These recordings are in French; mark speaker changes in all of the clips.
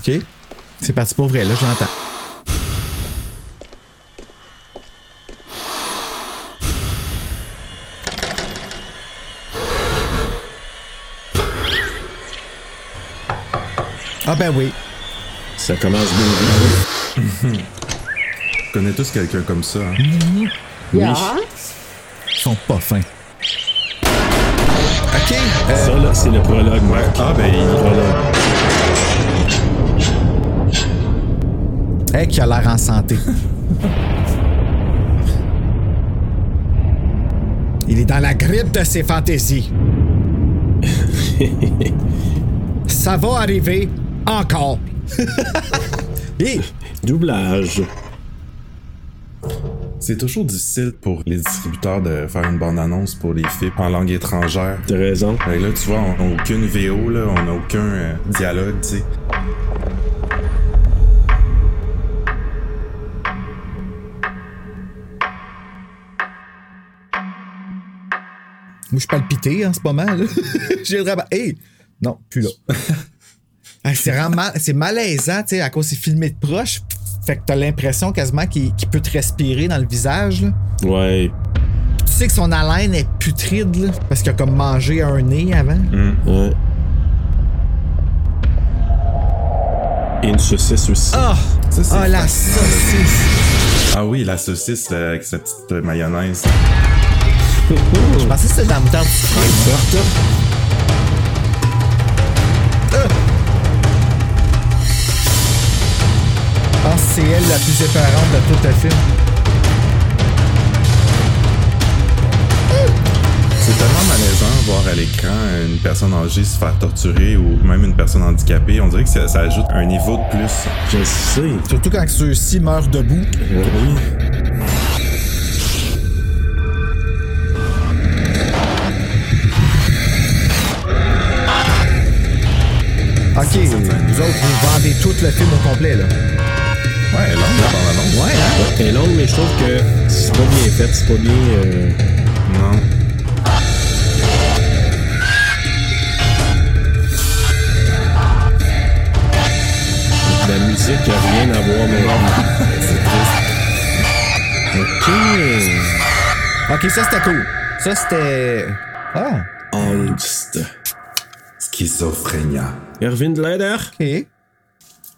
Speaker 1: OK. C'est parti pour vrai, là, je l'entends. Ah ben oui.
Speaker 2: Ça commence bien.
Speaker 3: On connaît tous quelqu'un comme ça. hein.
Speaker 2: Oui.
Speaker 1: Ils sont pas fins. OK. euh,
Speaker 2: Ça, là, c'est le prologue, Marc.
Speaker 3: Ah, ben, il-
Speaker 2: Prologue.
Speaker 1: Hey, qui a l'air en santé. Il est dans la grippe de ses fantaisies. Ça va arriver encore. Hé,
Speaker 2: Doublage.
Speaker 3: C'est toujours difficile pour les distributeurs de faire une bande-annonce pour les films en langue étrangère.
Speaker 2: T'as raison.
Speaker 3: Là, tu vois, on n'a aucune VO, là, on n'a aucun euh, dialogue, tu sais.
Speaker 1: Moi, je suis palpité en ce moment. là. J'ai vraiment. Hey! Non, plus là. C'est vraiment ma- c'est malaisant, tu sais, à cause c'est filmé de proche. Fait que t'as l'impression quasiment qu'il qu'il peut te respirer dans le visage. là.
Speaker 2: Ouais.
Speaker 1: Tu sais que son haleine est putride, là, parce qu'il a comme mangé un nez avant.
Speaker 2: ouais. Et une saucisse aussi.
Speaker 1: Ah! Ah, la saucisse!
Speaker 3: Ah oui, la saucisse là, avec sa petite euh, mayonnaise.
Speaker 1: Je pensais que c'était de la moutarde là. Ah! Je pense que c'est elle la plus épeurante de tout le film.
Speaker 3: C'est tellement malaisant voir à l'écran une personne âgée se faire torturer ou même une personne handicapée. On dirait que ça, ça ajoute un niveau de plus.
Speaker 2: Je sais.
Speaker 1: Surtout quand ceux-ci meurent debout.
Speaker 2: Oui.
Speaker 1: Ok, vous autres, vous vendez tout le film au complet, là.
Speaker 3: Ouais, là, on est l'annonce.
Speaker 1: Ouais, hein?
Speaker 2: Elle est longue, mais je trouve que c'est pas bien fait. C'est pas bien. euh,
Speaker 3: Non.
Speaker 2: La musique a rien à voir, mais. Ok.
Speaker 1: Ok, ça c'était cool. Ça c'était. Ah,
Speaker 2: Angst.
Speaker 3: Schizophrénia.
Speaker 2: Erwin Leder.
Speaker 1: ok.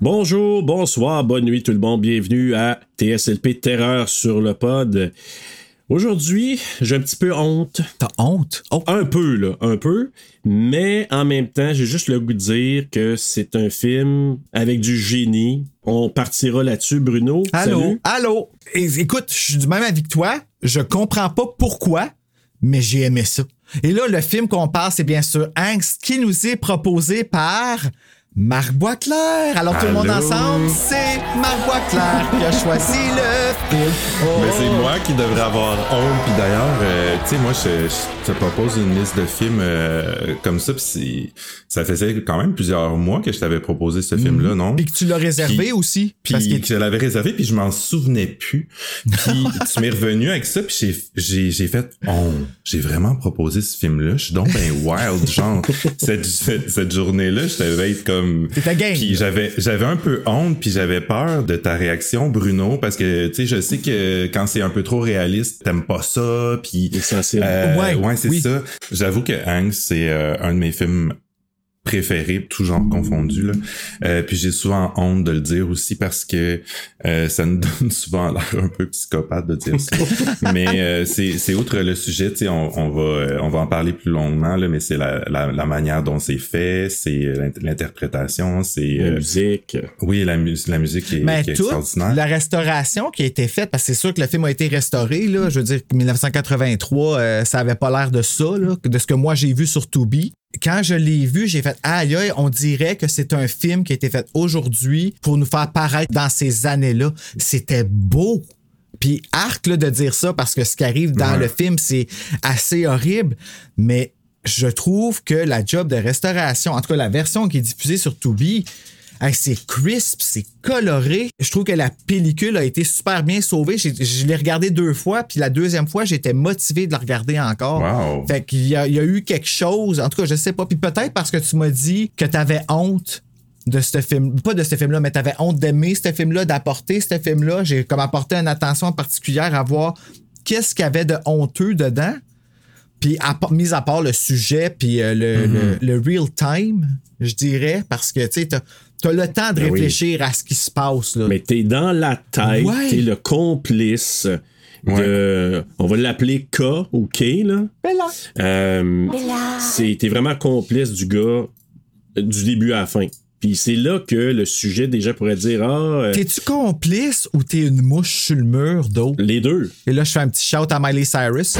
Speaker 2: Bonjour, bonsoir, bonne nuit tout le monde. Bienvenue à TSLP Terreur sur le pod. Aujourd'hui, j'ai un petit peu honte.
Speaker 1: T'as honte? Oh,
Speaker 2: Un peu, là, un peu. Mais en même temps, j'ai juste le goût de dire que c'est un film avec du génie. On partira là-dessus, Bruno.
Speaker 1: allô?
Speaker 2: Salut.
Speaker 1: Allô? Écoute, je suis du même avis que toi. Je comprends pas pourquoi, mais j'ai aimé ça. Et là, le film qu'on parle, c'est bien sûr Angst, qui nous est proposé par Marc Boisclair. Alors tout le monde ensemble, c'est Marc Boisclair qui a choisi le film. Oh.
Speaker 3: Mais c'est moi qui devrais avoir honte. Puis d'ailleurs, euh, tu sais, moi, je, je te propose une liste de films euh, comme ça. Puis ça faisait quand même plusieurs mois que je t'avais proposé ce film-là, non?
Speaker 1: Puis que tu l'as réservé aussi.
Speaker 3: Puis
Speaker 1: que
Speaker 3: que je l'avais réservé, puis je m'en souvenais plus. Puis tu m'es revenu avec ça, puis j'ai, j'ai, j'ai fait oh, j'ai vraiment proposé ce film-là. Je suis donc ben wild, genre cette, cette, cette journée-là, je devais être comme.
Speaker 1: T'étais game,
Speaker 3: Puis j'avais j'avais un peu honte, puis j'avais peur de ta réaction, Bruno, parce que tu sais, je sais que quand c'est un peu trop réaliste, t'aimes pas ça, puis euh,
Speaker 1: Ouais,
Speaker 3: ouais, c'est
Speaker 1: oui.
Speaker 3: ça. J'avoue que Hanks, c'est euh, un de mes films préférés, tout genre confondu. Là. Euh, puis j'ai souvent honte de le dire aussi parce que euh, ça nous donne souvent l'air un peu psychopathe de dire ça. mais euh, c'est, c'est outre le sujet, tu sais, on, on va euh, on va en parler plus longuement là, mais c'est la, la, la manière dont c'est fait, c'est euh, l'int- l'interprétation, c'est
Speaker 2: La
Speaker 3: euh,
Speaker 2: musique.
Speaker 3: oui la, mus- la musique est,
Speaker 1: Mais
Speaker 3: qui est
Speaker 1: toute
Speaker 3: extraordinaire.
Speaker 1: la restauration qui a été faite, parce que c'est sûr que le film a été restauré, là, je veux dire, 1983, euh, ça avait pas l'air de ça, là, de ce que moi j'ai vu sur Tubi. Quand je l'ai vu, j'ai fait aïe aïe, on dirait que c'est un film qui a été fait aujourd'hui pour nous faire paraître dans ces années-là. C'était beau. Puis arc là, de dire ça parce que ce qui arrive dans
Speaker 3: Ouais.
Speaker 1: le film, c'est assez horrible, mais je trouve que la job de restauration, en tout cas la version qui est diffusée sur Tubi, c'est crisp, c'est coloré. Je trouve que la pellicule a été super bien sauvée. Je l'ai regardé deux fois, puis la deuxième fois, j'étais motivé de la regarder encore.
Speaker 3: Wow.
Speaker 1: Fait qu'il y a, il y a eu quelque chose, en tout cas, je sais pas. Puis peut-être parce que tu m'as dit que tu avais honte de ce film, pas de ce film-là, mais tu avais honte d'aimer ce film-là, d'apporter ce film-là. J'ai comme apporté une attention particulière à voir qu'est-ce qu'il y avait de honteux dedans. Puis, à mis à part le sujet, puis euh, le,
Speaker 2: Mm-hmm.
Speaker 1: le- le real time, je dirais, parce que tu sais, t'as as le temps de
Speaker 2: Ben oui.
Speaker 1: réfléchir à ce qui se passe. Là.
Speaker 2: Mais t'es dans la tête,
Speaker 1: Ouais.
Speaker 2: t'es le complice de. On va l'appeler K ou K, là. Euh, c'est- t'es vraiment complice du gars euh, du début à la fin. Puis c'est là que le sujet déjà pourrait dire Ah, euh,
Speaker 1: T'es-tu complice ou t'es une mouche sur le mur d'eau?
Speaker 2: les deux.
Speaker 1: Et là, je fais un petit shout à Miley Cyrus.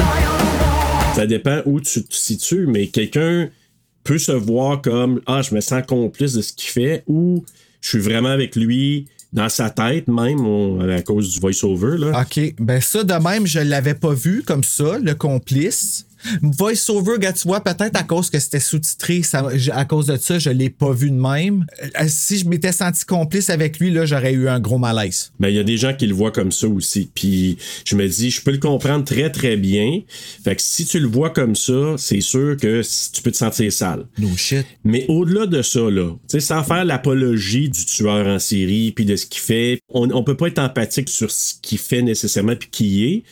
Speaker 2: Ça dépend où tu te situes, mais quelqu'un peut se voir comme Ah, je me sens complice de ce qu'il fait ou je suis vraiment avec lui dans sa tête même à cause du voice-over.
Speaker 1: OK. Ben ça, de même, je l'avais pas vu comme ça, le complice. Voice-over, gars, tu vois, peut-être à cause que c'était sous-titré, à cause de ça, je l'ai pas vu de même. Euh, Si je m'étais senti complice avec lui, là, j'aurais eu un gros malaise.
Speaker 2: Ben, il y a des gens qui le voient comme ça aussi. Puis je me dis, je peux le comprendre très, très bien. Fait que si tu le vois comme ça, c'est sûr que tu peux te sentir sale.
Speaker 1: No shit.
Speaker 2: Mais au-delà de ça, là, tu sais, sans faire l'apologie du tueur en série puis de ce qu'il fait, on, on peut pas être empathique sur ce qu'il fait nécessairement puis qui est.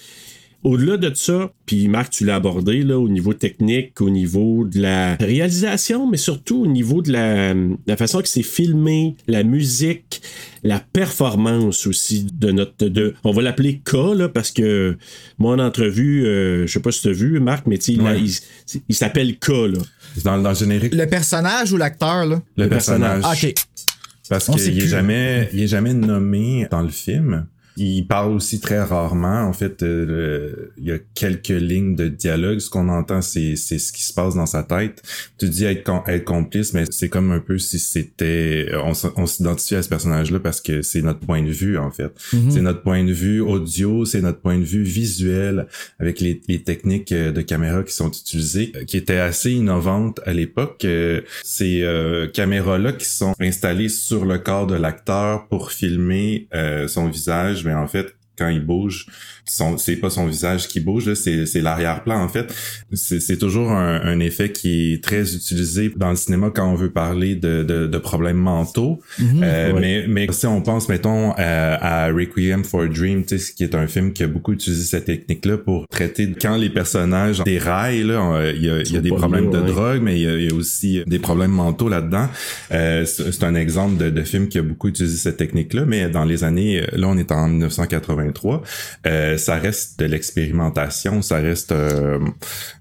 Speaker 2: Au-delà de ça, puis Marc, tu l'as abordé là, au niveau technique, au niveau de la réalisation, mais surtout au niveau de la, la façon que c'est filmé, la musique, la performance aussi de notre. De, on va l'appeler K, là, parce que moi, en entrevue, euh, je sais pas si tu as vu, Marc, mais il a-
Speaker 3: Ouais.
Speaker 2: il, il s'appelle K. Là.
Speaker 3: Dans, dans le générique,
Speaker 1: Le personnage ou l'acteur, là?
Speaker 3: le,
Speaker 2: le
Speaker 3: personnage.
Speaker 2: personnage.
Speaker 1: OK.
Speaker 3: Parce qu'il est
Speaker 1: plus.
Speaker 3: jamais, il est jamais nommé dans le film. Il parle aussi très rarement. En fait, euh, il y a quelques lignes de dialogue. Ce qu'on entend, c'est, c'est ce qui se passe dans sa tête. Tu dis être, com- être complice, mais c'est comme un peu si c'était, on, s- on s'identifie à ce personnage-là parce que c'est notre point de vue, en fait. C'est notre point de vue audio, c'est notre point de vue visuel avec les, les techniques euh, de caméra qui sont utilisées, euh, qui étaient assez innovantes à l'époque. Euh, Ces euh, caméras-là qui sont installées sur le corps de l'acteur pour filmer euh, son visage, mais en fait, quand il bouge, c'est pas son visage qui bouge, là, c'est, c'est l'arrière-plan en fait. C'est, toujours un, un effet qui est très utilisé dans le cinéma quand on veut parler de, de, de problèmes mentaux. Euh,
Speaker 2: Ouais.
Speaker 3: Mais mais si on pense mettons à, à Requiem for a Dream, tu sais, qui est un film qui a beaucoup utilisé cette technique-là pour traiter quand les personnages déraillent là, il y a, il y a des problèmes
Speaker 2: bien,
Speaker 3: de
Speaker 2: ouais.
Speaker 3: drogue, mais il y, a, il y a aussi des problèmes mentaux là-dedans. Euh, c'est c'est un exemple de, de film qui a beaucoup utilisé cette technique-là, mais dans les années, là on est en 1983, euh, ça reste de l'expérimentation, ça reste, euh,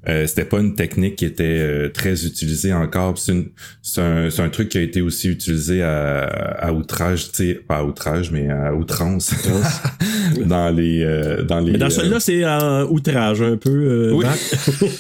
Speaker 3: euh, c'était pas une technique qui était euh, très utilisée encore. C'est une- c'est un, c'est un truc qui a été aussi utilisé à, à outrage, tu sais, pas à outrage, mais à outrance dans les, euh, dans les.
Speaker 2: Mais dans
Speaker 3: euh,
Speaker 2: celui-là, c'est en outrage un peu. euh,
Speaker 3: Oui.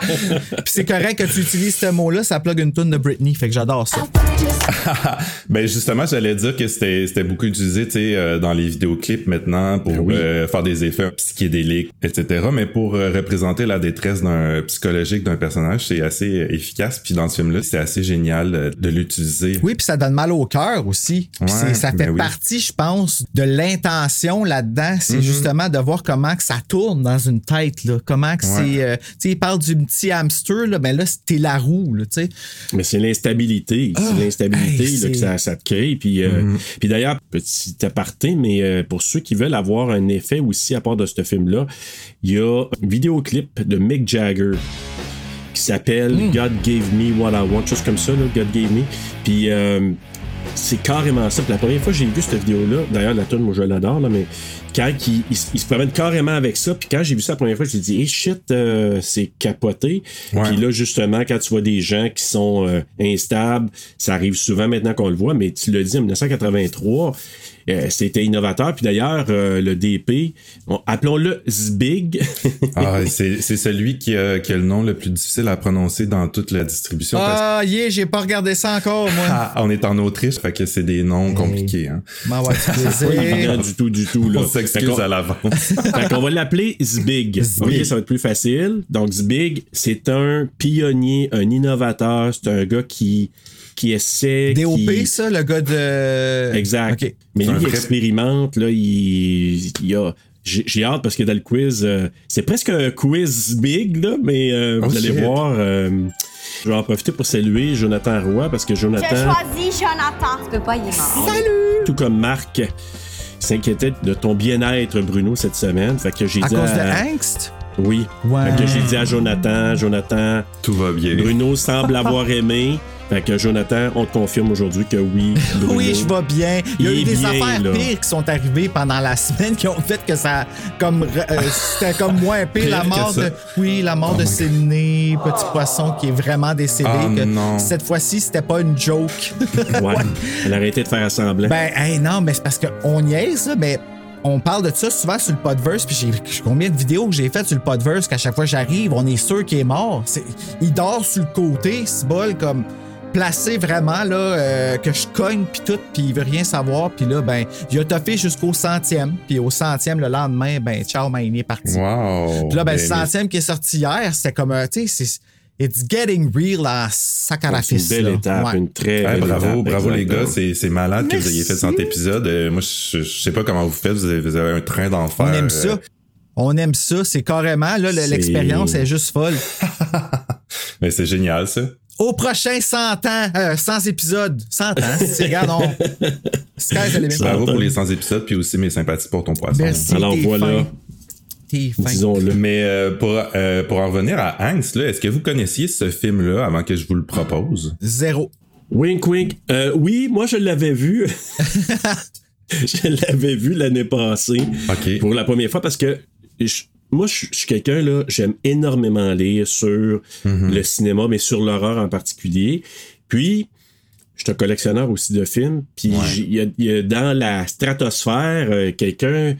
Speaker 1: Puis c'est correct que tu utilises ce mot-là, ça plug une tune de Britney, fait que j'adore ça.
Speaker 3: Ben justement, j'allais dire que c'était c'était beaucoup utilisé, tu sais, euh, dans les vidéoclips maintenant pour
Speaker 2: Ben oui.
Speaker 3: euh, faire des effets psychédéliques, etc. Mais pour euh, représenter la détresse d'un psychologique d'un personnage, c'est assez euh, efficace. Puis dans ce film-là, c'est assez génial euh, de l'utiliser.
Speaker 1: Oui, puis ça donne mal au cœur aussi. Puis
Speaker 3: Ouais,
Speaker 1: c'est- ça fait
Speaker 3: ben oui.
Speaker 1: partie, je pense, de l'intention là-dedans. C'est
Speaker 3: Mm-hmm.
Speaker 1: justement de voir comment que ça tourne dans une tête. Là. Comment que c'est. euh, tu sais, il parle du petit hamster, là, ben là, c'était la roue. Là, tu sais.
Speaker 2: Mais c'est l'instabilité. c'est l'instabilité
Speaker 1: hey,
Speaker 2: que ça, ça te crée. Puis, euh, puis d'ailleurs, petit aparté, mais euh, pour ceux qui veulent avoir un effet aussi à part de ce film-là, il y a un vidéoclip de Mick Jagger qui s'appelle God Gave Me What I Want, juste comme ça, là, God Gave Me. Puis euh, c'est carrément ça. Puis la première fois que j'ai vu cette vidéo-là, d'ailleurs, la tune moi je l'adore, là, mais quand il, il- il se promène carrément avec ça, puis quand j'ai vu ça la première fois, j'ai dit, hey shit, euh, c'est capoté.
Speaker 3: Ouais.
Speaker 2: Puis là, justement, quand tu vois des gens qui sont euh, instables, ça arrive souvent maintenant qu'on le voit, mais tu l'as dit en 1983, euh, c'était innovateur. Puis d'ailleurs, euh, le DP, on- appelons-le Zbig.
Speaker 3: Ah, c'est c'est celui qui a, qui a le nom le plus difficile à prononcer dans toute la distribution. parce
Speaker 1: Ah, yeah, j'ai pas regardé ça encore, moi.
Speaker 3: Ah, on est en Autriche, fait que c'est des noms compliqués. Hein.
Speaker 1: M'en va
Speaker 2: pas du tout, du tout. Là.
Speaker 3: On s'excuse à l'avance.
Speaker 2: Fait qu'on va l'appeler Zbig.
Speaker 1: Zbig.
Speaker 2: Ok, ça va être plus facile. Donc, Zbig, c'est un pionnier, un innovateur. C'est un gars qui, qui essaie.
Speaker 1: DOP,
Speaker 2: qui...
Speaker 1: ça, le gars de.
Speaker 2: Exact. Mais lui, il
Speaker 3: vrai-
Speaker 2: expérimente. Là, il, il a. J'ai j'ai hâte parce que dans le quiz, euh, c'est presque un quiz big, là, mais euh,
Speaker 3: Oh,
Speaker 2: vous allez
Speaker 3: shit.
Speaker 2: voir. euh, je vais en profiter pour saluer Jonathan Roy parce que
Speaker 4: J'ai
Speaker 2: Jonathan.
Speaker 4: choisi Jonathan.
Speaker 5: Tu peux pas, il est mort.
Speaker 2: tout comme Marc, s'inquiétait de ton bien-être, Bruno, cette semaine. Fait que j'ai
Speaker 1: À
Speaker 2: dit
Speaker 1: cause
Speaker 2: à-
Speaker 1: de Angst?
Speaker 2: Oui. Fait que j'ai dit à Jonathan, Jonathan,
Speaker 3: Tout va bien.
Speaker 2: Bruno semble avoir aimé. Fait que Jonathan, on te confirme aujourd'hui que oui. Bruno,
Speaker 1: Oui, je vais bien. Il y a eu des
Speaker 2: bien,
Speaker 1: affaires
Speaker 2: là.
Speaker 1: pires qui sont arrivées pendant la semaine qui ont fait que ça. comme euh, C'était comme moins pire.
Speaker 3: Pire
Speaker 1: la mort de. Oui, la mort de Sydney, petit poisson qui est vraiment décédé.
Speaker 3: Ah,
Speaker 1: que
Speaker 3: non.
Speaker 1: Cette fois-ci, c'était pas une joke.
Speaker 2: Ouais. Elle a arrêté de faire semblant.
Speaker 1: ben, hey, non, mais c'est parce qu'on niaise, là, mais. On parle de ça souvent sur le podverse, puis j'ai combien de vidéos que j'ai faites sur le podverse qu'à chaque fois que j'arrive, on est sûr qu'il est mort. C'est- il dort sur le côté, ce bol comme placé vraiment là euh, que je cogne puis tout puis il veut rien savoir puis là ben il a toffé jusqu'au centième puis au centième le lendemain ben ciao man il est parti
Speaker 3: Wow.
Speaker 1: puis là ben le centième qui est sorti hier c'était comme euh, tu sais c'est it's getting real à sac à la
Speaker 2: c'est une belle
Speaker 1: là.
Speaker 2: étape,
Speaker 1: Ouais.
Speaker 2: une très
Speaker 3: Ouais,
Speaker 2: belle
Speaker 3: bravo,
Speaker 2: étape,
Speaker 3: bravo les
Speaker 2: exactement.
Speaker 3: gars, c'est c'est malade que vous ayez fait
Speaker 1: Merci.
Speaker 3: 100 épisodes. Euh, moi, je, je sais pas comment vous faites, vous avez, vous avez un train d'enfer.
Speaker 1: on aime
Speaker 3: euh,
Speaker 1: ça on aime ça c'est carrément là l'expérience est juste folle
Speaker 3: Mais c'est génial ça.
Speaker 1: Au prochain 100 ans euh, 100 épisodes 100 ans c'est regarde on.
Speaker 3: Bravo pour les 100 épisodes, puis aussi mes sympathies pour ton poisson.
Speaker 1: merci
Speaker 2: Alors voilà. Disons-le.
Speaker 3: Mais euh, pour, euh, pour en revenir à Angst, là, est-ce que vous connaissiez ce film-là avant que je vous le propose?
Speaker 1: zéro
Speaker 2: Wink, wink. Euh, oui, moi, je l'avais vu. je l'avais vu l'année passée.
Speaker 3: OK.
Speaker 2: Pour la première fois parce que je- moi, je je suis quelqu'un, là, j'aime énormément lire sur le cinéma, mais sur l'horreur en particulier. Puis, je suis un collectionneur aussi de films. Puis, j'ai- il y a- il y, a dans la stratosphère, euh, quelqu'un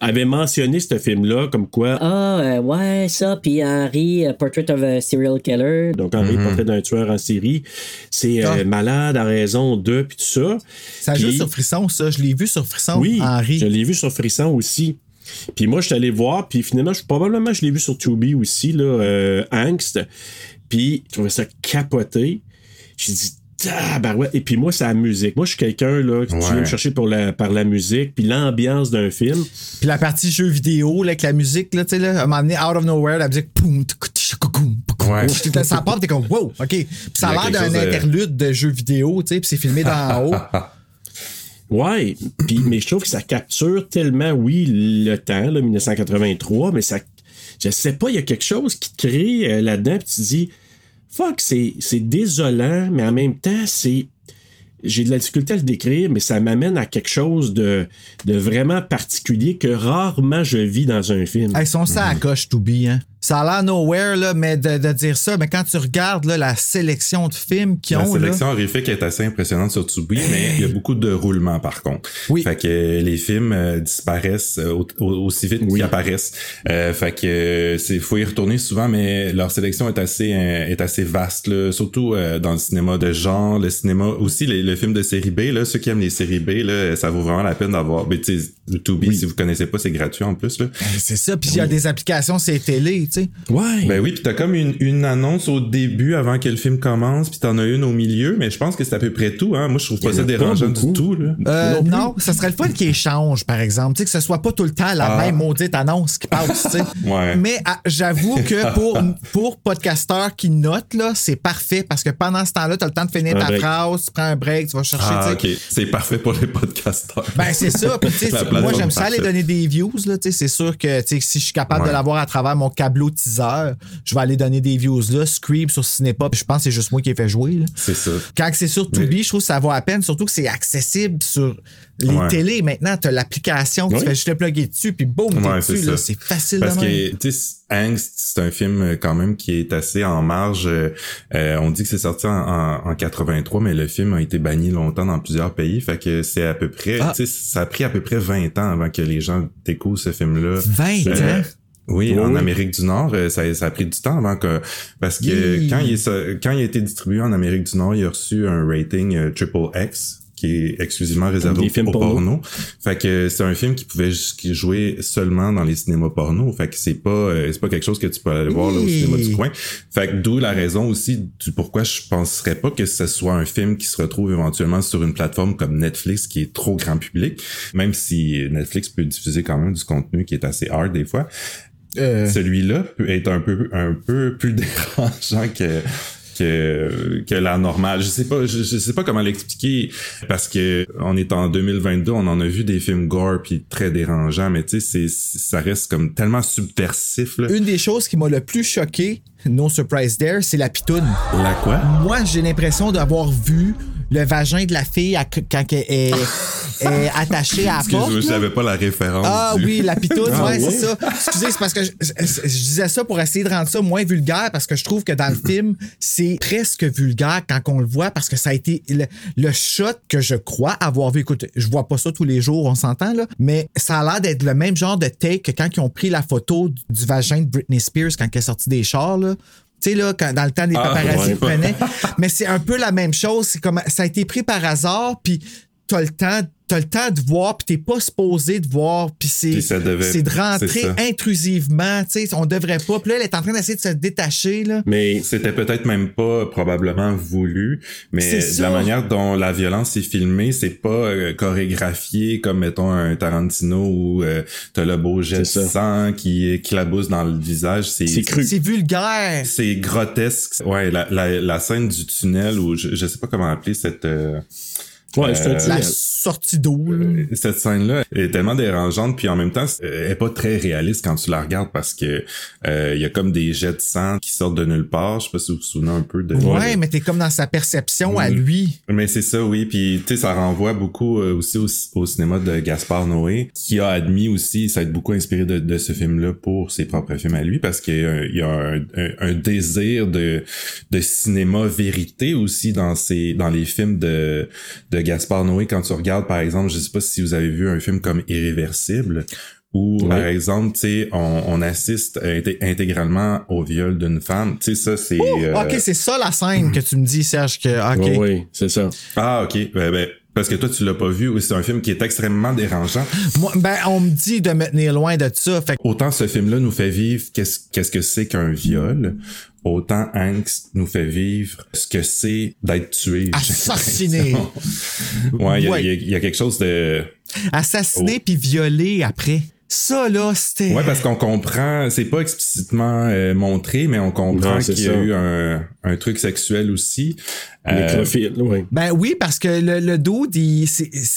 Speaker 2: avait mentionné ce film-là comme quoi.
Speaker 6: Ah, euh, ouais, ça, puis Henry, euh, Portrait of a Serial Killer.
Speaker 2: Donc, Henri, portrait d'un tueur en série, c'est euh,
Speaker 1: Ah.
Speaker 2: malade à raison de, puis tout ça.
Speaker 1: ça joue
Speaker 2: Puis-
Speaker 1: sur Frisson ça je l'ai vu sur Frisson
Speaker 2: Oui,
Speaker 1: Henri
Speaker 2: je l'ai vu sur Frisson aussi. Puis moi, je suis allé voir, puis finalement, je, probablement, je l'ai vu sur Tubi aussi, là, euh, Angst. Puis, je trouvais ça capoté. J'ai dit, tabarouette. Et puis moi, c'est la musique. Moi, je suis quelqu'un, là, qui
Speaker 3: Ouais.
Speaker 2: viens me chercher pour la, par la musique, puis l'ambiance d'un film.
Speaker 1: Puis la partie jeu vidéo, là, avec la musique, là, tu sais, là, moment donné, out of nowhere, la musique.
Speaker 3: Ouais.
Speaker 1: Ça part, t'es comme, wow, OK. Puis ça
Speaker 3: a
Speaker 1: l'air d'un interlude de jeu vidéo, tu sais, puis c'est filmé d'en haut.
Speaker 2: Ouais, puis, mais je trouve que ça capture tellement, oui, le temps, là, 1983, mais ça, je sais pas, il y a quelque chose qui te crée euh, là-dedans, puis tu dis, fuck, c'est, c'est désolant, mais en même temps, c'est, j'ai de la difficulté à le décrire, mais ça m'amène à quelque chose de, de vraiment particulier que rarement je vis dans un film.
Speaker 1: Hey, son ça à coche, to be, hein. Ça a l'air nowhere, là, mais de, de dire ça, mais quand tu regardes là, la sélection de films
Speaker 3: La
Speaker 1: ont, là,
Speaker 3: sélection horrifique est assez impressionnante sur Tubi, mais il y a beaucoup de roulements par contre.
Speaker 1: Oui.
Speaker 3: Fait que les films euh, disparaissent euh, au- au- aussi vite qu'ils apparaissent. Euh, fait que euh, c'est faut y retourner souvent, mais leur sélection est assez est assez vaste, là, surtout dans le cinéma de genre, le cinéma aussi les, le film de série B. Là, ceux qui aiment les séries B, là, ça vaut vraiment la peine d'avoir. Mais tu sais, Tubi, si vous connaissez pas, c'est gratuit en plus. Là.
Speaker 1: c'est ça. Puis il y a des applications, c'est télé, tu sais.
Speaker 2: Ouais.
Speaker 3: Ben oui, puis t'as comme une, une annonce au début avant que le film commence, puis t'en as une au milieu, mais je pense que c'est à peu près tout. Hein. Moi, je trouve pas ça dérangeant du tout. Là.
Speaker 1: Euh,
Speaker 2: Non
Speaker 1: non, ça serait le fun qu'ils échangent, par exemple. Tu sais, que ce soit pas tout le temps la
Speaker 3: Ah.
Speaker 1: même maudite annonce qui passe, tu sais.
Speaker 3: Ouais.
Speaker 1: Mais ah, j'avoue que pour, pour podcasteurs qui notent, là, c'est parfait parce que pendant ce temps-là, tu as le temps de finir
Speaker 2: Un
Speaker 1: ta
Speaker 2: break.
Speaker 1: phrase, tu prends un break, tu vas chercher,
Speaker 3: Ah, ok. C'est parfait pour les podcasteurs.
Speaker 1: Ben, c'est ça. Puis, moi, j'aime ça aller donner des views. Là, tu sais, c'est sûr que tu sais, si je suis capable
Speaker 3: Ouais.
Speaker 1: de l'avoir à travers mon câble tableau teaser. Je vais aller donner des views là. Scream sur Cinépop, je pense que c'est juste moi qui ai fait jouer. là.
Speaker 3: C'est ça.
Speaker 1: Quand c'est sur Tubi, je trouve que ça vaut à peine, surtout que c'est accessible sur les
Speaker 3: Ouais.
Speaker 1: télés. Maintenant, tu as l'application, tu fais juste le plugger dessus, puis boum, t'es
Speaker 3: Ouais,
Speaker 1: dessus.
Speaker 3: c'est
Speaker 1: facile
Speaker 3: Parce
Speaker 1: de même.
Speaker 3: que, Angst, c'est un film euh, quand même qui est assez en marge. Euh, euh, on dit que c'est sorti en, en, en 83, mais le film a été banni longtemps dans plusieurs pays. Fait que c'est à peu près,
Speaker 1: Ah.
Speaker 3: ça a pris à peu près 20 ans avant que les gens découvrent ce film-là.
Speaker 1: 20
Speaker 3: Euh,
Speaker 1: ans?
Speaker 3: Oui,
Speaker 2: Oui,
Speaker 3: en
Speaker 2: oui.
Speaker 3: Amérique du Nord, euh, ça, ça a pris du temps avant que parce que
Speaker 1: Oui.
Speaker 3: quand il est quand il a été distribué en Amérique du Nord, il a reçu un rating euh, triple X qui est exclusivement réservé
Speaker 2: des
Speaker 3: au,
Speaker 2: films
Speaker 3: au
Speaker 2: porno.
Speaker 3: porno. Fait que c'est un film qui pouvait jouer seulement dans les cinémas porno. Fait que c'est pas euh, c'est pas quelque chose que tu peux aller voir là, au cinéma du coin. Fait que d'où la raison aussi du pourquoi je penserais pas que ce soit un film qui se retrouve éventuellement sur une plateforme comme Netflix qui est trop grand public, même si Netflix peut diffuser quand même du contenu qui est assez hard des fois
Speaker 1: Euh,
Speaker 3: celui-là peut être un peu un peu plus dérangeant que que, que la normale. Je sais pas, je, je sais pas comment l'expliquer parce que on est en 2022, on en a vu des films gore puis très dérangeants, mais tu sais, c'est ça reste comme tellement subversif là.
Speaker 1: une des choses qui m'a le plus choqué, no surprise there, c'est la pitoune.
Speaker 3: La quoi?
Speaker 1: Moi, j'ai l'impression d'avoir vu le vagin de la fille à- quand elle est, est attachée à la porte.
Speaker 3: Je
Speaker 1: là.
Speaker 3: savais pas la référence.
Speaker 1: Ah
Speaker 3: du-
Speaker 1: oui, la pitoune,
Speaker 2: Ah
Speaker 1: ouais,
Speaker 2: oui?
Speaker 1: c'est ça. Excusez, c'est parce que je, je- je disais ça pour essayer de rendre ça moins vulgaire parce que je trouve que dans le film, c'est presque vulgaire quand on le voit parce que ça a été le, le shot que je crois avoir vu. Écoute, je vois pas ça tous les jours, on s'entend là, mais ça a l'air d'être le même genre de take que quand ils ont pris la photo du, du vagin de Britney Spears quand elle est sortie des chars là. Tu sais, là, quand, dans le temps des
Speaker 3: Ah,
Speaker 1: paparazzi
Speaker 3: ouais.
Speaker 1: le prenaient. Mais c'est un peu la même chose. C'est comme, ça a été pris par hasard, puis t'as le temps, t'as le temps de voir, puis t'es pas supposé de voir, puis c'est,
Speaker 3: Puis ça devait-
Speaker 1: c'est de
Speaker 3: c'est
Speaker 1: rentrer
Speaker 3: ça.
Speaker 1: intrusivement, tu sais, on devrait pas. Puis là, elle est en train d'essayer de se détacher, là.
Speaker 2: Mais
Speaker 3: C'était peut-être même pas probablement voulu, mais de la manière dont la violence est filmée, c'est pas euh, chorégraphié comme mettons un Tarantino où euh, t'as le beau jet de sang qui éclabousse dans le visage. C'est
Speaker 2: c'est cru.
Speaker 1: C'est vulgaire.
Speaker 3: C'est grotesque. Ouais, la, la, la scène du tunnel où je, je sais pas comment appeler cette euh,
Speaker 2: Ouais,
Speaker 3: Euh,
Speaker 1: La sortie d'eau, là.
Speaker 3: cette scène-là est tellement dérangeante puis en même temps elle est pas très réaliste quand tu la regardes parce que euh, il y a comme des jets de sang qui sortent de nulle part. Je sais pas si vous vous souvenez un peu de.
Speaker 1: Ouais, mais t'es comme dans sa perception à
Speaker 3: Mm.
Speaker 1: lui.
Speaker 3: Mais c'est ça, oui. Puis, tu sais, ça renvoie beaucoup euh, aussi au, au cinéma de Gaspard Noé, qui a admis aussi s'être beaucoup inspiré de, de ce film-là pour ses propres films à lui, parce qu'il y a, un- il y a un, un- un désir de, de cinéma vérité aussi dans ses, dans les films de, de Gaspard Noé. Quand tu regardes, par exemple, je sais pas si vous avez vu un film comme Irréversible, où, par exemple, tu sais, on, on assiste inté- intégralement au viol d'une femme. Tu sais, ça, c'est... euh,
Speaker 1: Ok, c'est ça la scène que tu me dis, Serge, que, ok.
Speaker 2: Ouais, ouais, c'est ça.
Speaker 3: Ah, ok. Ben, ben, parce que toi, tu l'as pas vu. Oui, C'est un film qui est extrêmement dérangeant.
Speaker 1: Moi, ben, on me dit de me tenir loin de ça. Fait
Speaker 3: Autant ce film-là nous fait vivre qu'est-ce qu'est-ce que c'est qu'un viol, autant Angst nous fait vivre ce que c'est d'être tué.
Speaker 1: Assassiné.
Speaker 3: ouais, il y a-
Speaker 1: Ouais.
Speaker 3: il y, a- il y a quelque chose de...
Speaker 1: assassiner
Speaker 3: Oh.
Speaker 1: puis violer après. Ça, là, c'était.
Speaker 3: Ouais, parce qu'on comprend, c'est pas explicitement euh, montré, mais on comprend qu'il y a
Speaker 2: ça.
Speaker 3: eu un, un truc sexuel aussi. Euh,
Speaker 2: ouais.
Speaker 1: Ben oui, parce que le, le dude, il-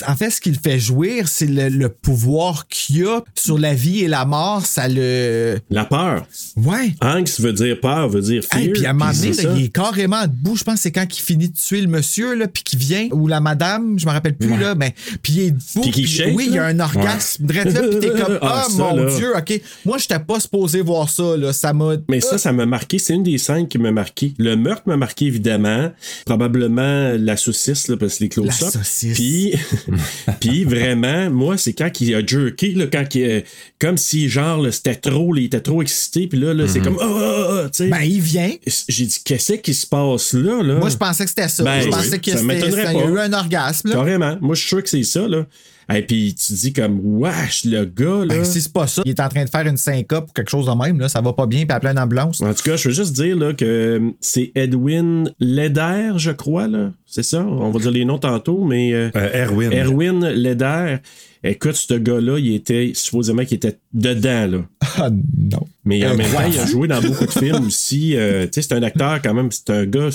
Speaker 1: en fait, ce qu'il fait jouir, c'est le, le pouvoir qu'il a sur la vie et la mort. Ça le.
Speaker 2: La peur.
Speaker 1: Ouais.
Speaker 2: Angst veut dire peur, veut dire fear.
Speaker 1: Hey, puis à un moment donné, là, il est carrément debout. Je pense que c'est quand il finit de tuer le monsieur, là, puis qu'il vient, ou la madame, je me rappelle plus, là, mais puis il est debout.
Speaker 2: Puis shake,
Speaker 1: oui, il y a un orgasme. drette là, puis t'es comme,
Speaker 2: Ah, ça,
Speaker 1: mon
Speaker 2: là.
Speaker 1: Dieu, OK. Moi, j'étais pas supposé voir ça, là. Ça m'a.
Speaker 2: Mais ça, ça m'a marqué. C'est une des scènes qui m'a marqué. Le meurtre m'a marqué, évidemment. Probablement la saucisse, là, parce que les close
Speaker 1: La saucisse.
Speaker 2: Puis, puis vraiment, moi, c'est quand il a jerké, là, quand il, euh, comme si, genre, c'était trop, il était trop excité. Puis là, là c'est comme, ah, ah, ah, tu sais.
Speaker 1: Ben, il vient.
Speaker 2: J'ai dit, qu'est-ce qui se passe là, là?
Speaker 1: Moi, je pensais que c'était ça.
Speaker 2: Ben,
Speaker 1: je
Speaker 2: oui.
Speaker 1: pensais que
Speaker 2: Ça
Speaker 1: c'était. eu un orgasme, là.
Speaker 2: Carrément. Moi, je suis sûr que c'est ça, là. Et puis, tu dis comme, wesh, le gars, là.
Speaker 1: Ben, si c'est pas ça, il est en train de faire une syncope ou quelque chose de même, là, ça va pas bien, puis appeler une ambulance.
Speaker 2: En tout cas, je veux juste dire là, que c'est Edwin Leder, je crois, là. C'est ça? On va dire les noms tantôt, mais euh,
Speaker 3: euh, Erwin.
Speaker 2: Erwin Leder, écoute, ce gars-là, il était supposément qu'il était dedans, là.
Speaker 1: Ah non.
Speaker 2: Mais en
Speaker 1: Euh,
Speaker 2: même temps, il a joué dans beaucoup de films aussi. Euh, tu sais, c'est un acteur quand même, c'est un gars,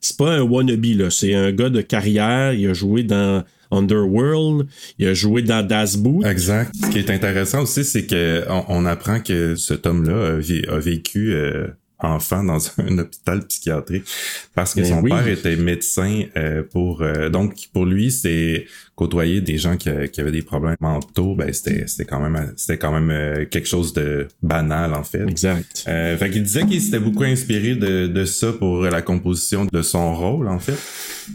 Speaker 2: c'est pas un wannabe, là. C'est un gars de carrière. Il a joué dans Underworld. Il a joué dans Das Boot.
Speaker 3: Exact. Ce qui est intéressant aussi, c'est que on, on apprend que cet homme-là a, vé- a vécu euh, enfant dans un hôpital psychiatrique parce que
Speaker 2: Ben
Speaker 3: son
Speaker 2: oui.
Speaker 3: père était médecin euh, pour euh, donc pour lui c'est côtoyer des gens qui, qui avaient des problèmes mentaux ben c'était c'était quand même c'était quand même euh, quelque chose de banal en fait
Speaker 2: Exact.
Speaker 3: euh, fait qu'il disait qu'il s'était beaucoup inspiré de, de ça pour la composition de son rôle, en fait.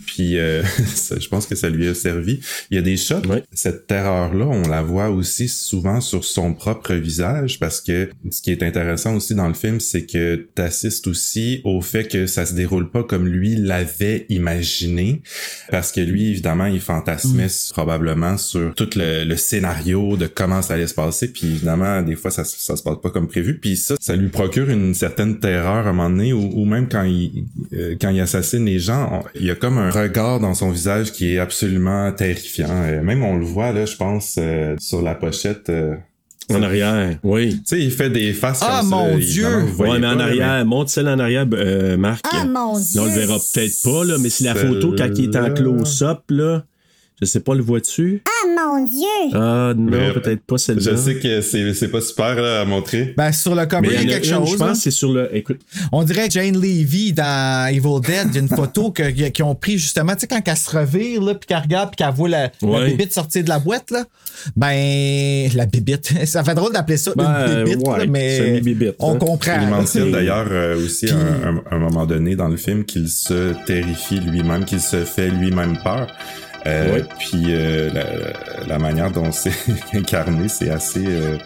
Speaker 3: Puis euh, ça, je pense que ça lui a servi. Il y a des shots,
Speaker 2: Ouais.
Speaker 3: cette terreur-là, on la voit aussi souvent sur son propre visage parce que ce qui est intéressant aussi dans le film, c'est que tu assistes aussi au fait que ça se déroule pas comme lui l'avait imaginé parce que lui, évidemment, il fantasmait probablement sur tout le, le scénario de comment ça allait se passer. Puis évidemment, des fois, ça, ça se passe pas comme prévu. Puis ça, ça lui procure une certaine terreur à un moment donné, ou, ou même quand il euh, quand il assassine les gens, on- il y a comme un regard dans son visage qui est absolument terrifiant. Euh, même on le voit là, je pense, euh, sur la pochette. euh,
Speaker 2: En arrière, oui.
Speaker 3: tu sais, il fait des faces
Speaker 1: Ah,
Speaker 3: comme ça.
Speaker 1: mon Dieu!
Speaker 2: Ouais, mais en
Speaker 3: pas,
Speaker 2: arrière, monte celle en arrière, euh, Marc.
Speaker 4: Ah, mon
Speaker 2: Là, on le
Speaker 4: Dieu.
Speaker 2: verra peut-être pas, là, mais si la photo, quand il est en close-up, là, je sais pas, le vois-tu?
Speaker 4: Ah, mon Dieu.
Speaker 2: Ah, non, peut-être pas celle-là.
Speaker 3: Je sais que c'est c'est pas super là, à montrer.
Speaker 1: Ben, sur le cover,
Speaker 2: Mais
Speaker 1: il y a quelque
Speaker 2: une,
Speaker 1: chose.
Speaker 2: je pense,
Speaker 1: là.
Speaker 2: c'est sur le. Écoute,
Speaker 1: On dirait Jane Levy dans Evil Dead, il y a une photo que- qu'ils ont pris justement, tu sais, quand elle se revire, là, puis qu'elle regarde, puis qu'elle voit la, la
Speaker 2: Ouais.
Speaker 1: bébite sortir de la boîte, là. Ben, la bébite. Ça fait drôle d'appeler ça
Speaker 2: Ben,
Speaker 1: une bébite,
Speaker 2: ouais,
Speaker 1: là, mais on
Speaker 2: hein.
Speaker 1: comprend.
Speaker 3: Il mentionne d'ailleurs euh, aussi
Speaker 1: Puis-
Speaker 3: à un, un- un moment donné dans le film qu'il se terrifie lui-même, qu'il se fait lui-même peur. Euh. Puis euh, la, la manière dont c'est incarné, c'est assez, euh,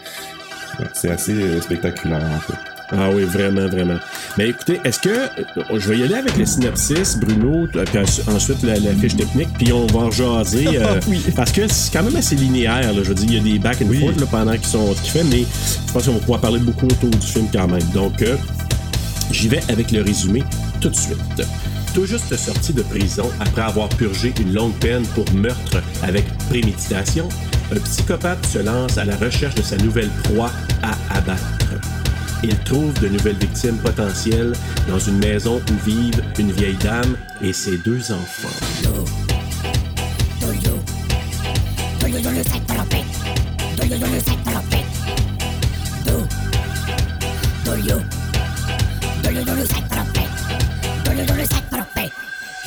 Speaker 3: c'est assez spectaculaire en fait.
Speaker 2: Ah oui, vraiment, vraiment. Mais écoutez, est-ce que. Je vais y aller avec le synopsis, Bruno, puis en- ensuite la, la fiche technique, puis on va en jaser. euh,
Speaker 1: Oui.
Speaker 2: Parce que c'est quand même assez linéaire. Là, je veux dire, il y a des back and
Speaker 3: Oui.
Speaker 2: forth là, pendant qu'ils sont qu'ils fait, mais je pense qu'on va pouvoir parler beaucoup autour du film quand même. Donc, euh, j'y vais avec le résumé tout de suite. Tout juste sorti de prison après avoir purgé une longue peine pour meurtre avec préméditation, un psychopathe se lance à la recherche de sa nouvelle proie à abattre. Il trouve de nouvelles victimes potentielles dans une maison où vivent une vieille dame et ses deux enfants.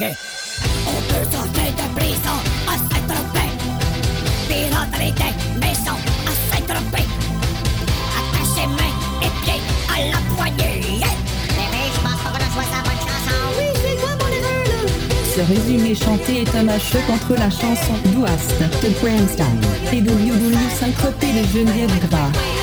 Speaker 5: On peut sortir de prison à Saint-Tropez. Pirater des maisons à Saint-Tropez. Attacher mains et pieds à la poignée. Bébé, je pense qu'on a choisi la bonne chanson. Oui, c'est moi mon erreur, là.
Speaker 7: Ce résumé chanté est un match-up entre la chanson Douast de Bramstein et Doulio Saint-Tropez de Geneviève Gras.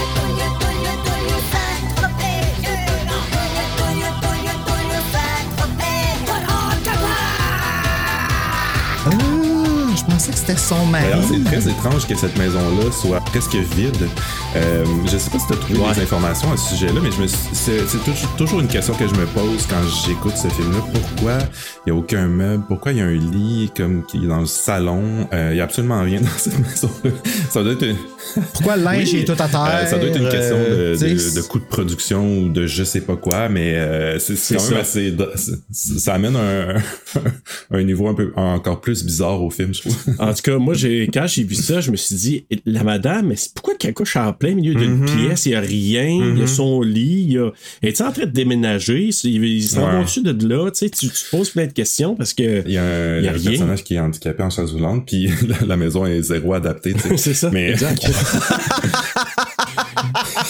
Speaker 1: Que c'était son mari.
Speaker 3: C'est très étrange que cette maison-là soit presque vide. Euh, je sais pas si tu as trouvé
Speaker 2: Ouais.
Speaker 3: des informations à ce sujet-là, mais je me suis- c'est c'est toujours- toujours une question que je me pose quand j'écoute ce film-là. Pourquoi il n'y a aucun meuble? Pourquoi il y a un lit comme qui est dans le salon? Euh, Il n'y a absolument rien dans cette maison-là. Ça doit être une...
Speaker 1: Pourquoi le linge
Speaker 3: Oui.
Speaker 1: est tout à terre?
Speaker 3: Euh, ça doit être une question
Speaker 1: euh,
Speaker 3: de,
Speaker 1: tu
Speaker 3: de, coût de production ou de je sais pas quoi, mais euh, c'est c'est quand même
Speaker 2: ça.
Speaker 3: assez. dra- c'est- Ça amène un, un niveau un peu encore plus bizarre au film, je trouve.
Speaker 2: En tout cas, moi, j'ai, quand j'ai vu ça, je me suis dit, la madame, mais pourquoi qu'elle couche en plein milieu d'une pièce, il n'y a rien, il y a son lit, il y a. Es-tu en train de déménager? Ils s'en
Speaker 3: Ouais.
Speaker 2: vont-tu de là? Tu sais, tu tu poses plein de questions parce que.
Speaker 3: Il y a un,
Speaker 2: y a rien.
Speaker 3: personnage qui est handicapé en chaise roulante, puis la, la maison est zéro adaptée. tu sais.
Speaker 2: C'est ça.
Speaker 3: Mais
Speaker 2: Exact.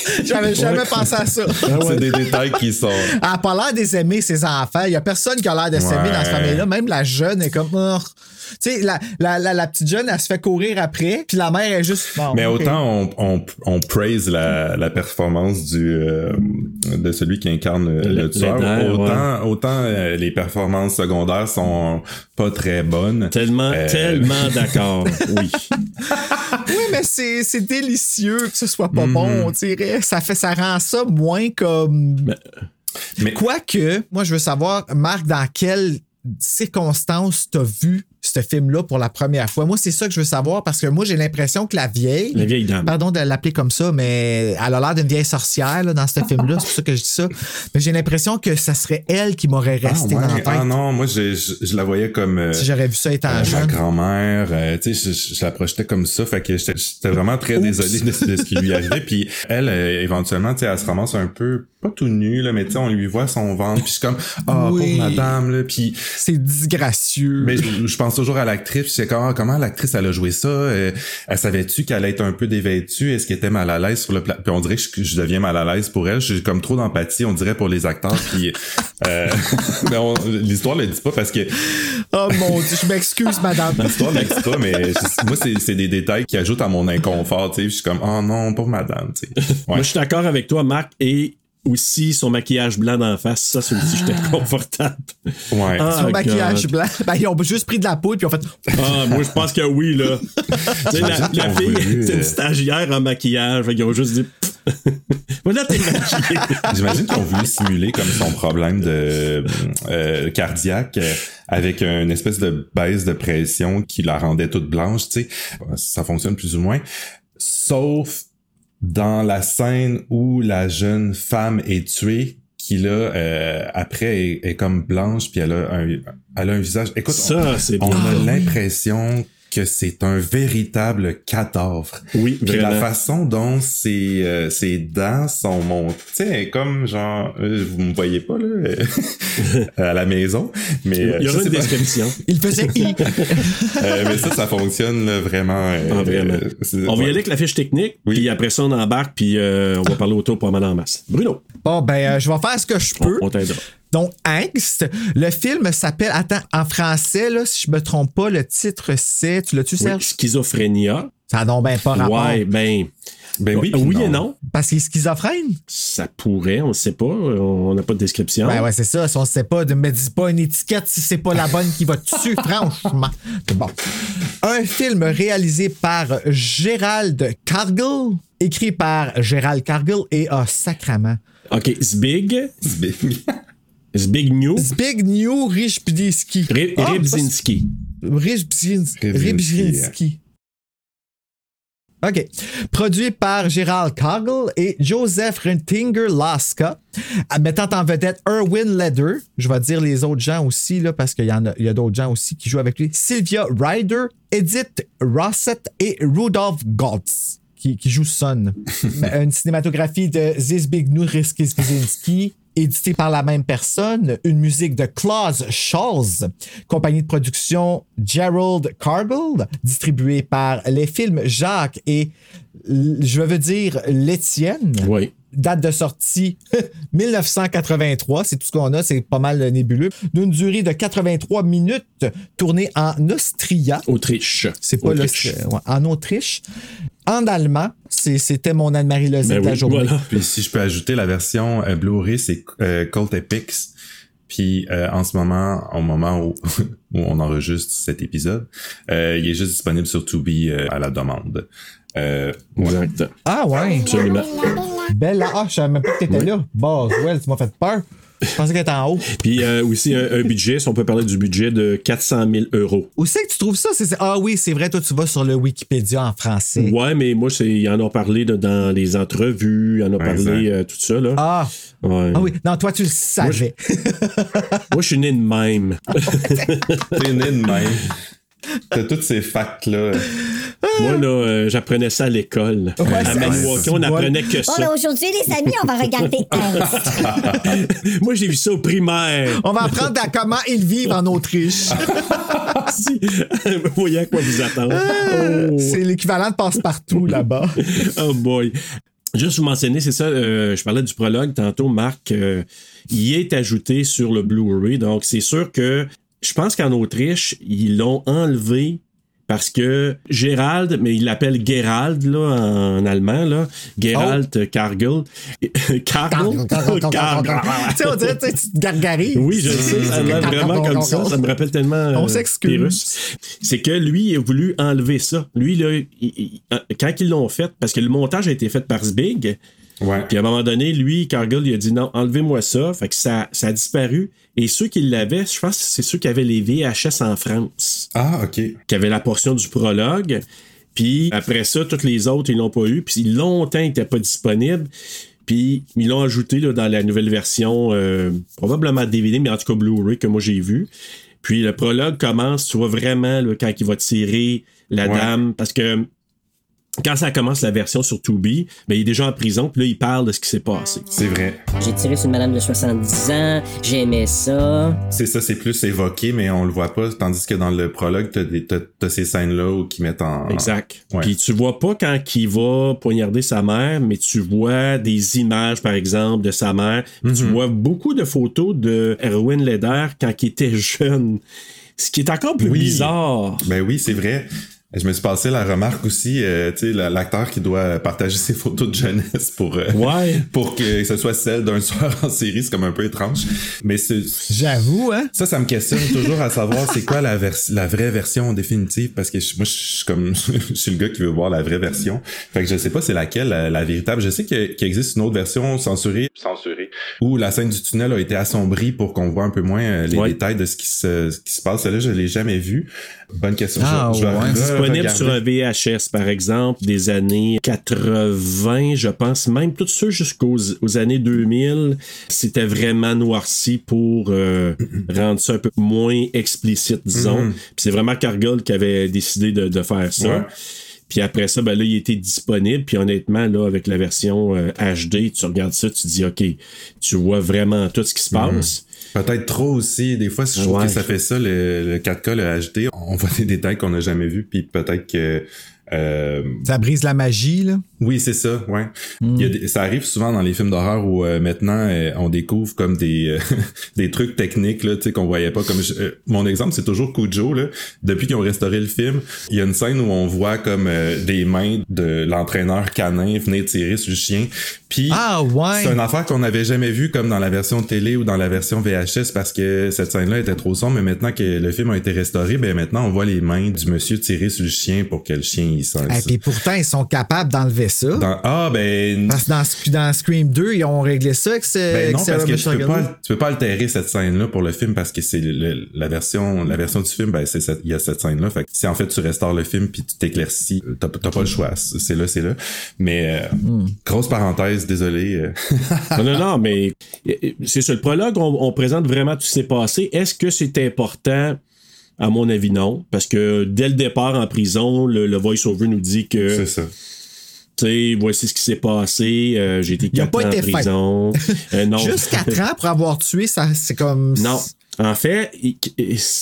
Speaker 1: J'avais jamais pensé à ça.
Speaker 3: c'est des détails qui sont.
Speaker 1: Elle a pas l'air des aimer ses enfants. Il y a personne qui a l'air de s'aimer
Speaker 3: Ouais.
Speaker 1: dans cette famille-là. Même la jeune est comme. Oh. Tu sais, la, la, la, la petite jeune, elle se fait courir après, puis la mère est juste. bon,
Speaker 3: Mais autant on, on, on praise la, la performance du euh, de celui qui incarne le, tueur, autant autant euh, les performances secondaires sont pas très bonnes.
Speaker 2: Tellement,
Speaker 3: Euh,
Speaker 2: tellement d'accord. Oui.
Speaker 1: Oui, mais c'est c'est délicieux que ce soit pas
Speaker 3: Mhm.
Speaker 1: bon, on dirait. Ça, fait, ça rend ça moins comme.
Speaker 3: Mais
Speaker 1: Quoique, moi, je veux savoir, Marc, dans quelles circonstances t'as vu ce film-là pour la première fois? Moi, c'est ça que je veux savoir parce que moi, j'ai l'impression que la vieille.
Speaker 2: La vieille dame.
Speaker 1: Pardon de l'appeler comme ça, mais elle a l'air d'une vieille sorcière là, dans ce film-là. C'est pour ça que je dis ça. Mais j'ai l'impression que ça serait elle qui m'aurait
Speaker 3: Ah,
Speaker 1: resté
Speaker 3: ouais.
Speaker 1: dans la tête.
Speaker 3: Ah non, moi, je, je, je la voyais comme... euh,
Speaker 1: Si j'aurais vu ça étant
Speaker 3: Euh, ma
Speaker 1: jeune.
Speaker 3: grand-mère, euh, tu sais, je, je la projetais comme ça, fait que j'étais j'étais vraiment très désolé de, de ce qui lui arrivait. Puis elle, euh, éventuellement, tu sais, elle se ramasse un peu, pas tout nue là, mais tu sais, on lui voit son ventre, puis je suis comme, ah
Speaker 1: Oui.
Speaker 3: pauvre madame là, puis
Speaker 1: C'est disgracieux.
Speaker 3: mais je, je pense toujours à l'actrice, c'est comment comment l'actrice elle a joué ça, euh, elle savait-tu qu'elle allait être un peu dévêtue, est-ce qu'elle était mal à l'aise sur le plat, puis on dirait que je, je deviens mal à l'aise pour elle, j'ai comme trop d'empathie, on dirait pour les acteurs, puis euh, mais on- l'histoire le dit pas parce que
Speaker 1: Oh mon dieu, je m'excuse, madame.
Speaker 3: L'histoire ne dit pas, mais je- moi, c'est, c'est des détails qui ajoutent à mon inconfort, tu sais. Je suis comme, oh non, pauvre madame, tu sais.
Speaker 2: Moi,
Speaker 3: Ouais.
Speaker 2: je suis d'accord avec toi, Marc, et aussi son maquillage blanc d'en face, ça, c'est aussi, j'étais confortable.
Speaker 3: Ouais.
Speaker 2: Ah,
Speaker 1: Son maquillage blanc. Ben, ils ont juste pris de la poudre puis ils ont fait.
Speaker 2: Ah, moi, je pense que oui, là. La, la fille, c'est une
Speaker 3: euh,
Speaker 2: stagiaire en maquillage. Fait qu'ils ont juste dit, voilà, t'es maquillée.
Speaker 3: J'imagine qu'ils ont voulu simuler comme son problème de euh, cardiaque euh, avec une espèce de baisse de pression qui la rendait toute blanche, tu sais. Ça fonctionne plus ou moins. Sauf dans la scène où la jeune femme est tuée, qui là, euh, après, est, est comme blanche, puis elle a un, elle a un visage... Écoute,
Speaker 2: Ça, c'est
Speaker 3: on a l'impression que c'est un véritable cadavre.
Speaker 2: Oui,
Speaker 3: Puis la façon dont ses, euh, ses dents sont montées, tu sais, comme genre, euh, vous me voyez pas là, euh, à la maison, mais euh,
Speaker 2: Il y aura une
Speaker 3: pas.
Speaker 2: description.
Speaker 1: Il faisait I.
Speaker 3: Euh, mais ça, ça fonctionne là, vraiment. euh,
Speaker 2: Ah, vraiment.
Speaker 3: euh,
Speaker 2: On va y aller avec la fiche technique,
Speaker 3: Oui.
Speaker 2: puis après ça, on embarque, puis euh, on va parler autour pas mal en masse. Bruno,
Speaker 1: Bon, ben, euh, je vais faire ce que je
Speaker 2: on,
Speaker 1: peux.
Speaker 2: on t'aidera.
Speaker 1: Donc, Angst, le film s'appelle, attends, en français, là, si je me trompe pas, le titre c'est, tu l'as-tu,
Speaker 2: Oui,
Speaker 1: Serge?
Speaker 2: schizophrénia.
Speaker 1: Ça a donc ben pas rapport.
Speaker 2: Ouais, ben.
Speaker 3: Ben oui,
Speaker 2: oui et non.
Speaker 1: Parce qu'il est schizophrène?
Speaker 2: Ça pourrait, on ne sait pas. On n'a pas de description.
Speaker 1: Ben ouais, c'est ça. Si on sait pas, ne me dis pas une étiquette si c'est pas la bonne qui va dessus, franchement. Bon. Un film réalisé par Gérald Cargill, écrit par Gérald Cargill et ah, sacrament.
Speaker 2: OK, Zbig.
Speaker 3: c'est-
Speaker 2: Zbigniew.
Speaker 1: Zbigniew Rybczynski.
Speaker 2: Ry-
Speaker 1: Ah. OK. Produit par Gérald Cargill et Joseph Rentinger Laska, mettant en vedette Erwin Leder. Je vais dire les autres gens aussi, là, parce qu'il y en a, il y a d'autres gens aussi qui jouent avec lui. Sylvia Ryder, Edith Rossett et Rudolph Goltz. Qui, qui joue Son. Une cinématographie de Zbigniew Rybczynski, édité par la même personne, une musique de Klaus Scholz, compagnie de production Gerald Cargill, distribuée par les films Jacques et je veux dire l'Étienne.
Speaker 2: Oui.
Speaker 1: Date de sortie 1983, c'est tout ce qu'on a, c'est pas mal nébuleux. D'une durée de 83 minutes, tournée en Austria.
Speaker 2: Autriche.
Speaker 1: C'est pas
Speaker 2: Autriche.
Speaker 1: ouais, en Autriche. En allemand, c'était mon Anne-Marie Lozier
Speaker 2: Ben
Speaker 1: de la
Speaker 2: oui,
Speaker 1: journée.
Speaker 2: voilà.
Speaker 3: Puis si je peux ajouter la version euh, Blu-ray, c'est euh, Cult Epics. Puis euh, en ce moment, au moment où, où on enregistre cet épisode, euh, il est juste disponible sur Tubi euh, à la demande. Euh.
Speaker 2: Exact.
Speaker 1: Ah ouais.
Speaker 2: Absolument.
Speaker 1: Belle. Ah, je savais même pas que t'étais là. Boswell, tu m'as fait peur. Je pensais qu'elle était en haut.
Speaker 2: Puis euh, aussi un, un budget, si on peut parler du budget de 400 000 euros.
Speaker 1: Où c'est que tu trouves ça? C'est- c'est- Ah oui, c'est vrai, toi, tu vas sur le Wikipédia en français.
Speaker 2: Ouais, mais moi, c'est, ils en ont parlé là, dans les entrevues, ils en ont parlé, euh, tout ça. Là.
Speaker 1: Ah,
Speaker 2: Ouais.
Speaker 1: ah oui. Non, toi, tu le savais.
Speaker 2: Moi, je suis né de même.
Speaker 3: T'es né de même. T'as toutes ces facts-là.
Speaker 2: Moi, là, euh, j'apprenais ça à l'école.
Speaker 1: Ouais,
Speaker 2: à Maniwaki, on n'apprenait que
Speaker 5: Bon, ben,
Speaker 2: ça.
Speaker 5: aujourd'hui, les amis, on va regarder.
Speaker 2: Moi, j'ai vu ça au primaire.
Speaker 1: On va apprendre à comment ils vivent en Autriche.
Speaker 2: Si. Vous voyez à quoi vous attendre. Oh.
Speaker 1: C'est l'équivalent de passe-partout là-bas.
Speaker 2: Oh boy. Juste vous mentionner, c'est ça, euh, je parlais du prologue tantôt, Marc, euh, il est ajouté sur le Blu-ray, donc c'est sûr que je pense qu'en Autriche, ils l'ont enlevé parce que Gérald, mais il l'appelle Gerald là, en allemand, là, Gerald Cargill. Cargill? Cargill.
Speaker 1: tu sais, on dirait tu te gargarises.
Speaker 2: Oui, je sais, ça a l'air vraiment comme ça. Ça me rappelle tellement.
Speaker 1: On
Speaker 2: euh,
Speaker 1: s'excuse.
Speaker 2: C'est que lui, il a voulu enlever ça. Lui, là, il- il- quand ils l'ont fait, parce que le montage a été fait par Zbig. Puis à un moment donné, lui, Cargill, il a dit non, enlevez-moi ça. Fait que ça, ça a disparu. Et ceux qui l'avaient, je pense que c'est ceux qui avaient les VHS en France,
Speaker 3: Ah, OK.
Speaker 2: qui avaient la portion du prologue. Puis après ça, tous les autres, ils l'ont pas eu. Puis longtemps, il n'était pas disponible. Puis ils l'ont ajouté là, dans la nouvelle version, euh, probablement DVD, mais en tout cas Blu-ray que moi j'ai vu. Puis le prologue commence, tu vois vraiment là, quand il va tirer la
Speaker 3: Ouais.
Speaker 2: dame, parce que quand ça commence la version sur Tubi, ben, il est déjà en prison, puis là, il parle de ce qui s'est passé.
Speaker 3: C'est vrai.
Speaker 6: J'ai tiré sur une madame de 70 ans, j'aimais ça.
Speaker 3: C'est ça, c'est plus évoqué, mais on le voit pas. Tandis que dans le prologue, t'as, des- t'as, t'as ces scènes-là où qui mettent en.
Speaker 2: Exact.
Speaker 3: Ouais.
Speaker 2: Puis tu vois pas quand il va poignarder sa mère, mais tu vois des images, par exemple, de sa mère. Puis Tu vois beaucoup de photos de Erwin Leder quand il était jeune. Ce qui est encore plus
Speaker 3: Oui.
Speaker 2: bizarre.
Speaker 3: Ben oui, c'est vrai. Je me suis passé la remarque aussi, euh, tu sais, la- l'acteur qui doit partager ses photos de jeunesse pour euh,
Speaker 2: Ouais.
Speaker 3: pour que ce soit celle d'un soir en série, c'est comme un peu étrange. Mais c'est
Speaker 1: J'avoue, hein?
Speaker 3: ça, ça me questionne toujours à savoir c'est quoi la, vers- la vraie version définitive parce que je- moi, je suis comme je suis le gars qui veut voir la vraie version. Fait que je sais pas c'est laquelle la, la véritable. Je sais qu'il existe une autre version censurée, censurée, où la scène du tunnel a été assombrie pour qu'on voit un peu moins euh, les
Speaker 2: Ouais.
Speaker 3: détails de ce qui se, ce qui se passe. Celle-là, je l'ai jamais vue. Bonne question.
Speaker 1: Ah,
Speaker 3: Je-
Speaker 1: ouais.
Speaker 2: Disponible sur un VHS, par exemple, des années 80, je pense, même tous ceux jusqu'aux aux années 2000, c'était vraiment noirci pour euh, rendre ça un peu moins explicite, disons.
Speaker 3: Mhm.
Speaker 2: Puis c'est vraiment Cargill qui avait décidé de, de faire ça.
Speaker 3: Ouais.
Speaker 2: Puis après ça, ben là, il était disponible. Puis honnêtement, là, avec la version euh, HD, tu regardes ça, tu dis, OK, tu vois vraiment tout ce qui se passe.
Speaker 3: Peut-être trop aussi. Des fois, je trouve
Speaker 2: Ouais.
Speaker 3: que ça fait ça, le, le 4K, le HD. On voit des détails qu'on n'a jamais vus, puis peut-être que... euh,
Speaker 1: Ça brise la magie, là.
Speaker 3: Oui, c'est ça, ouais. Il y a des- ça arrive souvent dans les films d'horreur où euh, maintenant euh, on découvre comme des euh, des trucs techniques là, tu sais qu'on voyait pas. Comme je- euh, mon exemple, c'est toujours Cujo là. Depuis qu'ils ont restauré le film, il y a une scène où on voit comme euh, des mains de l'entraîneur canin venir tirer sur le chien. Puis
Speaker 1: Ah, ouais.
Speaker 3: c'est une affaire qu'on n'avait jamais vue comme dans la version télé ou dans la version VHS parce que cette scène-là était trop sombre. Mais maintenant que le film a été restauré, ben maintenant on voit les mains du monsieur tirer sur le chien pour que le chien il s'en.
Speaker 1: Et puis pourtant, ils sont capables d'enlever ça.
Speaker 3: dans... Ah ben
Speaker 1: Parce que dans, dans Scream 2, ils ont réglé ça avec ce-
Speaker 3: ben non, parce que tu peux pas, tu peux pas altérer cette scène-là pour le film parce que c'est la version, la version du film, ben c'est cette- il y a cette scène-là. Fait que si en fait tu restaures le film puis tu t'éclaircis, t'as pas le choix. C'est là, c'est là. Mais euh,
Speaker 1: Hmm.
Speaker 3: grosse parenthèse, désolé. euh.
Speaker 2: non, non, non, mais c'est sur le prologue, on, on présente vraiment tout ce qui s'est passé. Est-ce que c'est important? À mon avis, non. Parce que dès le départ en prison, le, le voice-over nous dit que,
Speaker 3: c'est ça.
Speaker 2: Tu sais, voici ce qui s'est passé, euh, j'ai été
Speaker 1: Il a
Speaker 2: 4
Speaker 1: pas
Speaker 2: ans en
Speaker 1: été fait.
Speaker 2: prison. Euh, non.
Speaker 1: Juste 4 ans pour avoir tué, ça, c'est comme.
Speaker 2: Non. En fait,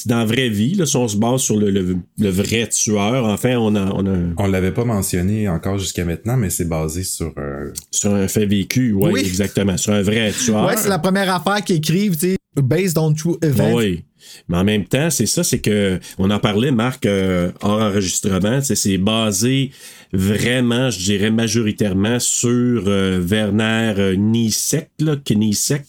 Speaker 2: dans la vraie vie, là, si on se base sur le, le- le vrai tueur, enfin, on a, on a
Speaker 3: On l'avait pas mentionné encore jusqu'à maintenant, mais c'est basé sur. euh,
Speaker 2: sur un fait vécu, ouais,
Speaker 1: Oui.
Speaker 2: exactement, sur un vrai tueur.
Speaker 1: Ouais, c'est la première affaire qu'ils écrivent, tu sais. Based on true events.
Speaker 2: Oui. Mais en même temps, c'est ça, c'est que on en parlait, Marc, euh, hors enregistrement, c'est basé vraiment, je dirais majoritairement sur euh, Werner euh, Niesek, là, Kniesek.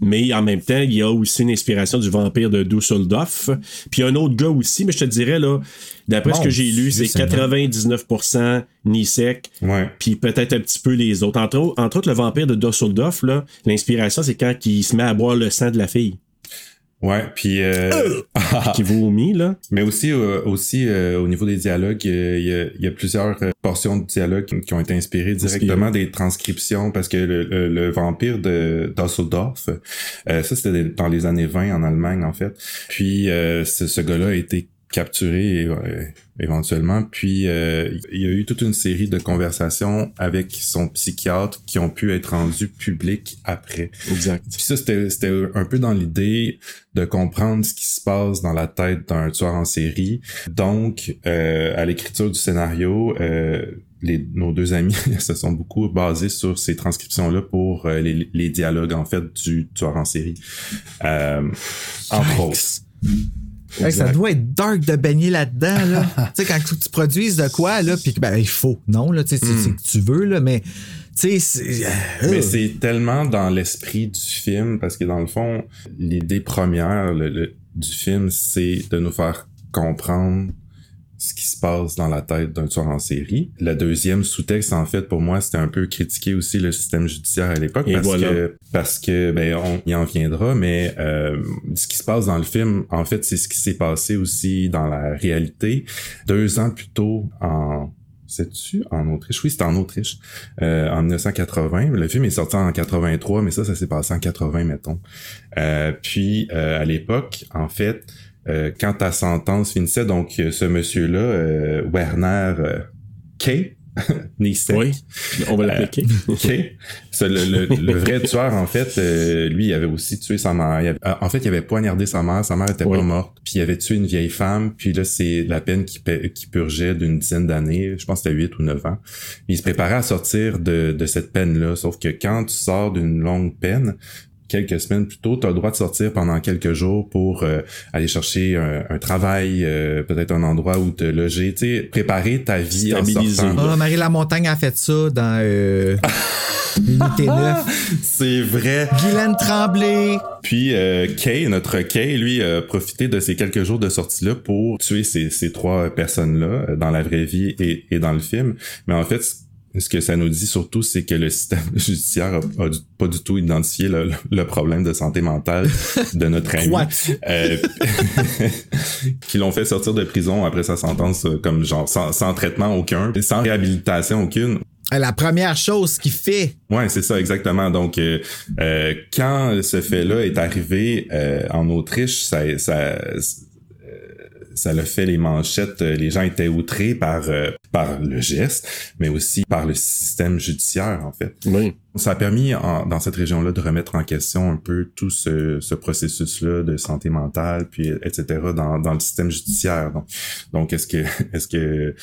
Speaker 2: mais en même temps, il y a aussi une inspiration du vampire de Dusseldorf. Puis un autre gars aussi, mais je te dirais, là, d'après ce que j'ai lu, c'est
Speaker 1: Seigneur.
Speaker 2: 99% Niesek,
Speaker 3: Ouais.
Speaker 2: puis peut-être un petit peu les autres. Entre, autres- entre autres, le vampire de Dusseldorf, là, l'inspiration, c'est quand il se met à boire le sang de la fille,
Speaker 3: Ouais, puis euh,
Speaker 2: qui vomit, là.
Speaker 3: mais aussi euh, aussi euh, au niveau des dialogues, euh, il y, y a plusieurs euh, portions de dialogue qui, qui ont été inspirées directement des transcriptions parce que le, le- le vampire de Dusseldorf, euh, ça c'était dans les années 20 en Allemagne en fait. Puis euh, ce, ce gars-là a été capturé euh, éventuellement. Puis euh, il y a eu toute une série de conversations avec son psychiatre qui ont pu être rendues publiques après.
Speaker 2: Exact.
Speaker 3: Puis ça, c'était, c'était un peu dans l'idée de comprendre ce qui se passe dans la tête d'un tueur en série. Donc, euh, à l'écriture du scénario, euh, les, nos deux amis se sont beaucoup basés sur ces transcriptions-là pour euh, les, les dialogues, en fait, du tueur en série. Euh, entre autres.
Speaker 1: Ça doit être dark de baigner là-dedans, là. tu sais, quand tu produises de quoi, là, puis ben, il faut. Non, là, tu sais, c'est- c'est que tu veux, là, mais, tu sais, c'est. euh,
Speaker 3: Mais c'est tellement dans l'esprit du film, parce que dans le fond, l'idée première le- le- du film, c'est de nous faire comprendre ce qui se passe dans la tête d'un tueur en série. La deuxième sous-texte, en fait, pour moi, c'était un peu critiquer aussi le système judiciaire à l'époque parce
Speaker 2: voilà.
Speaker 3: que parce que ben on y en viendra, mais euh, ce qui se passe dans le film, en fait, c'est ce qui s'est passé aussi dans la réalité. Deux ans plus tôt, en c'est-tu en Autriche? Oui, c'était en Autriche, euh, en 1980. Le film est sorti en 83, mais ça, ça s'est passé en 80, mettons. Euh, puis, euh, à l'époque, en fait, quand ta sentence finissait, donc euh, ce monsieur-là, euh, Werner euh, K. Nisek,
Speaker 2: Oui, on va l'appliquer.
Speaker 3: Le, le, le vrai tueur, en fait, euh, lui, il avait aussi tué sa mère. Il avait- euh, en fait, il avait poignardé sa mère. Sa mère était
Speaker 2: Oui.
Speaker 3: pas morte. Puis il avait tué une vieille femme. Puis là, c'est la peine qui, qui purgeait d'une dizaine d'années. Je pense que c'était 8 ou 9 ans. Il se préparait à sortir de, de cette peine-là. Sauf que quand tu sors d'une longue peine, quelques semaines plus tôt, tu as le droit de sortir pendant quelques jours pour euh, aller chercher un, un travail, euh, peut-être un endroit où te loger, tu sais, préparer ta vie en sortant.
Speaker 1: Ah, Marie Lamontagne a fait ça dans euh, Unité 9.
Speaker 3: C'est vrai.
Speaker 1: Guylaine Tremblay.
Speaker 3: Puis euh, Kay, notre Kay, lui, a profité de ces quelques jours de sortie-là pour tuer ces, ces trois personnes-là dans la vraie vie et, et dans le film. Mais en fait, ce que ça nous dit surtout, c'est que le système judiciaire a, a du- pas du tout identifié le, le problème de santé mentale de notre ami. Euh, qui l'ont fait sortir de prison après sa sentence euh, comme genre sans, sans traitement aucun, sans réhabilitation aucune.
Speaker 1: La première chose qu'il fait,
Speaker 3: Ouais, c'est ça exactement. Donc, euh, euh, quand ce fait-là est arrivé euh, en Autriche, ça, ça, euh, ça l'a fait les manchettes. Euh, Les gens étaient outrés par euh, par le geste, mais aussi par le système judiciaire en fait.
Speaker 2: Oui.
Speaker 3: Ça a permis en- dans cette région-là de remettre en question un peu tout ce, ce processus-là de santé mentale, puis etc. dans, dans le système judiciaire. Donc, donc est-ce que est-ce que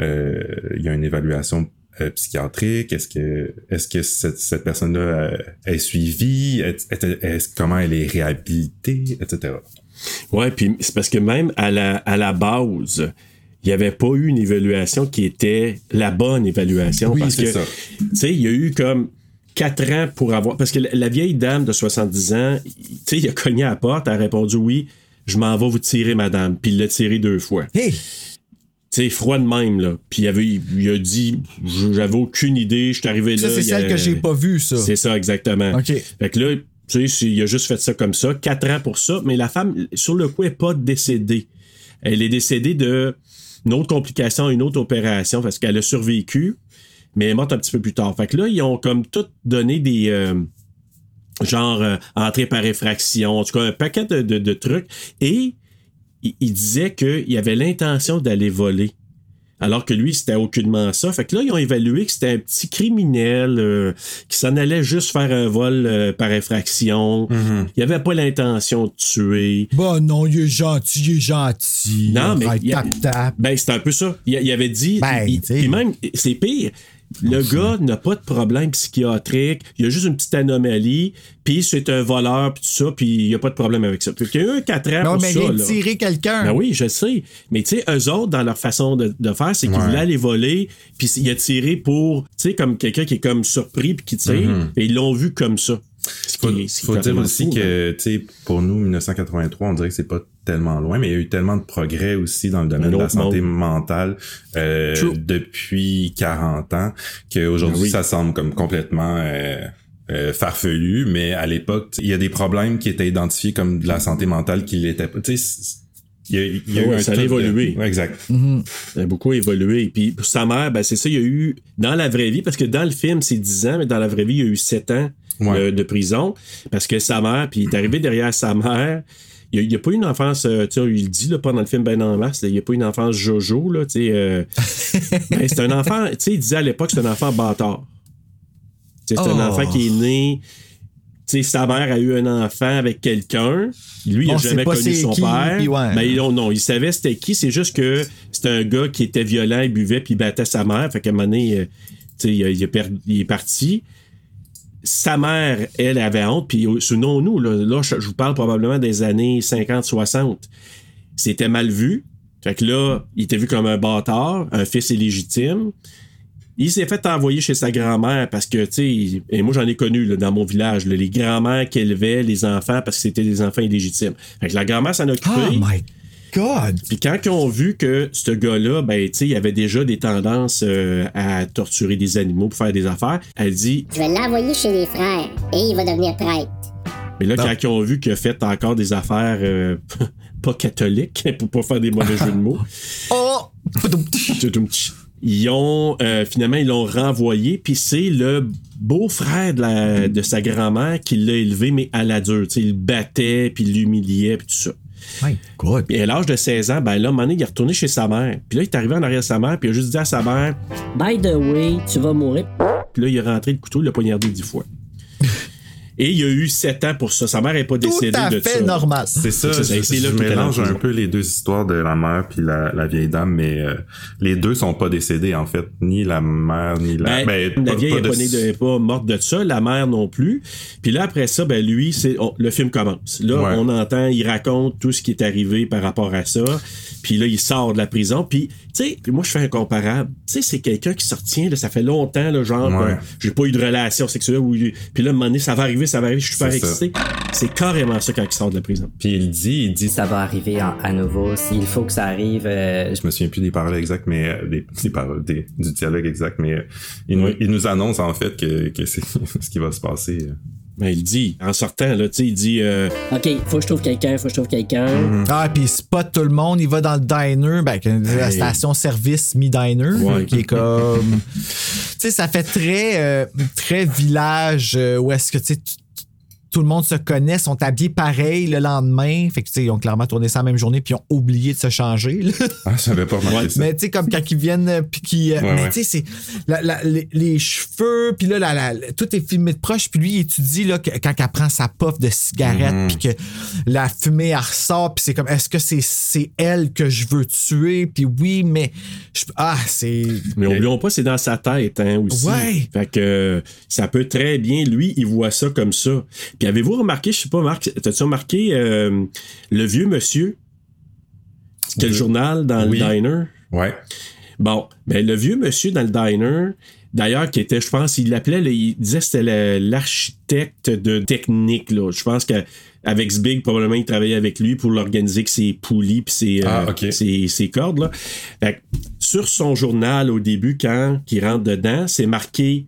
Speaker 3: euh, il y a une évaluation euh, psychiatrique? Est-ce que est-ce que cette, cette personne-là euh, est suivie? Est- est- est-ce comment elle est réhabilitée, etc.
Speaker 2: Ouais, puis c'est parce que même à la, à la base, il n'y avait pas eu une évaluation qui était la bonne évaluation.
Speaker 3: Oui,
Speaker 2: parce
Speaker 3: c'est
Speaker 2: que, tu sais, il y a eu comme quatre ans pour avoir. Parce que la, la vieille dame de 70 ans, tu sais, il a cogné à la porte, elle a répondu oui, je m'en vais vous tirer, madame. Puis il l'a tiré deux fois.
Speaker 1: hey,
Speaker 2: Tu sais, froid de même, là. Puis il, avait, il a dit j'avais aucune idée, je suis arrivé là.
Speaker 1: ça, c'est
Speaker 2: y a-
Speaker 1: celle que j'ai pas vue, ça.
Speaker 2: C'est ça, exactement.
Speaker 1: OK.
Speaker 2: Fait que là, c'est- il a juste fait ça comme ça, quatre ans pour ça, mais la femme, sur le coup, n'est pas décédée. Elle est décédée de une autre complication, une autre opération, parce qu'elle a survécu, mais elle est morte un petit peu plus tard. Fait que là, ils ont comme tout donné des. euh, genre, euh, entrée par effraction, en tout cas, un paquet de, trucs. Et il disait qu'il avait l'intention d'aller voler. Alors que lui, c'était aucunement ça. Fait que là, ils ont évalué que c'était un petit criminel euh, qui s'en allait juste faire un vol euh, par effraction. Il avait pas l'intention de tuer.
Speaker 1: Bah non, il est gentil, il est gentil.
Speaker 2: Non, mais il a-
Speaker 1: tap, tap.
Speaker 2: Ben, c'est un peu ça. Il, il avait dit.
Speaker 1: Ben,
Speaker 2: il-
Speaker 1: tu sais.
Speaker 2: puis même, c'est pire. Le gars n'a pas de problème psychiatrique. Il a juste une petite anomalie. Puis c'est un voleur, puis tout ça. Puis il n'y a pas de problème avec ça. Puis il y a eu un 4 ans
Speaker 1: Non,
Speaker 2: pour
Speaker 1: mais
Speaker 2: ça.
Speaker 1: il
Speaker 2: là.
Speaker 1: tirer quelqu'un.
Speaker 2: Ben oui, je sais. Mais tu sais, eux autres, dans leur façon de, de faire, c'est qu'ils
Speaker 3: Ouais.
Speaker 2: voulaient aller voler, puis il a tiré pour, tu sais, comme quelqu'un qui est comme surpris, puis qui tire, et ils l'ont vu comme ça. Ce qui
Speaker 3: Faut,
Speaker 2: est-
Speaker 3: faut dire aussi
Speaker 2: fou,
Speaker 3: que, tu sais, pour nous, 1983, on dirait que c'est pas tellement loin, mais il y a eu tellement de progrès aussi dans le domaine de la santé mentale euh, depuis 40 ans, qu'aujourd'hui,
Speaker 2: Ah oui.
Speaker 3: ça semble comme complètement euh, euh, farfelu, mais à l'époque, il y a des problèmes qui étaient identifiés comme de la santé mentale qui l'étaient pas. Tu sais, il y a, il y a
Speaker 2: Ouais,
Speaker 3: eu un
Speaker 2: ça a
Speaker 3: de-
Speaker 2: évolué.
Speaker 3: Ouais, exact.
Speaker 2: Ça a beaucoup évolué. Puis pour sa mère, ben c'est ça, il y a eu, dans la vraie vie, parce que dans le film, c'est 10 ans, mais dans la vraie vie, il y a eu 7 ans
Speaker 3: Ouais.
Speaker 2: de, de prison. Parce que sa mère, puis il est arrivé derrière sa mère. Il n'y a, pas eu une enfance, euh, tu sais, il le dit là, pas dans le film Ben en masse, il n'y a pas eu une enfance Jojo, là, tu sais. euh, ben, c'est un enfant, tu sais, il disait à l'époque, c'est un enfant bâtard. C'est un
Speaker 1: Oh.
Speaker 2: enfant qui est né. Tu sais, sa mère a eu un enfant avec quelqu'un. Lui, il n'a jamais connu son
Speaker 1: qui,
Speaker 2: père.
Speaker 1: puis ouais.
Speaker 2: Ben, non, non, il savait c'était qui. C'est juste que c'était un gars qui était violent, il buvait, puis il battait sa mère. Fait qu'à un moment donné, euh, tu sais, il, il est parti. Sa mère, elle, avait honte. Puis euh, selon nous, là, là, je, vous parle probablement des années 50-60. C'était mal vu. Fait que là, il était vu comme un bâtard, un fils illégitime. Il s'est fait envoyer chez sa grand-mère parce que, tu sais, et moi j'en ai connu là, dans mon village, les grand-mères qui élevaient les enfants parce que c'était des enfants illégitimes. Fait que la grand-mère s'en
Speaker 1: Oh
Speaker 2: occupait.
Speaker 1: my. God!
Speaker 2: Puis quand ils ont vu que ce gars-là, ben, tu sais, il avait déjà des tendances euh, à torturer des animaux pour faire des affaires, elle dit,
Speaker 4: Je vais l'envoyer chez les frères et il va devenir prêtre.
Speaker 2: mais là,
Speaker 1: Non.
Speaker 2: quand ils ont vu qu'il a fait encore des affaires euh, pas catholiques, pour pas faire des mauvais jeux de mots,
Speaker 1: Oh!
Speaker 2: ils ont, euh, finalement, ils l'ont renvoyé, puis c'est le beau-frère de, la- de sa grand-mère qui l'a élevé, mais à la dure, tu sais, il le battait, puis il l'humiliait, puis tout ça.
Speaker 1: My God!
Speaker 2: Puis à l'âge de 16 ans, ben là, à un moment donné, il est retourné chez sa mère. Puis là, il est arrivé en arrière de sa mère, puis il a juste dit à sa mère,
Speaker 6: By the way, tu vas mourir.
Speaker 2: Puis là, il est rentré le couteau, il l'a poignardé dix fois. Et il a eu sept ans pour ça. Sa mère n'est pas
Speaker 1: Tout
Speaker 2: décédée
Speaker 1: à
Speaker 2: de
Speaker 1: fait
Speaker 2: ça.
Speaker 1: normal.
Speaker 3: C'est ça,
Speaker 2: C'est ça,
Speaker 3: je,
Speaker 2: c'est
Speaker 3: je
Speaker 2: là
Speaker 3: mélange un peu les deux histoires de la mère puis la, la vieille dame, mais euh, les deux sont pas décédés en fait, ni la mère ni la.
Speaker 2: Ben,
Speaker 3: ben,
Speaker 2: la
Speaker 3: pas-
Speaker 2: vieille n'est
Speaker 3: de-
Speaker 2: pas, de- morte de ça, la mère non plus. Puis là, après ça, ben lui, c'est on- le film commence. Là,
Speaker 3: Ouais.
Speaker 2: on entend, il raconte tout ce qui est arrivé par rapport à ça. Puis là, il sort de la prison. Puis, tu sais, moi, je fais un comparable. Tu sais, c'est quelqu'un qui se retient, là, ça fait longtemps, là, genre,
Speaker 3: Ouais.
Speaker 2: euh, j'ai pas eu de relation sexuelle. Ou, puis là, à un moment donné, ça va arriver, ça va arriver, je suis super
Speaker 3: C'est ça.
Speaker 2: excité. C'est carrément ça quand il sort de la prison.
Speaker 3: Puis il dit, il dit,
Speaker 8: Ça va arriver en- à nouveau. Il faut que ça arrive. euh,
Speaker 3: je me souviens plus des paroles exactes, mais euh, des, des paroles, des- du dialogue exact, mais euh, il, nous,
Speaker 2: Oui.
Speaker 3: il nous annonce en fait que, que c'est ce qui va se passer.
Speaker 2: Ben, il dit, en sortant, là, tu sais, il dit, euh,
Speaker 6: OK, faut que je trouve quelqu'un, faut que je trouve quelqu'un.
Speaker 2: Mm-hmm.
Speaker 1: Ah, puis il spot tout le monde, il va dans le diner, ben, la
Speaker 2: Hey.
Speaker 1: station-service mi-diner,
Speaker 2: Ouais.
Speaker 1: qui est comme. tu sais, ça fait très, euh, très village euh, où est-ce que, tu sais, tout le monde se connaît, sont habillés pareil le lendemain. Fait que, tu sais, ils ont clairement tourné ça la même journée, puis ils ont oublié de se changer. là.
Speaker 3: Ah, j'avais pas remarqué ça.
Speaker 1: Mais tu sais, comme quand ils viennent, euh, puis qui. euh,
Speaker 3: Ouais,
Speaker 1: mais
Speaker 3: ouais.
Speaker 1: tu sais, c'est. la- la- les, les cheveux, puis là, la- la- tout est filmé de proche, puis lui, il étudie, là, que- quand elle prend sa puff de cigarette,
Speaker 3: Mhm.
Speaker 1: puis que la fumée, elle ressort, puis c'est comme, est-ce que c'est c'est elle que je veux tuer? Puis oui, mais. je- ah, c'est.
Speaker 2: Mais oublions pas, c'est dans sa tête hein, aussi.
Speaker 1: Ouais.
Speaker 2: Fait que ça peut très bien, lui, il voit ça comme ça. Puis avez-vous remarqué, je sais pas, Marc, t'as-tu remarqué euh, le vieux monsieur qui a le journal dans
Speaker 3: Oui.
Speaker 2: le diner?
Speaker 3: Ouais.
Speaker 2: Bon, ben le vieux monsieur dans le diner, d'ailleurs, qui était, je pense, il l'appelait, il disait que c'était l'architecte de technique. Là. Je pense qu'avec Zbig, probablement, il travaillait avec lui pour l'organiser que ses poulies puis ses,
Speaker 3: Ah,
Speaker 2: euh, ses, ses cordes. Là. Fait que sur son journal, au début, quand il rentre dedans, c'est marqué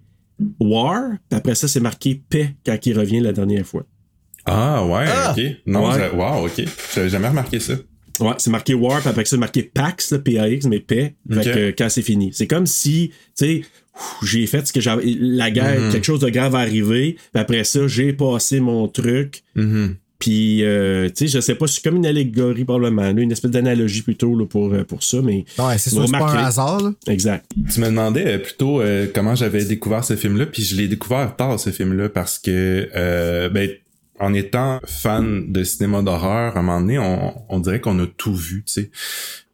Speaker 2: War, puis après ça, c'est marqué paix quand il revient la dernière fois.
Speaker 3: Ah, ouais,
Speaker 1: Ah!
Speaker 3: ok. Non,
Speaker 2: Ouais.
Speaker 3: wow, ok. J'avais jamais remarqué ça.
Speaker 2: Ouais, c'est marqué War, puis après ça, c'est marqué Pax, P-A-X, mais paix, fait
Speaker 3: Ok.
Speaker 2: que quand c'est fini. C'est comme si, tu sais, j'ai fait ce que j'avais. La guerre,
Speaker 3: Mhm.
Speaker 2: quelque chose de grave va arriver, puis après ça, j'ai passé mon truc,
Speaker 3: Mhm.
Speaker 2: Puis, euh, tu sais, je sais pas, c'est comme une allégorie, probablement, là, une espèce d'analogie plutôt là, pour, euh, pour ça, mais.
Speaker 1: Ouais, c'est sûr, c'est pas un hasard, là.
Speaker 2: Exact.
Speaker 3: Tu me demandais euh, plutôt euh, comment j'avais découvert ce film-là, puis je l'ai découvert tard ce film-là parce que euh, ben en étant fan de cinéma d'horreur, à un moment donné, on, on dirait qu'on a tout vu, tu sais.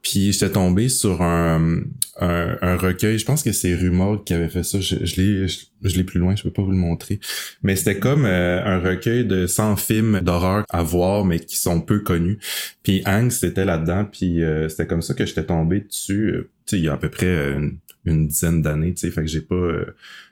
Speaker 3: Puis j'étais tombé sur un, un, un recueil, je pense que c'est Rumor qui avait fait ça, je, je l'ai je, je l'ai plus loin, je peux pas vous le montrer. Mais c'était comme euh, un recueil de 100 films d'horreur à voir, mais qui sont peu connus. Puis Hanks c'était là-dedans, puis euh, c'était comme ça que j'étais tombé dessus, euh, tu sais, il y a à peu près euh, une, une dizaine d'années, tu sais, fait que j'ai pas... euh,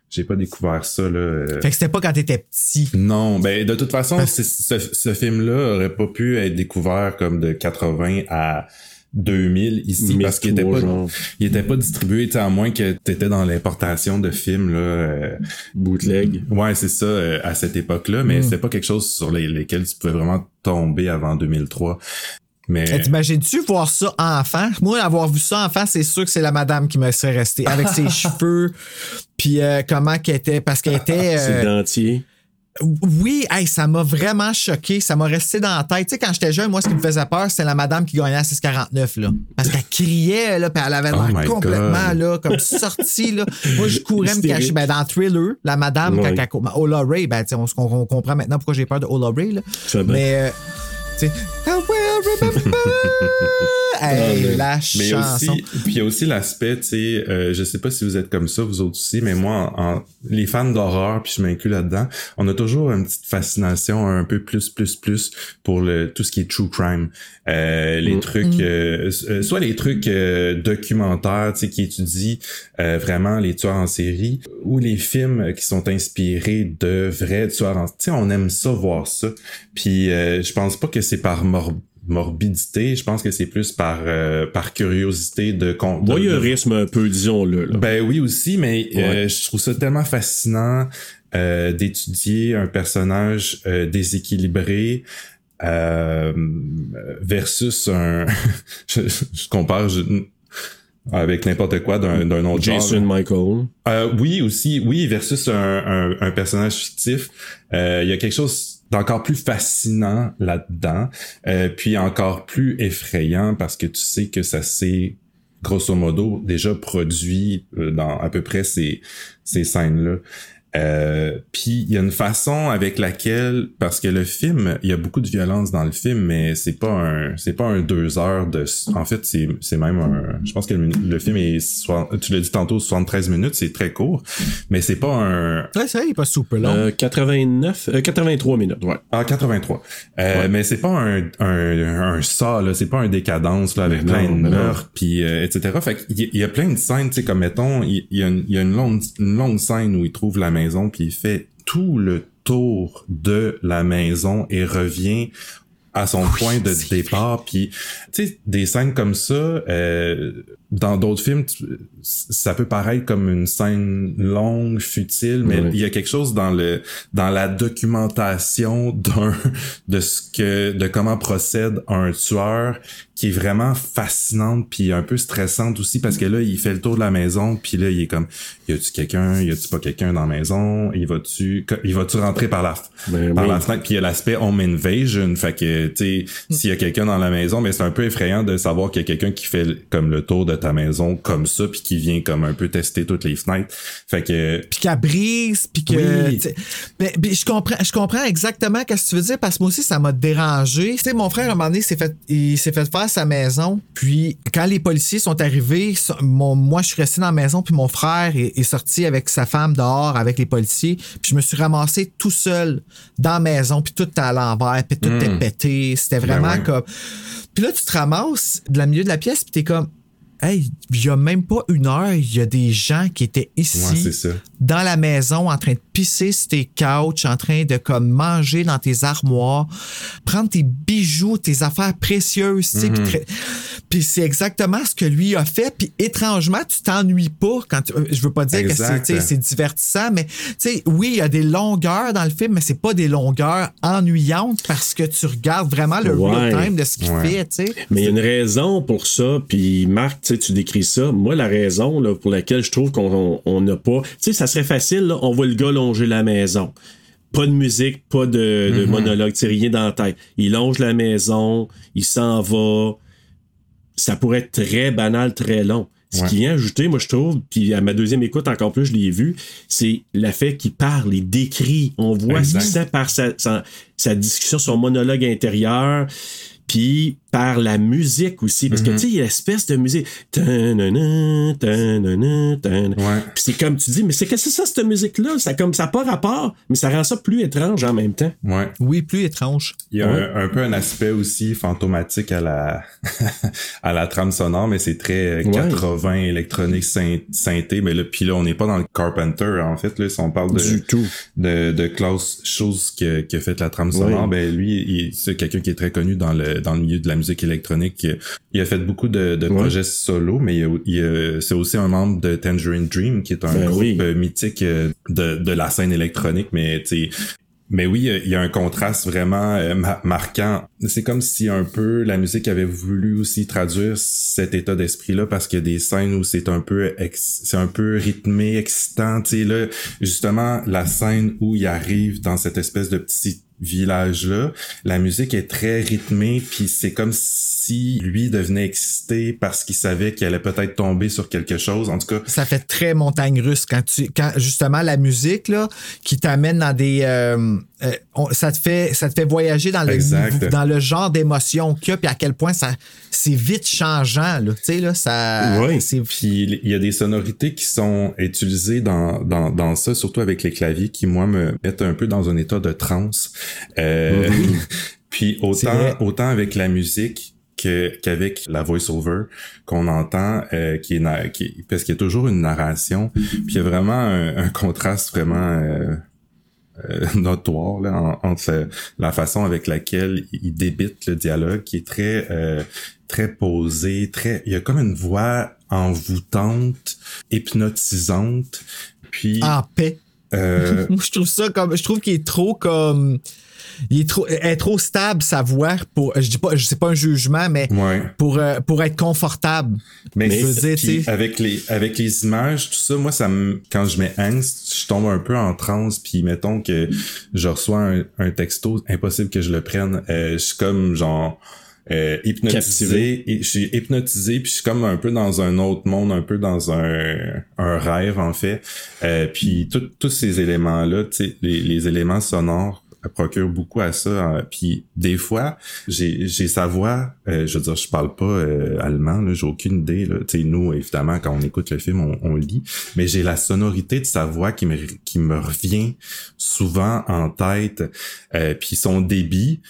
Speaker 3: j'ai pas découvert ça, là.
Speaker 1: Fait que c'était pas quand t'étais petit.
Speaker 3: non, ben de toute façon, ce, ce film-là aurait pas pu être découvert comme de 80 à 2000 ici parce qu'il était pas
Speaker 2: genre,
Speaker 3: il était pas distribué, tu sais, à moins que t'étais dans l'importation de films là. euh,
Speaker 2: bootleg.
Speaker 3: ouais, c'est ça euh, à cette époque-là, mais
Speaker 1: Mm.
Speaker 3: c'était pas quelque chose sur les, lesquels tu pouvais vraiment tomber avant 2003. Mais
Speaker 1: Eh, T'imagines-tu voir ça enfant? Moi, avoir vu ça enfant, c'est sûr que c'est la madame qui me serait restée. Avec ses cheveux, puis euh, comment qu'elle était. Parce qu'elle était.
Speaker 2: C'est
Speaker 1: euh,
Speaker 2: dentier.
Speaker 1: Oui, hey, ça m'a vraiment choqué. Ça m'a resté dans la tête. Tu sais, quand j'étais jeune, moi, ce qui me faisait peur, c'était la madame qui gagnait à 6,49, là. Parce qu'elle criait, là, puis elle avait
Speaker 3: Oh
Speaker 1: l'air
Speaker 3: my
Speaker 1: complètement,
Speaker 3: God.
Speaker 1: là, comme sortie, là. Moi, je courais me cacher. Ben, dans Thriller, la madame,
Speaker 2: Ouais.
Speaker 1: quand elle. cou- ben, Ola Ray, ben, tu sais, on, on- comprend maintenant pourquoi j'ai peur de Ola Ray, là. Mais, euh, tu sais, Hey, la
Speaker 3: Mais aussi, puis il y a aussi l'aspect, tu sais, euh, je sais pas si vous êtes comme ça, vous autres aussi, mais moi, en, en- les fans d'horreur, puis je m'inclus là-dedans, on a toujours une petite fascination un peu plus, plus, plus pour le tout ce qui est true crime, Euh, les
Speaker 2: Mm.
Speaker 3: trucs, euh, euh, soit les trucs euh, documentaires, tu sais, qui étudient euh, vraiment les tueurs en série, ou les films qui sont inspirés de vrais tueurs en, tu sais, on aime ça voir ça. Puis euh, je pense pas que c'est par mor- morbidité. Je pense que c'est plus par euh, par curiosité de,
Speaker 2: Voyeurisme un peu, disons-le. là.
Speaker 3: ben oui aussi, mais euh, je trouve ça tellement fascinant euh, d'étudier un personnage euh, déséquilibré euh, versus un. je, je compare je- avec n'importe quoi d'un d'un autre genre.
Speaker 2: Jason Michael.
Speaker 3: Euh, oui, aussi, oui, versus un, un, un personnage fictif. Euh, Il y a quelque chose d'encore plus fascinant là-dedans, euh, puis encore plus effrayant parce que tu sais que ça s'est grosso modo déjà produit euh, dans à peu près ces, ces scènes-là. Euh, puis il y a une façon avec laquelle parce que le film il y a beaucoup de violence dans le film mais c'est pas un c'est pas un deux heures de en fait c'est c'est même un je pense que le, le film est soix- tu l'as dit tantôt 73 minutes c'est très court mais c'est pas un
Speaker 1: Ouais, ça, il est pas super long.
Speaker 2: Euh, 89, euh, 83 minutes, ouais.
Speaker 3: ah 83 euh,
Speaker 2: Ouais.
Speaker 3: mais c'est pas un un un ça là c'est pas un décadence là avec
Speaker 2: Mais
Speaker 3: plein
Speaker 2: non,
Speaker 3: de meurtres puis euh, etc fait qu'il y, y a plein de scènes tu sais comme mettons il il y a une, il y a une longue une longue scène où il trouve la maison puis il fait tout le tour de la maison et revient à son point de départ puis tu sais des scènes comme ça euh, dans d'autres films tu- ça peut paraître comme une scène longue futile mais il y a quelque chose dans le dans la documentation d'un de ce que de comment procède un tueur qui est vraiment fascinante puis un peu stressante aussi parce que là il fait le tour de la maison puis là il est comme y a-tu quelqu'un y a-tu pas quelqu'un dans la maison il va-tu il va-tu rentrer par la
Speaker 2: Ben
Speaker 3: par
Speaker 2: oui.
Speaker 3: la fenêtre? Puis il y a l'aspect home invasion fait que tu sais s'il y a quelqu'un dans la maison mais c'est un peu effrayant de savoir qu'il y a quelqu'un qui fait comme le tour de ta maison comme ça puis qui vient comme un peu tester toutes les fenêtres fait que
Speaker 1: puis qu'elle brise, puis que.
Speaker 3: Oui.
Speaker 1: ben, ben, je comprends, je comprends exactement ce que tu veux dire parce que moi aussi ça m'a dérangé. Tu sais, mon frère à un moment donné s'est fait, il s'est fait faire sa maison, puis quand les policiers sont arrivés, mon, moi je suis resté dans la maison, puis mon frère est, est sorti avec sa femme dehors avec les policiers, puis je me suis ramassé tout seul dans la maison, puis tout à l'envers, puis tout était pété, c'était vraiment
Speaker 3: ouais.
Speaker 1: comme. Puis là tu te ramasses de la milieu de la pièce, puis t'es comme. Hey, il y a même pas une heure, il y a des gens qui étaient ici
Speaker 3: ouais,
Speaker 1: dans la maison en train de pisser sur tes couches, en train de comme manger dans tes armoires, prendre tes bijoux, tes affaires précieuses, tu sais, puis c'est exactement ce que lui a fait, puis étrangement, tu t'ennuies pas quand tu- euh, je veux pas dire que c'est
Speaker 3: Exact.
Speaker 1: divertissant, mais tu sais, oui, il y a des longueurs dans le film, mais c'est pas des longueurs ennuyantes parce que tu regardes vraiment le
Speaker 2: Ouais.
Speaker 1: real time de ce qu'il
Speaker 3: Ouais.
Speaker 1: fait, tu sais.
Speaker 2: Mais il y a une raison pour ça, puis Marc, tu sais, tu décris ça. Moi, la raison là, pour laquelle je trouve qu'on on n'a pas... Tu sais, ça serait facile, là, on voit le gars longer la maison. Pas de musique, pas de, de monologue, tu sais, rien dans la tête. Il longe la maison, il s'en va. Ça pourrait être très banal, très long. Ce
Speaker 3: Ouais.
Speaker 2: qui vient ajouter, moi, je trouve, puis à ma deuxième écoute, encore plus, je l'ai vu, c'est le fait qu'il parle, il décrit. On voit ce
Speaker 3: Exact.
Speaker 2: qu'il sait par sa, sa, sa discussion, son monologue intérieur, puis par la musique aussi. Parce que, tu sais, il y a l'espèce de musique.
Speaker 3: Ouais.
Speaker 2: Puis c'est comme tu dis, mais c'est qu'est-ce que c'est ça, cette musique-là? Ça comme ça pas rapport, mais ça rend ça plus étrange en même temps.
Speaker 3: ouais
Speaker 1: Oui, plus étrange.
Speaker 3: Il y a
Speaker 2: Ouais.
Speaker 3: un, un peu un aspect aussi fantomatique à la à la trame sonore, mais c'est très euh,
Speaker 2: Ouais.
Speaker 3: 80 électronique syn- synthé. Mais là, puis là, on n'est pas dans le Carpenter en fait. Là, si on parle de
Speaker 2: Du tout.
Speaker 3: de, de Klaus Schulze qui, qui a fait la trame sonore,
Speaker 2: Ouais.
Speaker 3: ben lui, c'est quelqu'un qui est très connu dans le dans le milieu de la musique électronique. Il a fait beaucoup de, de
Speaker 2: Ouais.
Speaker 3: projets solo, mais il il a- c'est aussi un membre de Tangerine Dream, qui est un
Speaker 2: Ben
Speaker 3: groupe
Speaker 2: oui.
Speaker 3: euh, mythique euh, de, de la scène électronique, mais tu mais oui, il y a un contraste vraiment euh, ma- marquant. C'est comme si un peu la musique avait voulu aussi traduire cet état d'esprit-là parce qu'il y a des scènes où c'est un peu c'est un peu rythmé, excitant. Tu sais là, justement la scène où il arrive dans cette espèce de petit village-là, la musique est très rythmée, puis c'est comme si lui devenait excité parce qu'il savait qu'il allait peut-être tomber sur quelque chose. En tout cas,
Speaker 1: ça fait très montagne russe quand tu quand justement la musique là qui t'amène dans des euh, euh, ça te fait ça te fait voyager dans le
Speaker 3: Exact.
Speaker 1: dans le genre d'émotion qu'il y a puis à quel point ça c'est vite changeant là tu sais là ça c'est
Speaker 3: Puis il y a des sonorités qui sont utilisées dans, dans, dans ça, surtout avec les claviers, qui moi me mettent un peu dans un état de transe. Euh, puis
Speaker 1: C'est vrai.
Speaker 3: autant autant avec la musique que qu'avec la voice-over qu'on entend, euh, qui est qui, parce qu'il y a toujours une narration. Puis il y a vraiment un, un contraste vraiment euh, euh, notoire là, en- entre la façon avec laquelle il débite le dialogue, qui est très euh, très posé, très. Il y a comme une voix envoûtante, hypnotisante. Puis
Speaker 1: En paix.
Speaker 3: Euh,
Speaker 1: Moi, je trouve ça comme. Je trouve qu'il est trop comme. Il est trop, elle est trop stable, sa voix, pour. Je dis pas, je sais pas un jugement, mais
Speaker 3: ouais.
Speaker 1: pour, euh, pour être confortable.
Speaker 3: Mais,
Speaker 1: je veux dire,
Speaker 3: avec les avec les images, tout ça, moi ça me quand je mets angst, je tombe un peu en transe puis mettons que je reçois un, un texto, impossible que je le prenne, euh, je suis comme genre euh, hypnotisé et je suis hypnotisé puis je suis comme un peu dans un autre monde, un peu dans un un rêve en fait. Euh, puis tous ces éléments là, tu sais les, les éléments sonores procure beaucoup à ça. euh, Puis des fois, j'ai j'ai sa voix. euh, je veux dire, je parle pas euh, allemand, là, j'ai aucune idée. Là. Tu sais, nous, évidemment, quand on écoute le film, on, on lit, mais j'ai la sonorité de sa voix qui me qui me revient souvent en tête. Euh, puis son débit.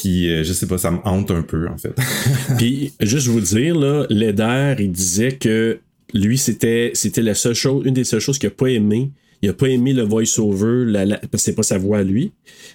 Speaker 3: Puis euh, je sais pas, ça me hante un peu en fait.
Speaker 2: Puis, juste vous dire, là, Leder, il disait que lui, c'était, c'était la seule chose, une des seules choses qu'il a pas aimé. Il a pas aimé le voice-over, la, la- parce que c'est pas sa voix à lui.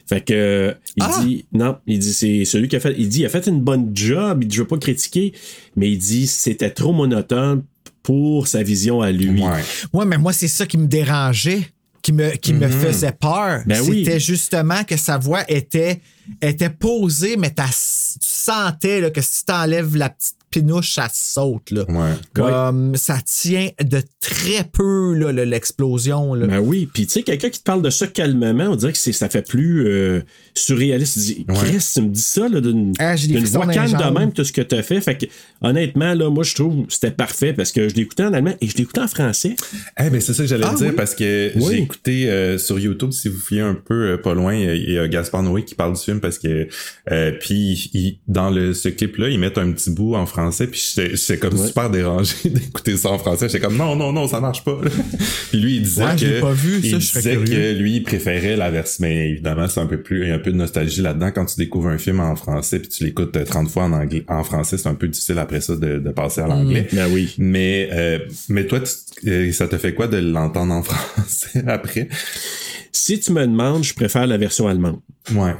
Speaker 2: Fait que, euh, il
Speaker 1: Ah!
Speaker 2: dit, non, il dit, c'est celui qui a fait, il dit, il a fait une bonne job, il dit, je veux pas critiquer, mais il dit, c'était trop monotone pour sa vision à lui.
Speaker 3: Ouais.
Speaker 1: Ouais, mais moi, c'est ça qui me dérangeait, qui me, qui me faisait peur.
Speaker 2: Ben oui.
Speaker 1: C'était justement que sa voix était, était posée, mais tu sentais là, que si tu enlèves la petite pinouche, ça saute. Là.
Speaker 3: Ouais.
Speaker 1: Comme ça tient de très peu là, l'explosion. là.
Speaker 2: Ben oui, puis tu sais, quelqu'un qui te parle de ça calmement, on dirait que c'est, ça fait plus euh, surréaliste. Tu dis,
Speaker 3: Ouais.
Speaker 2: Chris, tu me dis ça, là, d'une,
Speaker 1: Ah,
Speaker 2: d'une voix calme de même, tout ce que tu as fait. Fait que, honnêtement, là, moi, je trouve que c'était parfait parce que je l'écoutais en allemand et je l'écoutais en français.
Speaker 3: Eh ben c'est ça que j'allais
Speaker 1: Ah,
Speaker 3: dire
Speaker 1: oui?
Speaker 3: parce que
Speaker 2: Oui.
Speaker 3: j'ai écouté euh, sur YouTube si vous fouillez un peu euh, pas loin il y a Gaspard Noé qui parle du film parce que euh, puis dans le ce clip là ils mettent un petit bout en français puis j'étais comme
Speaker 2: Ouais.
Speaker 3: super dérangé d'écouter ça en français j'étais comme non non non ça marche pas puis lui il disait
Speaker 1: Ouais, je l'ai
Speaker 3: que
Speaker 1: pas vu, ça,
Speaker 3: il
Speaker 1: je serais
Speaker 3: disait
Speaker 1: curieux.
Speaker 3: que lui il préférait la version mais évidemment c'est un peu plus il y a un peu de nostalgie là-dedans quand tu découvres un film en français puis tu l'écoutes euh, 30 fois en anglais en français c'est un peu difficile après ça de, de passer à l'anglais
Speaker 2: Ben oui.
Speaker 3: mais euh, mais toi, tu- euh, ça te fait quoi de l'entendre en français après?
Speaker 2: Si tu me demandes, je préfère la version allemande.
Speaker 3: Ouais.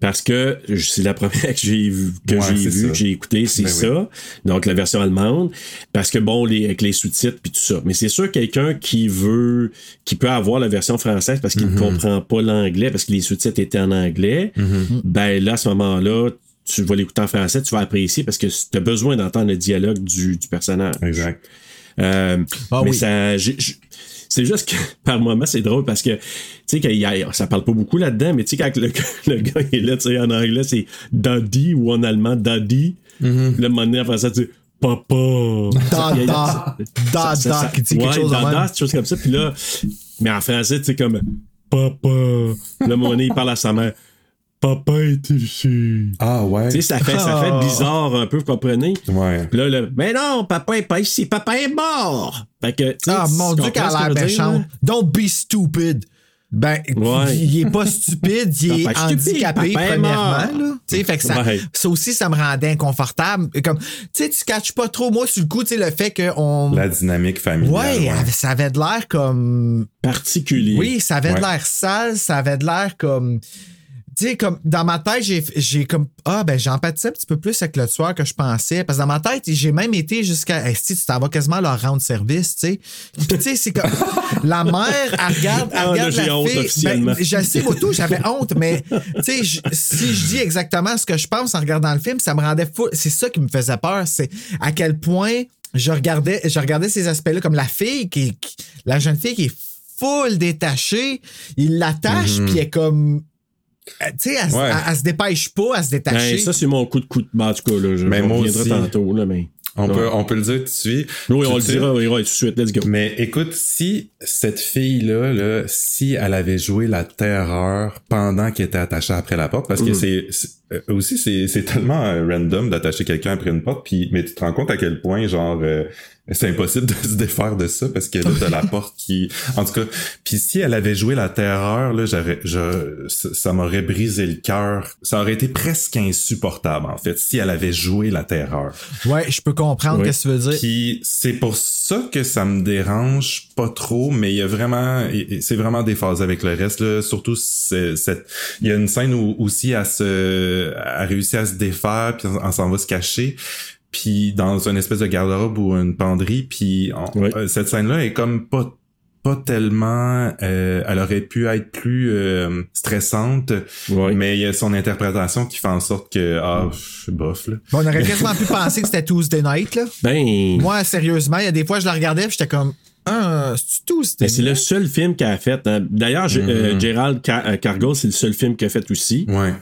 Speaker 2: Parce que c'est la première que j'ai vu, que
Speaker 3: Ouais,
Speaker 2: j'ai vu, que j'ai écouté, c'est
Speaker 3: Ben
Speaker 2: ça. Donc la version allemande. Parce que bon, les, avec les sous-titres puis tout ça. Mais c'est sûr quelqu'un qui veut, qui peut avoir la version française parce qu'il
Speaker 3: Mhm.
Speaker 2: ne comprend pas l'anglais, parce que les sous-titres étaient en anglais.
Speaker 3: Mhm.
Speaker 2: Ben là, à ce moment-là, tu vas l'écouter en français, tu vas apprécier parce que tu as besoin d'entendre le dialogue du, du personnage.
Speaker 3: Exact.
Speaker 2: Euh,
Speaker 1: Ah
Speaker 2: mais
Speaker 1: oui.
Speaker 2: ça, j'ai- j'ai- c'est juste que par moment c'est drôle parce que tu sais qu'il y a- ça parle pas beaucoup là-dedans, mais tu sais quand le, le gars il est là, tu sais en anglais c'est daddy ou en allemand daddy. Le moment donné en français tu dis papa.
Speaker 1: Da,
Speaker 2: Il y a-
Speaker 1: da, da,
Speaker 2: ça- ça-
Speaker 1: da, qui dit quelque
Speaker 2: ouais,
Speaker 1: chose de
Speaker 2: da,
Speaker 1: même.
Speaker 2: da, c'est chose comme ça. Puis là, mais en français tu sais comme papa. Le moment donné il parle à sa mère. Papa est ici.
Speaker 3: Ah ouais.
Speaker 2: Tu sais, ça fait, ça fait
Speaker 1: Ah.
Speaker 2: bizarre un peu, vous comprenez?
Speaker 3: Ouais.
Speaker 2: Puis là, le, mais non, papa est pas ici, papa est mort. Fait que,
Speaker 1: Ah, mon Dieu, qu'elle a l'air méchante. Don't be stupid. Ben,
Speaker 2: Ouais.
Speaker 1: il est pas stupide, il est handicapé,
Speaker 2: papa
Speaker 1: premièrement. Là. Tu sais, fait que ça,
Speaker 2: Ouais.
Speaker 1: ça aussi, ça me rendait inconfortable. Comme, tu sais, tu catches pas trop, moi, sur le coup, tu sais, le fait qu'on.
Speaker 3: La dynamique familiale.
Speaker 1: Ouais, ça avait de l'air comme.
Speaker 2: Particulier.
Speaker 1: Oui, ça avait de l'air sale, ça avait de l'air comme. Tu sais, comme dans ma tête, j'ai, j'ai comme. Ah, ben, j'empathisais un petit peu plus avec le tueur que je pensais. Parce que dans ma tête, j'ai même été jusqu'à. Hey, si tu t'en vas quasiment leur rendre service, tu sais. Puis, tu sais, c'est comme. La mère, elle regarde, elle
Speaker 2: Ah, là,
Speaker 1: regarde
Speaker 2: j'ai
Speaker 1: la
Speaker 2: honte
Speaker 1: fille.
Speaker 2: officiellement.
Speaker 1: Ben, je sais, moi, tout, j'avais honte, mais, tu sais, si je dis exactement ce que je pense en regardant le film, ça me rendait fou. C'est ça qui me faisait peur. C'est à quel point je regardais, je regardais ces aspects-là comme la fille qui, qui- la jeune fille qui est full détachée, il l'attache puis elle est comme tu sais elle, se-
Speaker 3: Ouais.
Speaker 1: elle- elle se dépêche pas à se détacher.
Speaker 2: Ben, ça, c'est mon coup de coup de. Ben, en tout cas, là, je
Speaker 3: Mais
Speaker 2: on
Speaker 3: moi
Speaker 2: reviendra
Speaker 3: aussi.
Speaker 2: tantôt, là, mais.
Speaker 3: On,
Speaker 2: Ouais.
Speaker 3: peut, on peut le dire tout de suite.
Speaker 2: Oui, on le dira, oui, oui, tout de suite, let's go.
Speaker 3: Mais écoute, si cette fille-là, là, si elle avait joué la terreur pendant qu'elle était attachée après la porte, parce que
Speaker 2: Mhm.
Speaker 3: c'est euh, aussi c'est c'est tellement euh, random d'attacher quelqu'un après une porte, puis mais tu te rends compte à quel point genre euh, C'est impossible de se défaire de ça parce que là, t'as la porte qui... En tout cas, puis si elle avait joué la terreur, là, j'aurais, je, ça m'aurait brisé le cœur. Ça aurait été presque insupportable, en fait, si elle avait joué la terreur.
Speaker 1: Ouais, je peux comprendre ce que tu veux dire.
Speaker 3: Puis c'est pour ça que ça me dérange pas trop, mais il y a vraiment, c'est vraiment déphasé avec le reste là. Surtout cette, il y a une scène où aussi elle se, a réussi à se défaire puis on s'en va se cacher. Puis dans une espèce de garde-robe ou une penderie, puis on-
Speaker 2: Oui.
Speaker 3: euh, cette scène-là est comme pas pas tellement euh, elle aurait pu être plus euh, stressante mais il y a son interprétation qui fait en sorte que ah pff, bof là
Speaker 1: Bon, on aurait quasiment pu penser que c'était Tuesday Night, là.
Speaker 2: Ben,
Speaker 1: Moi, sérieusement, il y a des fois, je la regardais puis j'étais comme, ah, c'est Tuesday
Speaker 2: ben, c'est le seul film qu'elle a fait. hein. D'ailleurs, G- euh, Gerald Car- euh, Cargill, c'est le seul film qu'il a fait aussi.
Speaker 3: ouais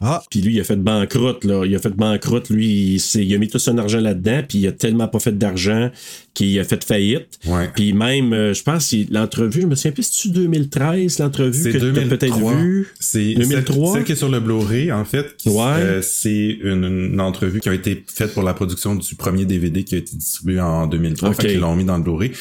Speaker 1: Ah,
Speaker 2: Puis lui, il a fait banqueroute, là. Il a fait banqueroute, lui, il, il a mis tout son argent là-dedans, puis il a tellement pas fait d'argent qu'il a fait faillite.
Speaker 3: ouais
Speaker 2: Puis même, euh, je pense, l'entrevue, je me souviens plus, c'est-tu 2013, l'entrevue
Speaker 3: C'est
Speaker 2: que t'as
Speaker 3: 2003.
Speaker 2: peut-être vue?
Speaker 3: C'est
Speaker 2: 2003?
Speaker 3: Celle, celle qui est sur le Blu-ray, en fait. qui-
Speaker 2: Ouais.
Speaker 3: euh, c'est une, une entrevue qui a été faite pour la production du premier DVD qui a été distribué en 2003.
Speaker 2: Ok.
Speaker 3: Fait qu'ils l'ont mis dans le Blu-ray.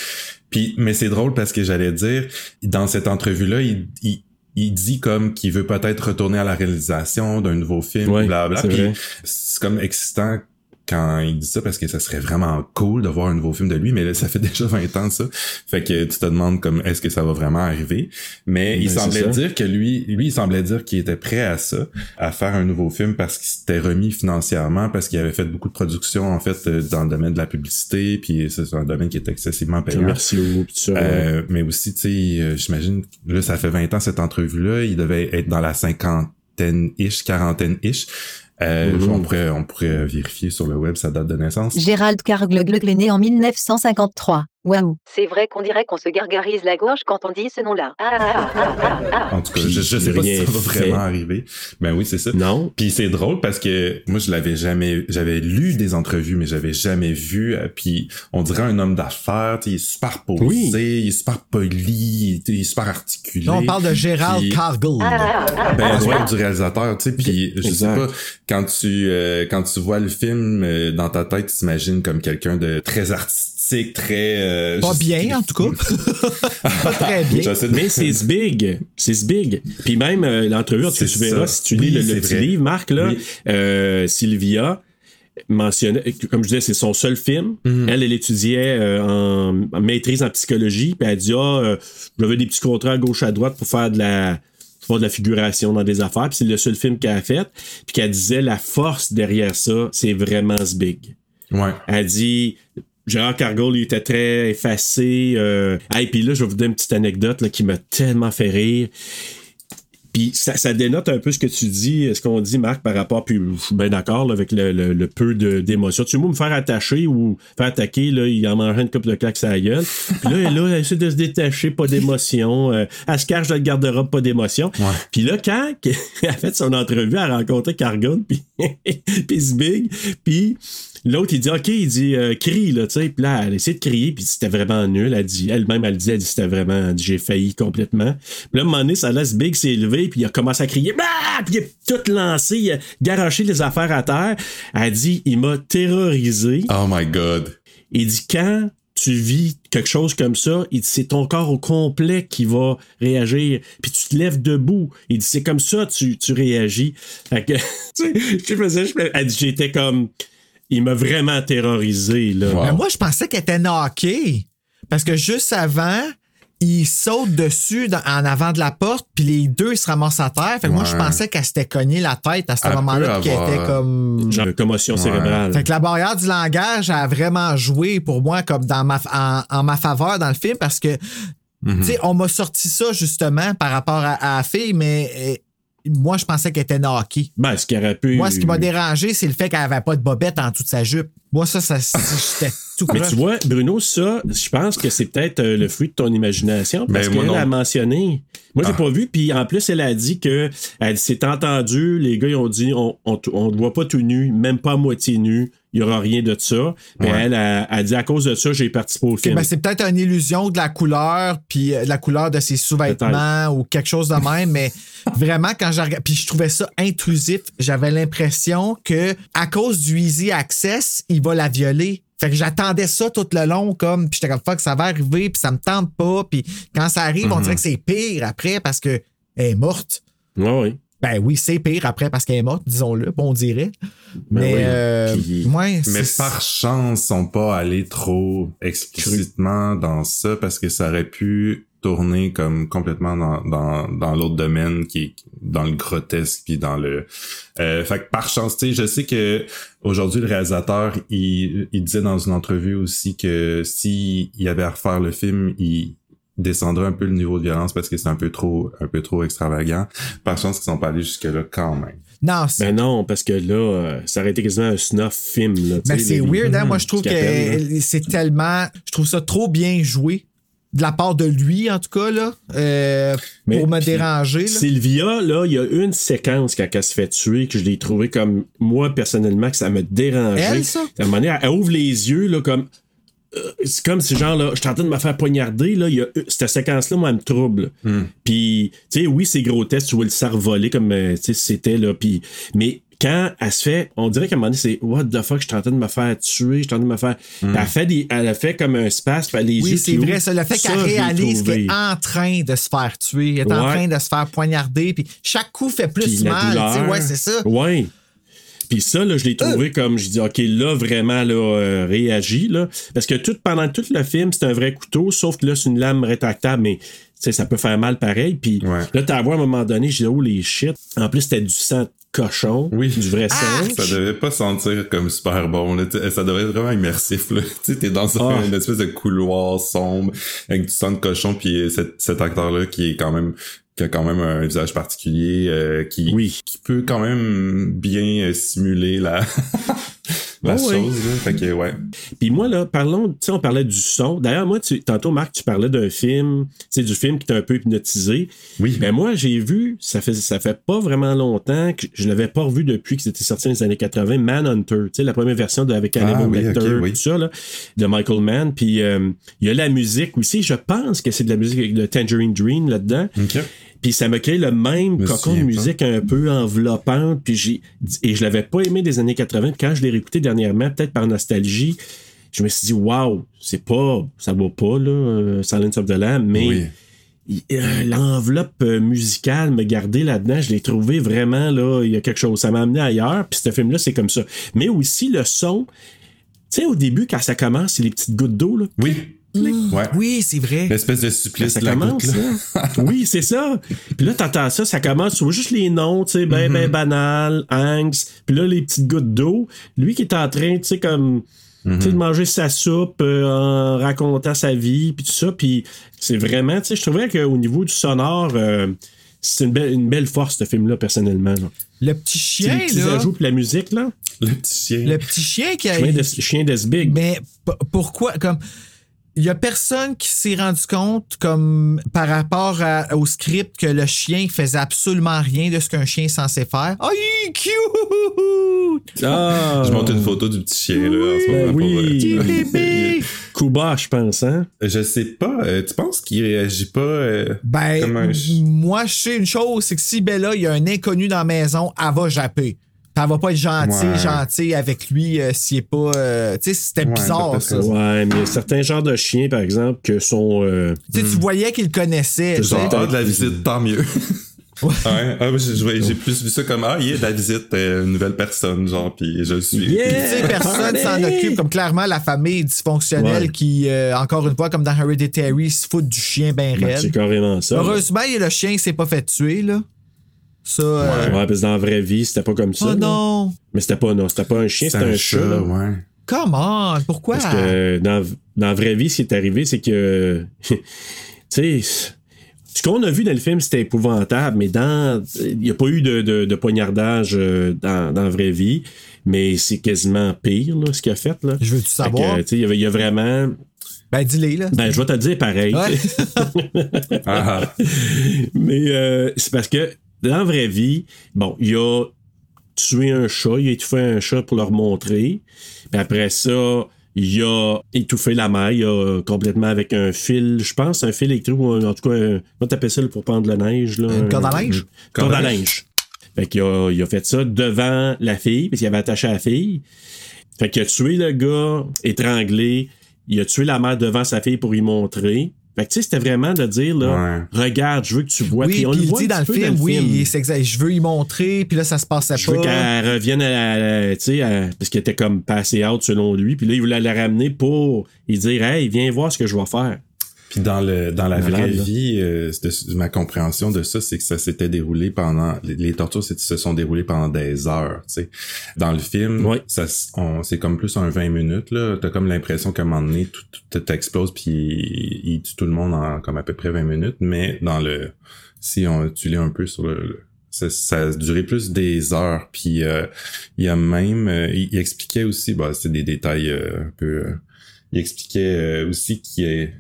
Speaker 3: Puis, mais c'est drôle parce que j'allais dire, dans cette entrevue-là, il, il, il dit comme qu'il veut peut-être retourner à la réalisation d'un nouveau film,
Speaker 2: Ouais,
Speaker 3: blablabla.
Speaker 2: vrai.
Speaker 3: c'est comme excitant quand il dit ça parce que ça serait vraiment cool de voir un nouveau film de lui, mais là, ça fait déjà 20 ans ça. Fait que tu te demandes comme est-ce que ça va vraiment arriver? Mais il
Speaker 2: Ben,
Speaker 3: semblait dire que lui, lui, il semblait dire qu'il était prêt à ça, à faire un nouveau film parce qu'il s'était remis financièrement, parce qu'il avait fait beaucoup de productions en fait euh, dans le domaine de la publicité, puis c'est un domaine qui est excessivement payant.
Speaker 2: Ouais.
Speaker 3: Euh, mais aussi, tu sais, euh, j'imagine, là, ça fait 20 ans cette entrevue-là, il devait être dans la cinquantaine-ish, quarantaine-ish. Euh,
Speaker 2: Mhm.
Speaker 3: on, pourrait, on pourrait vérifier sur le web sa date de naissance.
Speaker 9: Gérald Carglugl est né en 1953. Waouh. C'est vrai qu'on dirait qu'on se gargarise la gorge quand on dit ce nom-là. Ah, ah, ah, ah, ah.
Speaker 3: En tout cas,
Speaker 2: Puis
Speaker 3: je, je sais pas si
Speaker 2: rien
Speaker 3: ça va
Speaker 2: fait.
Speaker 3: vraiment arriver. Ben oui, c'est ça.
Speaker 2: Non.
Speaker 3: Puis c'est drôle parce que moi je l'avais jamais, j'avais lu des entrevues mais j'avais jamais vu. euh, Puis on dirait un homme d'affaires, tu sais, il est super posé,
Speaker 2: Oui.
Speaker 3: il est super poli, il est- il est super articulé.
Speaker 1: là, on parle de Gérald
Speaker 3: Puis-
Speaker 1: Cargill.
Speaker 3: Ben, parle du réalisateur, tu sais, puis je sais
Speaker 2: Exact.
Speaker 3: pas, quand tu euh, quand tu vois le film euh, dans ta tête, tu t'imagines comme quelqu'un de très artistique, très euh,
Speaker 1: Pas bien, en tout cas. pas très bien.
Speaker 2: Mais c'est big. C'est big. Puis même euh, l'entrevue, tu,
Speaker 3: C'est
Speaker 2: tu verras
Speaker 3: ça.
Speaker 2: si tu
Speaker 3: Oui,
Speaker 2: lis le, le
Speaker 3: c'est
Speaker 2: petit livre, Marc, là,
Speaker 3: Oui.
Speaker 2: euh, Sylvia mentionnait, comme je disais, c'est son seul film.
Speaker 3: Mhm.
Speaker 2: Elle, elle étudiait euh, en, en maîtrise en psychologie, puis elle dit Ah, euh, j'avais des petits contrats à gauche à droite pour faire de la pour faire de la figuration dans des affaires, puis c'est le seul film qu'elle a fait, puis qu'elle disait la force derrière ça, c'est vraiment ce big.
Speaker 3: Ouais.
Speaker 2: Elle dit Gérard Cargill, il était très effacé. Euh... Hey, puis là, je vais vous donner une petite anecdote là, qui m'a tellement fait rire. Puis ça, ça dénote un peu ce que tu dis, ce qu'on dit, Marc, par rapport, puis je suis bien d'accord avec le, le- le peu d'émotion. Tu veux me faire attacher ou faire attaquer, là, il en mangeait une couple de claques à la gueule. Puis là, là, elle essaie de se détacher, pas d'émotion. Euh, elle se cache dans le garde-robe, pas d'émotion.
Speaker 3: Ouais.
Speaker 2: Puis là, quand elle a fait son entrevue, elle a rencontré Cargill, puis puis c'est big, puis l'autre, il dit, OK, il dit, euh, crie, là, tu sais. Puis là, elle essaie de crier, puis c'était vraiment nul. Elle dit, elle-même, elle dit, elle dit, c'était vraiment, elle dit, j'ai failli complètement. Puis là, à un moment donné, ça laisse big s'est élevé, puis il a commencé à crier, bah! Puis il a tout lancé, il a garoché les affaires à terre. Elle dit, il m'a terrorisé.
Speaker 3: Oh my god.
Speaker 2: Il dit quand tu vis quelque chose comme ça, il dit c'est ton corps au complet qui va réagir. Puis tu te lèves debout. Il dit c'est comme ça tu, tu réagis. Fait que, tu sais, je faisais, je, elle dit, j'étais comme. Il m'a vraiment terrorisé. Là.
Speaker 3: Wow.
Speaker 1: Mais moi, je pensais qu'elle était knockée. Parce que juste avant, il saute dessus dans- en avant de la porte, puis les deux ils se ramassent à terre. Fait que moi, je pensais qu'elle s'était cognée la tête à ce moment-là, qu'elle était comme.
Speaker 2: Genre de commotion
Speaker 3: Ouais.
Speaker 2: cérébrale.
Speaker 1: Fait que la barrière du langage a vraiment joué pour moi comme dans ma, en, en ma faveur dans le film parce que, tu sais, on m'a sorti ça justement par rapport à, à la fille, mais euh, moi, je pensais qu'elle était knockée.
Speaker 2: Ben, ce qui aurait pu.
Speaker 1: Moi, ce qui m'a dérangé, c'est le fait qu'elle avait pas de bobette en toute sa jupe. Moi, ça, ça j'étais tout
Speaker 2: Mais
Speaker 1: croche.
Speaker 2: tu vois, Bruno, ça, je pense que c'est peut-être euh, le fruit de ton imagination parce
Speaker 3: Ben, moi,
Speaker 2: qu'elle a mentionné. Moi, j'ai
Speaker 3: Ah.
Speaker 2: pas vu, puis en plus, elle a dit que elle s'est entendue, les gars, ils ont dit on, on, te- on voit pas tout nu, même pas à moitié nu, il y aura rien de ça. Mais
Speaker 3: Ouais.
Speaker 2: elle a, a dit à cause de ça, j'ai participé au
Speaker 1: Ok,
Speaker 2: film.
Speaker 1: ben, c'est peut-être une illusion de la couleur, puis euh, de la couleur de ses sous-vêtements ou quelque chose de même, mais vraiment, quand j'ai regardé, puis je trouvais ça intrusif, j'avais l'impression que à cause du easy access, il va la violer. Fait que j'attendais ça tout le long, comme, puis j'étais comme, fuck, ça va arriver, puis ça me tente pas, puis quand ça arrive, on dirait que c'est pire après parce que elle est morte.
Speaker 2: Ouais, ouais.
Speaker 1: Ben oui, c'est pire après parce qu'elle est morte, disons-le, on dirait. Mais,
Speaker 2: oui.
Speaker 1: euh,
Speaker 2: Puis-
Speaker 1: ouais,
Speaker 3: Mais par chance, ils sont pas allés trop explicitement dans ça parce que ça aurait pu tourner comme complètement dans, dans, dans l'autre domaine qui est dans le grotesque puis dans le euh, fait que par chance tu sais je sais que aujourd'hui le réalisateur il, il disait dans une entrevue aussi que si il avait à refaire le film il descendrait un peu le niveau de violence parce que c'est un peu trop un peu trop extravagant par chance qu'ils sont pas allés jusque là quand même
Speaker 1: Non, c'est-
Speaker 2: Ben non, parce que là, euh, ça aurait été quasiment un snuff film. Là,
Speaker 1: Ben, c'est
Speaker 2: les-
Speaker 1: weird, hein? Moi, je trouve
Speaker 2: qu'ils appellent,
Speaker 1: que c'est tellement. Je trouve ça trop bien joué. De la part de lui, en tout cas, là. euh,
Speaker 2: Mais
Speaker 1: pour me déranger. Là.
Speaker 2: Sylvia, là, il y a une séquence quand elle se fait tuer que je l'ai trouvé comme moi personnellement que ça me dérangeait.
Speaker 1: Elle, ça?
Speaker 2: À un moment donné, elle, elle ouvre les yeux là comme c'est comme si genre là, je suis en train de me faire poignarder là, y a cette séquence là moi elle me trouble. Puis tu sais oui, c'est grotesque, tu vois le cerf-voler comme euh, c'était là puis mais quand elle se fait, on dirait qu'à un moment donné, c'est What the fuck, je suis en train de me faire tuer, je suis en train de me faire. Puis Elle, fait des, elle a fait comme un puis elle les
Speaker 1: Oui, c'est vrai, ça. Le fait qu'elle réalise qu'elle est en train de se faire tuer, elle est en train de se faire poignarder, puis chaque coup fait plus
Speaker 2: Puis
Speaker 1: mal. tu sais,
Speaker 2: douleur.
Speaker 1: Ouais, c'est ça.
Speaker 2: Ouais. Puis ça, là, je l'ai trouvé comme, je dis, OK, là, vraiment, là, euh, réagis, là. Parce que tout, pendant tout le film, c'est un vrai couteau, sauf que là, c'est une lame rétractable, mais, tu sais, ça peut faire mal pareil. Puis
Speaker 3: Ouais.
Speaker 2: là, t'as à voir à un moment donné, je dis, oh, les shit. En plus, c'était du sang de cochon.
Speaker 3: Oui.
Speaker 2: Du vrai
Speaker 1: Ah!
Speaker 2: sang.
Speaker 3: Ça devait pas sentir comme super bon. Là. Ça devait être vraiment immersif. Là. Tu sais, t'es dans
Speaker 2: Ah.
Speaker 3: une espèce de couloir sombre avec du sang de cochon, puis cet, cet acteur-là qui est quand même qui a quand même un visage particulier, euh, qui,
Speaker 2: Oui.
Speaker 3: qui peut quand même bien euh, simuler la, la
Speaker 2: Oh,
Speaker 3: chose.
Speaker 2: oui.
Speaker 3: Là. Fait que ouais.
Speaker 2: Puis moi, là, parlons, tu sais, on parlait du son. D'ailleurs, moi, tu, tantôt, Marc, tu parlais d'un film, sais, du film qui t'a un peu hypnotisé.
Speaker 3: Oui.
Speaker 2: Ben moi, j'ai vu, ça fait, ça fait pas vraiment longtemps que je l'avais pas revu depuis que c'était sorti dans les années 80, Manhunter, tu sais, la première version de, avec Hannibal
Speaker 3: Ah oui,
Speaker 2: Lecter,
Speaker 3: ok, oui.
Speaker 2: tout ça, là, de Michael Mann. Puis euh, il y a la musique aussi, je pense que c'est de la musique avec le Tangerine Dream là-dedans.
Speaker 3: OK.
Speaker 2: Puis ça m'a créé le même
Speaker 3: me
Speaker 2: cocon de
Speaker 3: pas.
Speaker 2: musique un peu enveloppante. Puis j'ai et je l'avais pas aimé des années 80. Puis quand je l'ai réécouté dernièrement, peut-être par nostalgie, je me suis dit waouh, c'est pas ça va pas là, euh, Silence of the Lamb, mais
Speaker 3: Oui.
Speaker 2: euh, l'enveloppe euh, musicale me gardait là-dedans, je l'ai trouvé vraiment là, il y a quelque chose, ça m'a amené ailleurs. Puis ce film là, c'est comme ça. Mais aussi le son. Tu sais, au début, quand ça commence, c'est les petites gouttes d'eau, là.
Speaker 3: Oui. Ouais.
Speaker 1: Oui, c'est vrai.
Speaker 3: L'espèce de supplice
Speaker 2: ça
Speaker 3: de la
Speaker 2: commence,
Speaker 3: goutte, là.
Speaker 2: là. oui, c'est ça. Puis là, t'entends ça, ça commence, tu vois juste les noms, tu sais, ben,
Speaker 3: Mm-hmm.
Speaker 2: ben banal, Hanks. Puis là, les petites gouttes d'eau. Lui qui est en train, tu sais, comme, tu
Speaker 3: Mm-hmm.
Speaker 2: sais, de manger sa soupe euh, en racontant sa vie, puis tout ça. Puis c'est vraiment, tu sais, je trouvais qu'au niveau du sonore, euh, c'est une belle, une belle force, ce film-là, personnellement. là.
Speaker 1: Le petit chien,
Speaker 2: les petits
Speaker 1: là.
Speaker 2: ajouts, puis la musique, là.
Speaker 3: Le petit chien.
Speaker 1: Le petit chien qui a.
Speaker 2: Chien de, chien d'Esbig.
Speaker 1: Mais p- pourquoi comme il y a personne qui s'est rendu compte comme par rapport à- au script que le chien faisait absolument rien de ce qu'un chien est censé faire. Oh, il est cute!
Speaker 2: Ah!
Speaker 3: Je monte une photo du petit chien, là, en ce moment.
Speaker 2: Ben
Speaker 3: pour,
Speaker 2: oui.
Speaker 3: euh,
Speaker 1: Petit bébé!
Speaker 2: Kuba, je pense, hein?
Speaker 3: Je sais pas. euh, tu penses qu'il réagit pas euh,
Speaker 1: Ben,
Speaker 3: comme un ch-
Speaker 1: moi, je sais une chose, c'est que si Bella, il y a un inconnu dans la maison, elle va japper. Puis Elle va pas être gentille,
Speaker 3: Ouais.
Speaker 1: gentille avec lui euh, s'il est pas. euh, tu sais, c'était
Speaker 3: Ouais,
Speaker 1: bizarre, ça.
Speaker 2: Ouais, mais il y a certains genres de chiens, par exemple, que sont. euh,
Speaker 1: Tu sais, tu voyais qu'il le connaissait. tu sais.
Speaker 3: Genre, ah, de la visite, tant mieux. ouais, ah, moi, j'ai plus vu ça comme, ah, il y a de la visite, euh, une nouvelle personne, genre, puis je le suis.
Speaker 2: Yeah!
Speaker 1: Tu sais, personne s'en occupe, comme clairement la famille dysfonctionnelle
Speaker 2: Ouais.
Speaker 1: qui, euh, encore une fois, comme dans Hereditary, se fout du chien ben
Speaker 2: ben, c'est
Speaker 1: raide.
Speaker 2: carrément ça.
Speaker 1: Heureusement, il y a le chien qui s'est pas fait tuer, là. Ça. euh,
Speaker 2: Ouais, parce que dans la vraie vie, c'était pas comme ça.
Speaker 1: Oh non!
Speaker 2: Mais c'était pas, non, c'était pas un chien,
Speaker 3: C'est
Speaker 2: c'était un, chat.
Speaker 3: ouais.
Speaker 1: Come on! Pourquoi?
Speaker 2: Parce que dans, dans la vraie vie, ce qui est arrivé, c'est que. tu sais. Ce qu'on a vu dans le film, c'était épouvantable, mais dans. Il n'y a pas eu de, de, de poignardage euh, dans, dans la vraie vie, mais c'est quasiment pire, là, ce qu'il a fait. Là.
Speaker 1: Je veux-tu savoir?
Speaker 2: que, tu sais, il y avait- il y a vraiment.
Speaker 1: Ben, dis-les, là.
Speaker 2: Ben, je vais te le dire pareil.
Speaker 1: Ouais.
Speaker 3: Ah,
Speaker 2: Mais euh, c'est parce que dans la vraie vie, bon, il a tué un chat, il a étouffé un chat pour leur montrer. Puis après ça, il a étouffé la mère, il a complètement avec un fil, je pense, un fil électrique, ou en tout cas, un, comment t'appelles ça pour prendre la neige? Là,
Speaker 1: Une corde à linge?
Speaker 2: Une Corde à linge. Fait qu'il a, il a fait ça devant la fille, parce qu'il avait attaché à la fille. Fait qu'il a tué le gars, étranglé, il a tué la mère devant sa fille pour y montrer. Fait que tu sais, c'était vraiment de dire, là, regarde, je veux que tu vois.
Speaker 1: Oui,
Speaker 2: on
Speaker 1: puis
Speaker 2: le
Speaker 1: il
Speaker 2: voit
Speaker 1: dit dans le
Speaker 2: petit peu
Speaker 1: film, oui,
Speaker 2: film.
Speaker 1: c'est exact. Je veux y montrer, puis là, ça se passait
Speaker 2: Je veux
Speaker 1: pas.
Speaker 2: qu'elle revienne à, la- tu sais, à- parce qu'il était comme passé out selon lui. Puis là, il voulait la ramener pour lui dire, hey, viens voir ce que je vais faire.
Speaker 3: Puis dans le dans la vraie
Speaker 2: là.
Speaker 3: vie, euh, de- ma compréhension de ça, c'est que ça s'était déroulé pendant les, les tortures se sont déroulées pendant des heures. Tu sais, dans le film,
Speaker 2: Ouais.
Speaker 3: ça c'est comme plus un 20 minutes là. T'as comme l'impression qu'à un moment donné tout, tout, explose puis il, il tue tout le monde en comme à peu près 20 minutes. Mais dans le si on tu lis un peu sur le, le- ça, ça a duré plus des heures. Puis euh, il y a même euh, il, il expliquait aussi, bah c'est des détails euh, un peu. euh, il expliquait euh, aussi qu'il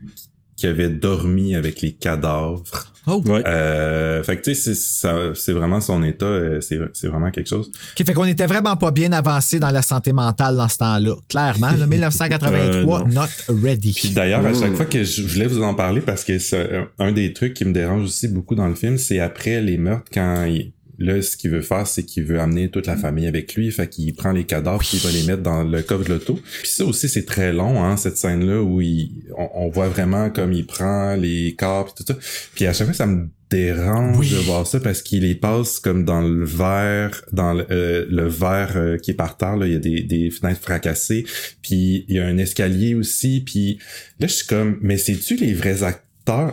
Speaker 3: qui avait dormi avec les cadavres.
Speaker 1: Oh.
Speaker 2: Ouais.
Speaker 3: Euh, fait que tu sais, c'est ça- c'est vraiment son état, euh, c'est c'est vraiment quelque chose.
Speaker 1: Qui fait qu'on était vraiment pas bien avancé dans la santé mentale dans ce temps-là. Clairement, le 1983,
Speaker 2: Euh,
Speaker 1: not ready.
Speaker 3: Puis d'ailleurs, à chaque fois que je voulais vous en parler, parce que c'est un- un des trucs qui me dérange aussi beaucoup dans le film, c'est après les meurtres, quand il, là, ce qu'il veut faire, c'est qu'il veut amener toute la famille avec lui, fait qu'il prend les cadavres, puis il va les mettre dans le coffre de l'auto. Puis ça aussi, c'est très long, hein, cette scène-là, où il, on, on voit vraiment comme il prend les corps, puis tout ça. Puis à chaque fois, ça me dérange
Speaker 1: Oui.
Speaker 3: de voir ça parce qu'il les passe comme dans le verre, dans le, euh, le verre euh, qui est par terre, là, il y a des, des fenêtres fracassées, puis il y a un escalier aussi, puis là je suis comme, mais c'est-tu les vrais acteurs?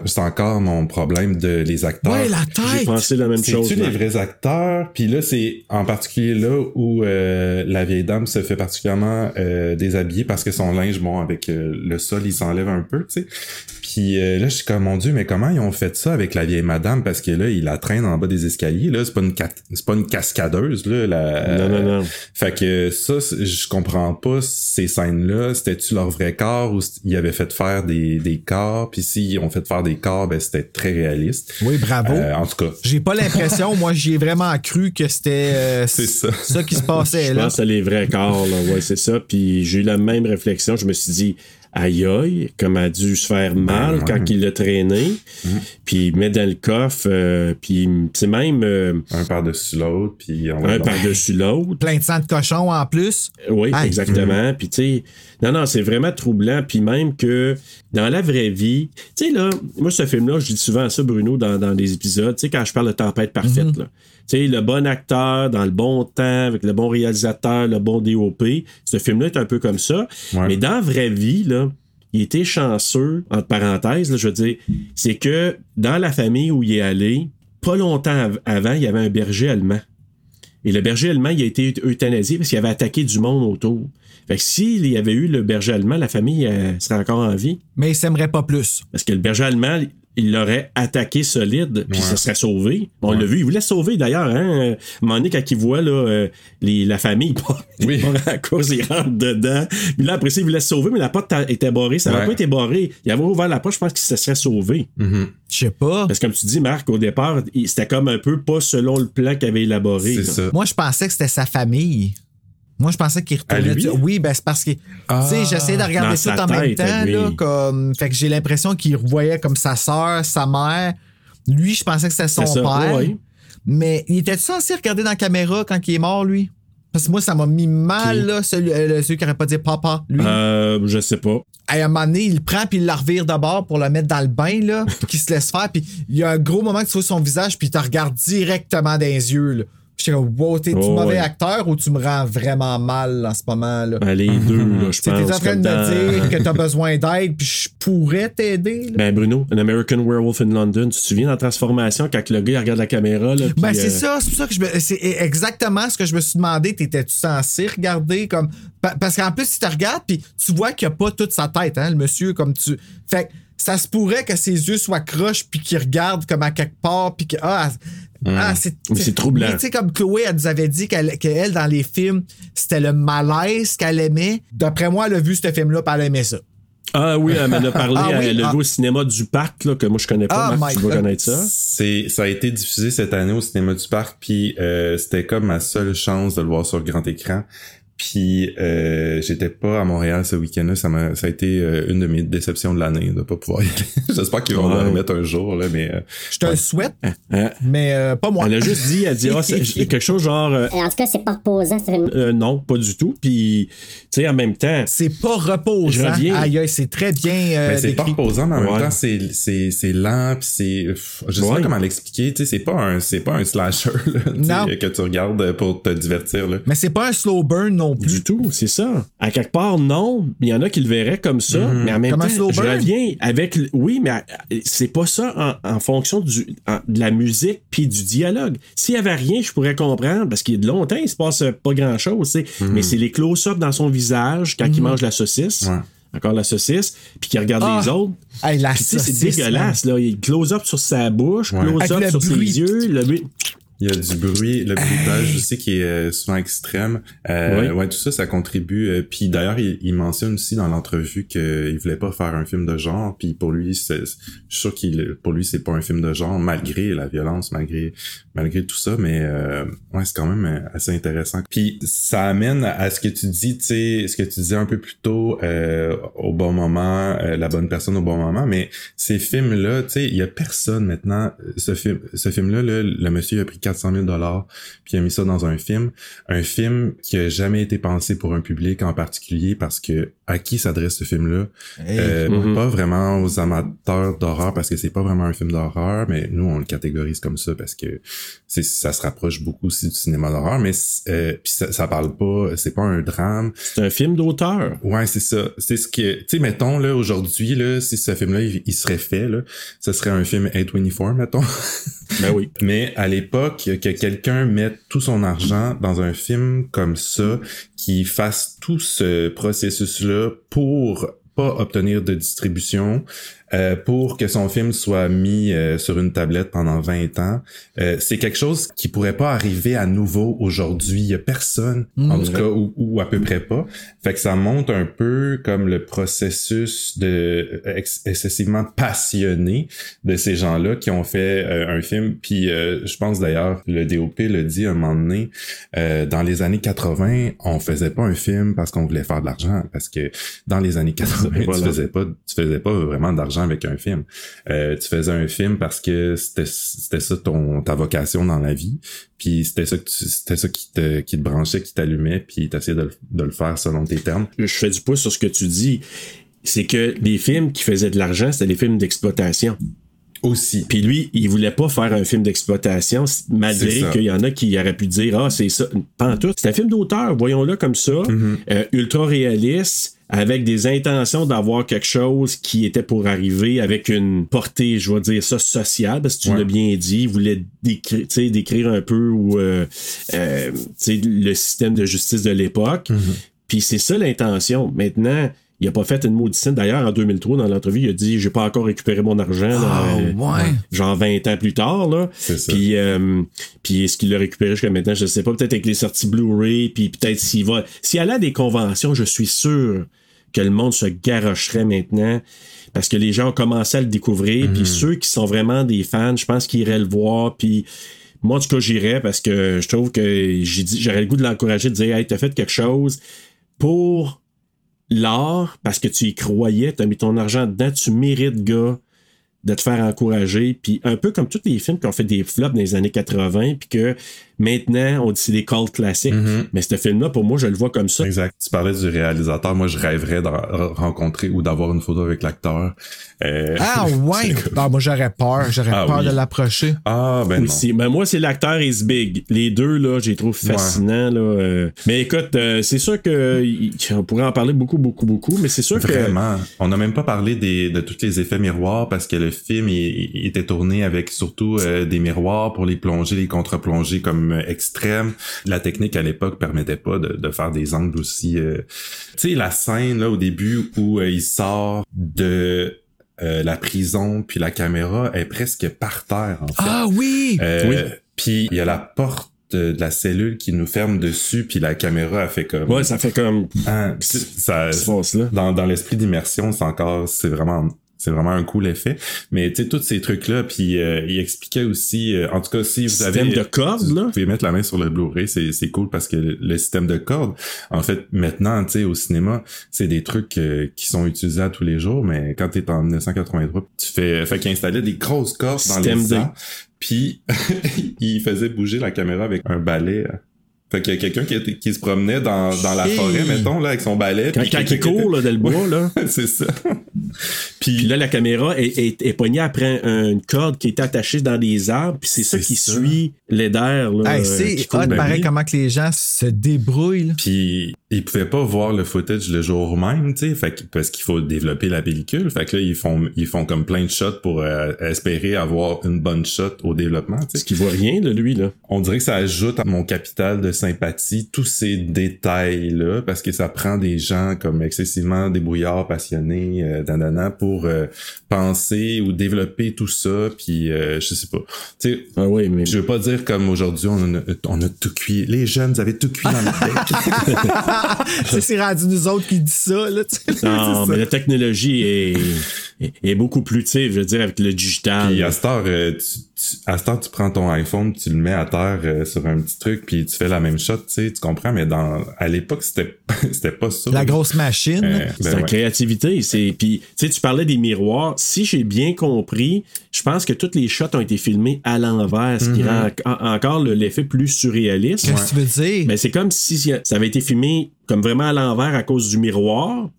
Speaker 3: C'est encore mon problème de les acteurs.
Speaker 1: Ouais, la
Speaker 2: J'ai
Speaker 1: tête!
Speaker 2: pensé la même chose.
Speaker 3: C'est-tu les vrais acteurs? Puis là, c'est en particulier là où euh, la vieille dame se fait particulièrement euh, déshabiller parce que son linge, bon, avec euh, le sol, il s'enlève un peu, tu sais. Puis euh, là, je suis comme, mon Dieu, mais comment ils ont fait ça avec la vieille madame? Parce que là, il la traîne en bas des escaliers. Là, c'est pas une, ca- c'est pas une cascadeuse, là. La...
Speaker 2: Non, non, non.
Speaker 3: Fait que ça, je comprends pas ces scènes-là. C'était-tu leur vrai corps ou ils avaient fait faire des, des corps? Puis s'ils ont fait faire des corps, ben c'était très réaliste.
Speaker 1: Oui, bravo.
Speaker 3: Euh, en tout cas,
Speaker 1: J'ai pas l'impression, moi, j'y ai vraiment cru que c'était euh,
Speaker 3: C'est ça.
Speaker 1: ça qui se passait
Speaker 2: Je
Speaker 1: là.
Speaker 2: pense à les vrais corps, là. Ouais, c'est ça. Puis j'ai eu la même réflexion. Je me suis dit, aïe aïe, comme a dû se faire mal
Speaker 3: Ben ouais.
Speaker 2: quand il l'a traîné. Puis il met dans le coffre. euh, puis c'est même euh,
Speaker 3: un par-dessus l'autre, puis on
Speaker 2: un par-dessus l'autre.
Speaker 1: Plein de sang de cochon en plus.
Speaker 2: Oui,
Speaker 1: Aïe.
Speaker 2: exactement. Puis, tu sais, non, non, c'est vraiment troublant. Puis, même que dans la vraie vie, tu sais, là, moi, ce film-là, je dis souvent ça, Bruno, dans, dans des épisodes, tu sais, quand je parle de Tempête Parfaite, là. Tu sais, le bon acteur, dans le bon temps, avec le bon réalisateur, le bon DOP. Ce film-là est un peu comme ça.
Speaker 3: Ouais.
Speaker 2: Mais dans la vraie vie, là, il était chanceux, entre parenthèses, là, je veux dire, c'est que dans la famille où il est allé, pas longtemps av- avant, il y avait un berger allemand. Et le berger allemand, il a été euthanasié parce qu'il avait attaqué du monde autour. Fait que s'il y avait eu le berger allemand, la famille euh, serait encore en vie.
Speaker 1: Mais il s'aimerait pas plus.
Speaker 2: Parce que le berger allemand, il l'aurait attaqué solide, puis
Speaker 3: Ouais.
Speaker 2: ça serait sauvé. On
Speaker 3: Ouais.
Speaker 2: l'a vu, il voulait sauver d'ailleurs. Hein? À donné, quand il voit là, euh, les, la famille,
Speaker 3: Oui.
Speaker 2: il à la course, il rentre dedans. Puis là, après ça, il voulait sauver, mais la porte ta- était barrée. Ça n'avait
Speaker 3: Ouais.
Speaker 2: pas été barré. Il avait ouvert la porte, je pense qu'il se serait sauvé.
Speaker 3: Mhm.
Speaker 1: Je sais pas.
Speaker 2: Parce que comme tu dis, Marc, au départ, il- c'était comme un peu pas selon le plan qu'il avait élaboré.
Speaker 3: ça.
Speaker 1: Moi, je pensais que c'était sa famille. Moi, je pensais qu'il retournait.
Speaker 3: Lui?
Speaker 1: Oui, ben c'est parce que.
Speaker 3: Ah.
Speaker 1: tu sais, j'essayais de regarder ça en même temps, là. Comme, fait que j'ai l'impression qu'il revoyait comme sa sœur, sa mère. Lui, je pensais que c'était son
Speaker 2: ça,
Speaker 1: père. Mais il était censé regarder dans la caméra quand il est mort, lui? Parce que moi, ça m'a mis mal, là, celui, euh, celui qui n'aurait pas dit papa, lui.
Speaker 2: Euh, je sais pas.
Speaker 1: À un moment donné, il le prend puis il la revire d'abord pour le mettre dans le bain, là, puis qu'il se laisse faire. Puis il y a un gros moment que tu vois son visage, puis il te regarde directement dans les yeux, là. Puis J'étais comme, wow, t'es-tu
Speaker 2: Oh,
Speaker 1: mauvais
Speaker 2: ouais.
Speaker 1: acteur ou tu me rends vraiment mal en ce moment, là?
Speaker 2: Ben, les deux, là, je pense.
Speaker 1: T'es en train de me dire que t'as besoin d'aide, puis je pourrais t'aider.
Speaker 2: Ben Bruno, An American Werewolf in London, tu te souviens dans Transformation quand le gars il regarde la caméra là,
Speaker 1: Ben, c'est
Speaker 2: euh,
Speaker 1: ça, c'est ça que je me. C'est exactement ce que je me suis demandé. T'étais-tu censé regarder comme. pa- Parce qu'en plus, si tu regardes, puis tu vois qu'il a pas toute sa tête, hein, le monsieur, comme tu. Fait que ça se pourrait que ses yeux soient croches, puis qu'il regarde comme à quelque part, puis que. Ah, ah, c'est.
Speaker 2: Troublant.
Speaker 1: Tu sais, comme Chloé, elle nous avait dit qu'elle, qu'elle, dans les films, c'était le malaise qu'elle aimait. D'après moi, elle a vu ce film-là, puis elle aimait ça.
Speaker 2: Ah oui, elle m'en a parlé,
Speaker 1: Ah oui,
Speaker 2: elle l'a
Speaker 1: ah.
Speaker 2: vu au cinéma du parc là, que moi je connais pas,
Speaker 1: Ah,
Speaker 2: Marc, tu
Speaker 1: God.
Speaker 2: connaître ça.
Speaker 3: C'est, ça a été diffusé cette année au cinéma du parc, puis euh, c'était comme ma seule chance de le voir sur le grand écran. Puis euh, j'étais pas à Montréal ce week-end-là. Ça, m'a, ça a été euh, une de mes déceptions de l'année de pas pouvoir y aller. J'espère qu'ils vont
Speaker 2: Ouais.
Speaker 3: le remettre un jour, là, mais... euh,
Speaker 1: Je te le souhaite,
Speaker 2: Hein?
Speaker 1: mais euh, pas moi.
Speaker 2: Elle a juste dit, elle dit, ah, c'est quelque chose genre, euh,
Speaker 4: En tout cas, c'est pas reposant,
Speaker 2: euh, non, pas du tout. Puis, tu sais, en même temps,
Speaker 1: C'est pas reposant. Aïe, aïe, c'est très bien euh,
Speaker 3: Mais c'est pas reposant, mais en
Speaker 2: Ouais.
Speaker 3: même temps, c'est, c'est, c'est lent, puis c'est, je sais
Speaker 2: Ouais.
Speaker 3: pas comment l'expliquer, tu sais, c'est pas un, c'est pas un slasher, là,
Speaker 1: Non.
Speaker 3: que tu regardes pour te divertir, là.
Speaker 1: Mais c'est pas un slow burn non plus.
Speaker 2: du tout, c'est ça. À quelque part, non. Il y en a qui le verraient comme ça,
Speaker 3: Mhm.
Speaker 2: mais en même
Speaker 1: Comme
Speaker 2: temps, je reviens avec. Oui, mais euh, c'est pas ça en, en fonction du, en- de la musique puis du dialogue. S'il y avait rien, je pourrais comprendre, parce qu'il y a de longtemps, il se passe pas grand-chose, tu sais. Mais c'est les close-up dans son visage quand il mange la saucisse.
Speaker 3: Ouais.
Speaker 2: Encore la saucisse, puis qu'il regarde
Speaker 1: Ah.
Speaker 2: les autres.
Speaker 1: Hey, la
Speaker 2: Puis tu sais, c'est dégueulasse, là. Il close-up sur sa bouche,
Speaker 3: Ouais.
Speaker 2: close-up sur
Speaker 1: bruit.
Speaker 2: ses yeux. Le...
Speaker 3: Il y a du bruit, le bruitage aussi qui est euh, souvent extrême. Euh,
Speaker 2: Oui.
Speaker 3: Ouais, tout ça, ça contribue. Euh, Puis d'ailleurs, il, il mentionne aussi dans l'entrevue qu'il voulait pas faire un film de genre. Puis pour lui, c'est, je suis sûr qu'il, pour lui, c'est pas un film de genre malgré la violence, malgré malgré tout ça. Mais euh, ouais, c'est quand même assez intéressant. Puis ça amène à ce que tu dis, tu sais, ce que tu disais un peu plus tôt, euh, au bon moment, la bonne personne au bon moment. Mais ces films-là, tu sais, il y a personne maintenant. Ce film, ce film-là, là, le monsieur a pris 400 000 dollars puis il a mis ça dans un film, un film qui a jamais été pensé pour un public en particulier parce que à qui s'adresse ce film-là?
Speaker 1: Hey.
Speaker 3: Euh,
Speaker 2: Mhm.
Speaker 3: Pas vraiment aux amateurs d'horreur parce que c'est pas vraiment un film d'horreur, mais nous on le catégorise comme ça parce que ça se rapproche beaucoup aussi du cinéma d'horreur, mais euh, puis ça, ça parle pas, c'est pas un drame.
Speaker 2: C'est un film d'auteur.
Speaker 3: Ouais, c'est ça. C'est ce que, tu sais, mettons, là, aujourd'hui, là, si ce film-là, il, il serait fait, là, ce serait un film A24, mettons.
Speaker 2: Ben oui.
Speaker 3: Mais à l'époque, que quelqu'un mette tout son argent dans un film comme ça, qui fasse tout ce processus-là pour pas obtenir de distribution, euh, pour que son film soit mis euh, sur une tablette pendant 20 ans, euh, c'est quelque chose qui pourrait pas arriver à nouveau aujourd'hui. Il y a personne, en tout cas, ou, ou à peu près pas. Fait que ça montre un peu comme le processus de euh, ex- excessivement passionné de ces gens-là qui ont fait euh, un film. Puis euh, je pense d'ailleurs, le DOP le dit un moment donné, euh, dans les années 80, on faisait pas un film parce qu'on voulait faire de l'argent. Parce que dans les années 80,
Speaker 2: Voilà.
Speaker 3: tu faisais pas tu faisais pas vraiment d'argent avec un film. Euh, tu faisais un film parce que c'était ça ton ta vocation dans la vie. Puis c'était ça qui te branchait, qui t'allumait, puis t'essayais de, de le faire selon tes termes.
Speaker 2: je fais du pouce sur ce que tu dis, c'est que les films qui faisaient de l'argent, c'était des films d'exploitation.
Speaker 3: Aussi.
Speaker 2: Puis lui, il voulait pas faire un film d'exploitation, malgré qu'il y en a qui auraient pu dire Ah, c'est ça. Pas en tout. C'est un film d'auteur, voyons-le comme ça,
Speaker 3: Mm-hmm.
Speaker 2: euh, ultra réaliste, avec des intentions d'avoir quelque chose qui était pour arriver avec une portée, je vais dire ça, sociale, parce que tu
Speaker 3: Ouais.
Speaker 2: l'as bien dit, il voulait décrire, décrire un peu où, euh, euh, le système de justice de l'époque.
Speaker 3: Mm-hmm.
Speaker 2: Puis c'est ça l'intention. Maintenant, il a pas fait une maudicine. D'ailleurs, en 2003, dans l'entrevue, il a dit J'ai pas encore récupéré mon argent. là,
Speaker 1: Ah,
Speaker 2: euh,
Speaker 1: ouais.
Speaker 2: Genre 20 ans plus tard, là.
Speaker 3: C'est ça.
Speaker 2: Puis, euh, puis est-ce qu'il l'a récupéré jusqu'à maintenant? Je sais pas. Peut-être avec les sorties Blu-ray. Puis peut-être s'il va. S'il allait à des conventions, je suis sûr que le monde se garocherait maintenant. Parce que les gens ont commencé à le découvrir.
Speaker 3: Mhm.
Speaker 2: Puis ceux qui sont vraiment des fans, je pense qu'ils iraient le voir. Puis moi, en tout cas, j'irais parce que je trouve que j'ai dit, j'aurais le goût de l'encourager, de dire, hey, t'as fait quelque chose pour l'art, parce que tu y croyais, t'as mis ton argent dedans, tu mérites, gars, de te faire encourager. Puis un peu comme tous les films qui ont fait des flops dans les années 80, puis que maintenant, on dit c'est des calls classiques.
Speaker 3: Mhm.
Speaker 2: Mais ce film-là, pour moi, je le vois comme ça.
Speaker 3: Exact. Tu parlais du réalisateur. Moi, je rêverais de re- rencontrer ou d'avoir une photo avec l'acteur. Euh,
Speaker 1: Ah ouais! Ah, moi j'aurais peur. J'aurais
Speaker 3: Ah
Speaker 1: peur
Speaker 3: oui.
Speaker 1: de l'approcher.
Speaker 3: Ah, ben non.
Speaker 2: aussi. Mais moi, c'est l'acteur is big. Les deux, là, j'ai trouvé fascinant. Là, euh. Mais écoute, euh, c'est sûr que on pourrait en parler beaucoup, beaucoup, beaucoup, mais c'est sûr que.
Speaker 3: Vraiment. On n'a même pas parlé des, de tous les effets miroirs parce que le film il, il était tourné avec surtout euh, des miroirs pour les plongées, les contre-plongées comme euh, extrêmes. La technique à l'époque permettait pas de, de faire des angles aussi. euh, Tu sais, la scène là au début où euh, il sort de euh, la prison puis la caméra est presque par terre en fait.
Speaker 1: Ah oui!
Speaker 3: Euh,
Speaker 2: Oui.
Speaker 3: Puis il y a la porte de, de la cellule qui nous ferme dessus puis la caméra a fait comme
Speaker 2: Ouais, ça fait comme.
Speaker 3: Ah, ça,
Speaker 2: là.
Speaker 3: dans, dans l'esprit d'immersion, c'est encore, c'est vraiment, c'est vraiment un cool effet. Mais tu sais, tous ces trucs-là, puis euh, il expliquait aussi, euh, en tout cas, si vous
Speaker 2: Système
Speaker 3: avez...
Speaker 2: de cordes, là?
Speaker 3: Vous pouvez mettre la main sur le Blu-ray, c'est, c'est cool parce que le, le système de cordes, en fait, maintenant, tu sais, au cinéma, c'est des trucs euh, qui sont utilisés à tous les jours, mais quand t'es en 1983, tu fais... Fait qu'il installait des grosses cordes dans
Speaker 2: Système
Speaker 3: les arbres, puis il faisait bouger la caméra avec un balai. Fait qu'il y a quelqu'un qui, se promenait dans, dans la
Speaker 1: Hey!
Speaker 3: forêt, mettons, là, avec son balai.
Speaker 2: Quand,
Speaker 3: puis
Speaker 2: quand il
Speaker 3: quelqu'un qui
Speaker 2: court là, dans le bois, là.
Speaker 3: c'est ça.
Speaker 2: Puis là, la caméra est, est, est poignée après un- une corde qui est attachée dans des arbres, puis c'est ça qui
Speaker 3: ça.
Speaker 2: suit l'air. là,
Speaker 1: Hey,
Speaker 2: euh,
Speaker 1: c'est
Speaker 3: ben
Speaker 1: pareil,
Speaker 3: oui.
Speaker 1: comment que les gens se débrouillent. là.
Speaker 3: Puis ils pouvaient pas voir le footage le jour même, tu sais, parce qu'il faut développer la pellicule. Fait que là ils font ils font comme plein de shots pour euh, espérer avoir une bonne shot au développement, tu
Speaker 2: Parce
Speaker 3: sais.
Speaker 2: qu'il voit rien, là, lui, là.
Speaker 3: On dirait que ça ajoute à mon capital de sympathie tous ces détails là parce que ça prend des gens comme excessivement débrouillards, passionnés, euh, danana pour euh, penser ou développer tout ça puis euh, je sais pas. Tu sais
Speaker 2: Ah oui, mais.
Speaker 3: je veux pas dire comme aujourd'hui on a, on a tout cuit. Les jeunes, vous avez tout cuit dans le bec.
Speaker 1: c'est c'est rendu nous autres qui dit ça. Là, tu sais.
Speaker 2: Non, mais
Speaker 1: ça.
Speaker 2: la technologie est, est, est beaucoup plus, tu sais, je veux dire, avec le digital.
Speaker 3: Puis à cette heure, euh, tu, tu- à cette heure, tu prends ton iPhone, tu le mets à terre euh, sur un petit truc, puis tu fais la même shot, tu sais, tu comprends, mais dans à l'époque, c'était c'était pas ça.
Speaker 1: La grosse machine.
Speaker 3: Euh, ben
Speaker 2: C'est en
Speaker 3: ouais.
Speaker 2: créativité. C'est puis tu sais tu parlais des miroirs. Si j'ai bien compris, je pense que toutes les shots ont été filmés à l'envers, ce qui rend en- encore le- l'effet plus surréaliste.
Speaker 1: Qu'est-ce que tu veux dire?
Speaker 2: Mais c'est comme si ça avait été filmé comme vraiment à l'envers à cause du miroir.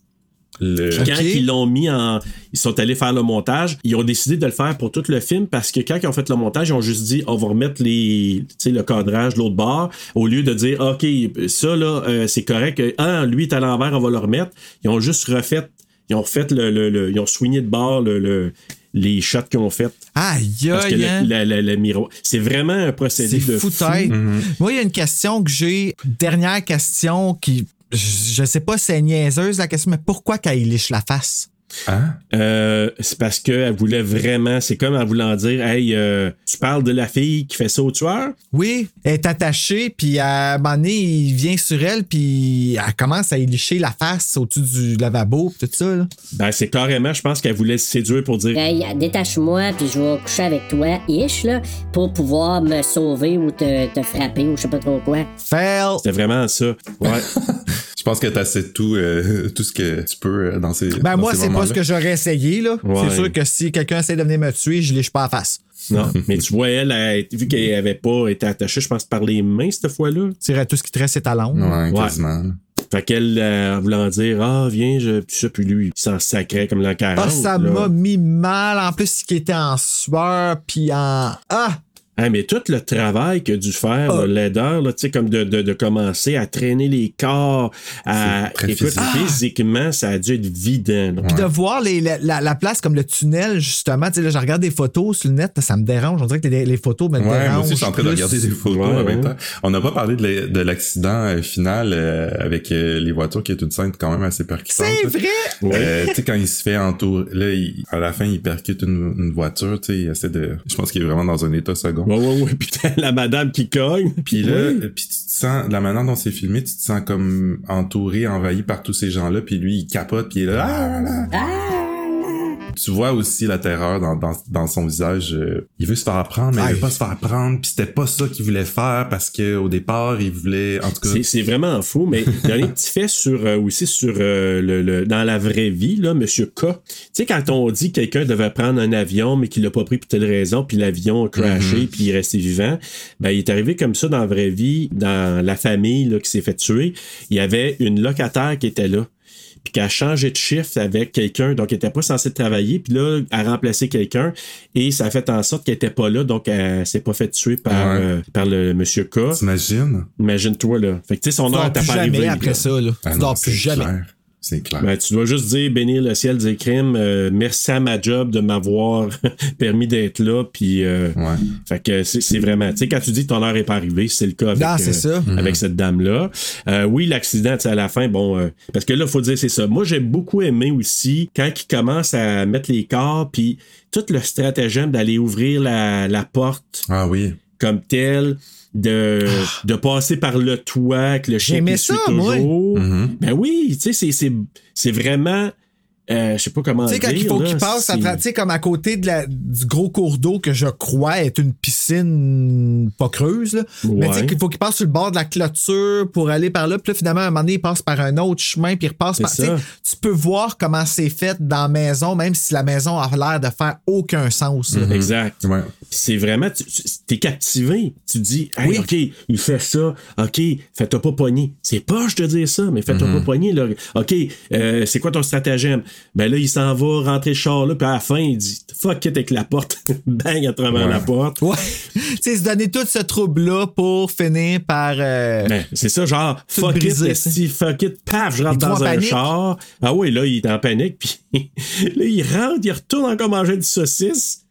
Speaker 3: Le-
Speaker 2: Puis Quand ils l'ont mis en. Ils sont allés faire le montage, ils ont décidé de le faire pour tout le film parce que quand ils ont fait le montage, ils ont juste dit on va remettre les, tu sais, le cadrage de l'autre bord au lieu de dire OK, ça là, euh, c'est correct. Ah, lui est à l'envers, on va le remettre. Ils ont juste refait. Ils ont refait le. le- le- ils ont soigné de bord le, le- les shots qu'ils ont fait.
Speaker 1: Aïe,
Speaker 2: Parce que le,
Speaker 1: hein?
Speaker 2: la- la- le miroir. C'est vraiment un procédé de
Speaker 1: fou
Speaker 2: fou.
Speaker 3: Mhm.
Speaker 1: Moi, il y a une question que j'ai. Dernière question qui. Je je sais pas si c'est niaiseuse la question, mais pourquoi qu'elle liche la face?
Speaker 3: Hein?
Speaker 2: Euh, c'est parce qu'elle voulait vraiment, c'est comme en voulant dire, hey, euh, tu parles de la fille qui fait ça au tueur?
Speaker 1: Oui, elle est attachée, puis à un moment donné, il vient sur elle, puis elle commence à y licher la face au-dessus du lavabo, pis tout ça. Là.
Speaker 2: Ben, c'est carrément, je pense qu'elle voulait se séduire pour dire,
Speaker 4: Hey, détache-moi, puis je vais coucher avec toi, ish, là, pour pouvoir me sauver ou te, te frapper ou je sais pas trop quoi.
Speaker 1: Fail!
Speaker 2: c'était vraiment ça. Ouais.
Speaker 3: Je pense que t'as assez tout, euh, tout ce que tu peux euh, dans ces.
Speaker 1: Ben
Speaker 3: dans
Speaker 1: moi,
Speaker 3: ces
Speaker 1: c'est pas ce que j'aurais essayé, là.
Speaker 2: Ouais.
Speaker 1: C'est sûr que si quelqu'un essaie de venir me tuer, je liche pas la face.
Speaker 2: non. Mais tu vois, elle, elle, vu qu'elle avait pas été attachée, je pense, par les mains cette fois-là.
Speaker 1: Je dirais tout ce qui te reste, c'est ta langue.
Speaker 3: Ouais,
Speaker 2: Ouais.
Speaker 3: quasiment.
Speaker 2: Fait qu'elle, euh, en voulant dire, ah, viens, je, puis ça, puis lui, il s'en sacrait comme l'an 40.
Speaker 1: Ah, ça
Speaker 2: là.
Speaker 1: m'a mis mal. En plus, qui était en sueur, puis en. Ah!
Speaker 2: Ah, mais tout le travail a dû faire,
Speaker 1: Ah.
Speaker 2: là, l'aideur, là, tu sais, comme de, de, de commencer à traîner les corps, à. Écoute,
Speaker 3: physique.
Speaker 2: physiquement, ça a dû être vidant.
Speaker 1: Puis de voir les, la, la- la place comme le tunnel, justement. Tu sais, là, je regarde des photos sur le net, ça me dérange. On dirait que les, les photos me
Speaker 3: Ouais, moi
Speaker 1: dérangent.
Speaker 3: aussi, je suis en train de regarder des photos
Speaker 2: Ouais,
Speaker 3: en même
Speaker 2: ouais.
Speaker 3: temps. On n'a pas parlé de la- de l'accident euh, final euh, avec euh, les voitures, qui est une scène quand même assez percutante.
Speaker 1: C'est vrai!
Speaker 3: Euh, tu sais, quand il se fait entourer, là, il- à la fin, il percute une, une voiture, tu sais, il essaie de... Je pense qu'il est vraiment dans un état second.
Speaker 2: Ouais, ouais, ouais. Puis la madame qui cogne.
Speaker 3: Puis là,
Speaker 2: Oui.
Speaker 3: puis tu te sens, la manière dont c'est filmé, tu te sens comme entouré, envahi par tous ces gens-là, puis lui, il capote, puis il est là... Ah, là, là. Tu vois aussi la terreur dans, dans, dans son visage. euh, il veut se faire prendre, mais il
Speaker 1: Aïe.
Speaker 3: veut pas se faire prendre, puis c'était pas ça qu'il voulait faire, parce que au départ, il voulait... En tout cas...
Speaker 2: C'est, vraiment fou, mais il y a un petit fait sur, euh, aussi sur euh, le, le- dans la vraie vie, là, Monsieur K. Tu sais, quand on dit que quelqu'un devait prendre un avion, mais qu'il l'a pas pris pour telle raison, puis l'avion a crashé, puis il est resté vivant, ben, il est arrivé comme ça dans la vraie vie, dans la famille là, qui s'est fait tuer. Il y avait une locataire qui était là. Puis qui a changé de shift avec quelqu'un, donc elle était pas censée travailler, puis là, elle a remplacé quelqu'un, et ça a fait en sorte qu'elle était pas là, donc elle s'est pas fait tuer par,
Speaker 3: Ouais.
Speaker 2: euh, par le Monsieur K.
Speaker 3: T'imagines?
Speaker 2: Imagine-toi, là. Fait que, tu sais, son
Speaker 1: Tu
Speaker 2: heure
Speaker 1: dors
Speaker 2: t'a
Speaker 1: plus
Speaker 2: pas
Speaker 1: jamais
Speaker 2: arrivé.
Speaker 1: après
Speaker 2: là.
Speaker 1: ça, là.
Speaker 3: Ah
Speaker 1: tu
Speaker 3: non,
Speaker 1: dors plus jamais.
Speaker 3: clair. C'est clair.
Speaker 2: Ben, tu dois juste dire, bénir le ciel, dire crime, euh, merci à ma job de m'avoir permis d'être là, puis euh,
Speaker 3: Ouais.
Speaker 2: fait que c'est vraiment, tu sais, quand tu dis que ton heure est pas arrivée, c'est le cas avec,
Speaker 1: Non, c'est
Speaker 2: euh,
Speaker 1: ça.
Speaker 2: avec cette dame-là. Euh, oui, l'accident, tu sais, à la fin, bon, euh, parce que là, faut dire, c'est ça. Moi, j'ai beaucoup aimé aussi quand il commence à mettre les corps, puis tout le stratagème d'aller ouvrir la, la porte
Speaker 3: Ah oui.
Speaker 2: comme tel, de, de passer par le toit, que le chien suit
Speaker 1: ça, moi.
Speaker 2: toujours.
Speaker 3: Mhm.
Speaker 2: Ben oui, tu sais, c'est- c'est, c'est vraiment euh, je sais pas comment
Speaker 1: Tu sais, quand il
Speaker 2: dire,
Speaker 1: faut
Speaker 2: là,
Speaker 1: qu'il passe, tu sais, comme à côté de la, du gros cours d'eau que je crois est une piscine pas creuse, là. Mais tu sais qu'il faut qu'il passe sur le bord de la clôture pour aller par là. Puis là, finalement, à un moment donné, il passe par un autre chemin, puis il repasse par. tu sais,
Speaker 2: ça.
Speaker 1: Tu peux voir comment c'est fait dans la maison, même si la maison a l'air de faire aucun sens. là.
Speaker 2: Exact.
Speaker 3: Ouais.
Speaker 2: C'est vraiment, tu, tu- es captivé. Tu dis, Hey,
Speaker 1: Oui.
Speaker 2: OK, il fait ça. OK, fais-toi pas pogner. C'est pas, je te dis ça, mais fais-toi
Speaker 1: Mhm.
Speaker 2: pas pogner. Là. OK, euh, c'est quoi ton stratagème? Ben là, il s'en va rentrer le char là, puis à la fin, il dit, fuck it avec la porte. Bang à travers
Speaker 3: Ouais.
Speaker 2: la porte.
Speaker 1: Ouais. tu sais, se donner tout ce trouble-là pour finir par. euh,
Speaker 2: Ben, c'est ça, genre, fuck it, esti, fuck it, paf, je rentre dans un
Speaker 1: panique.
Speaker 2: char. Ah oui, là, il est en panique, puis là, il rentre, il retourne encore manger du saucisse.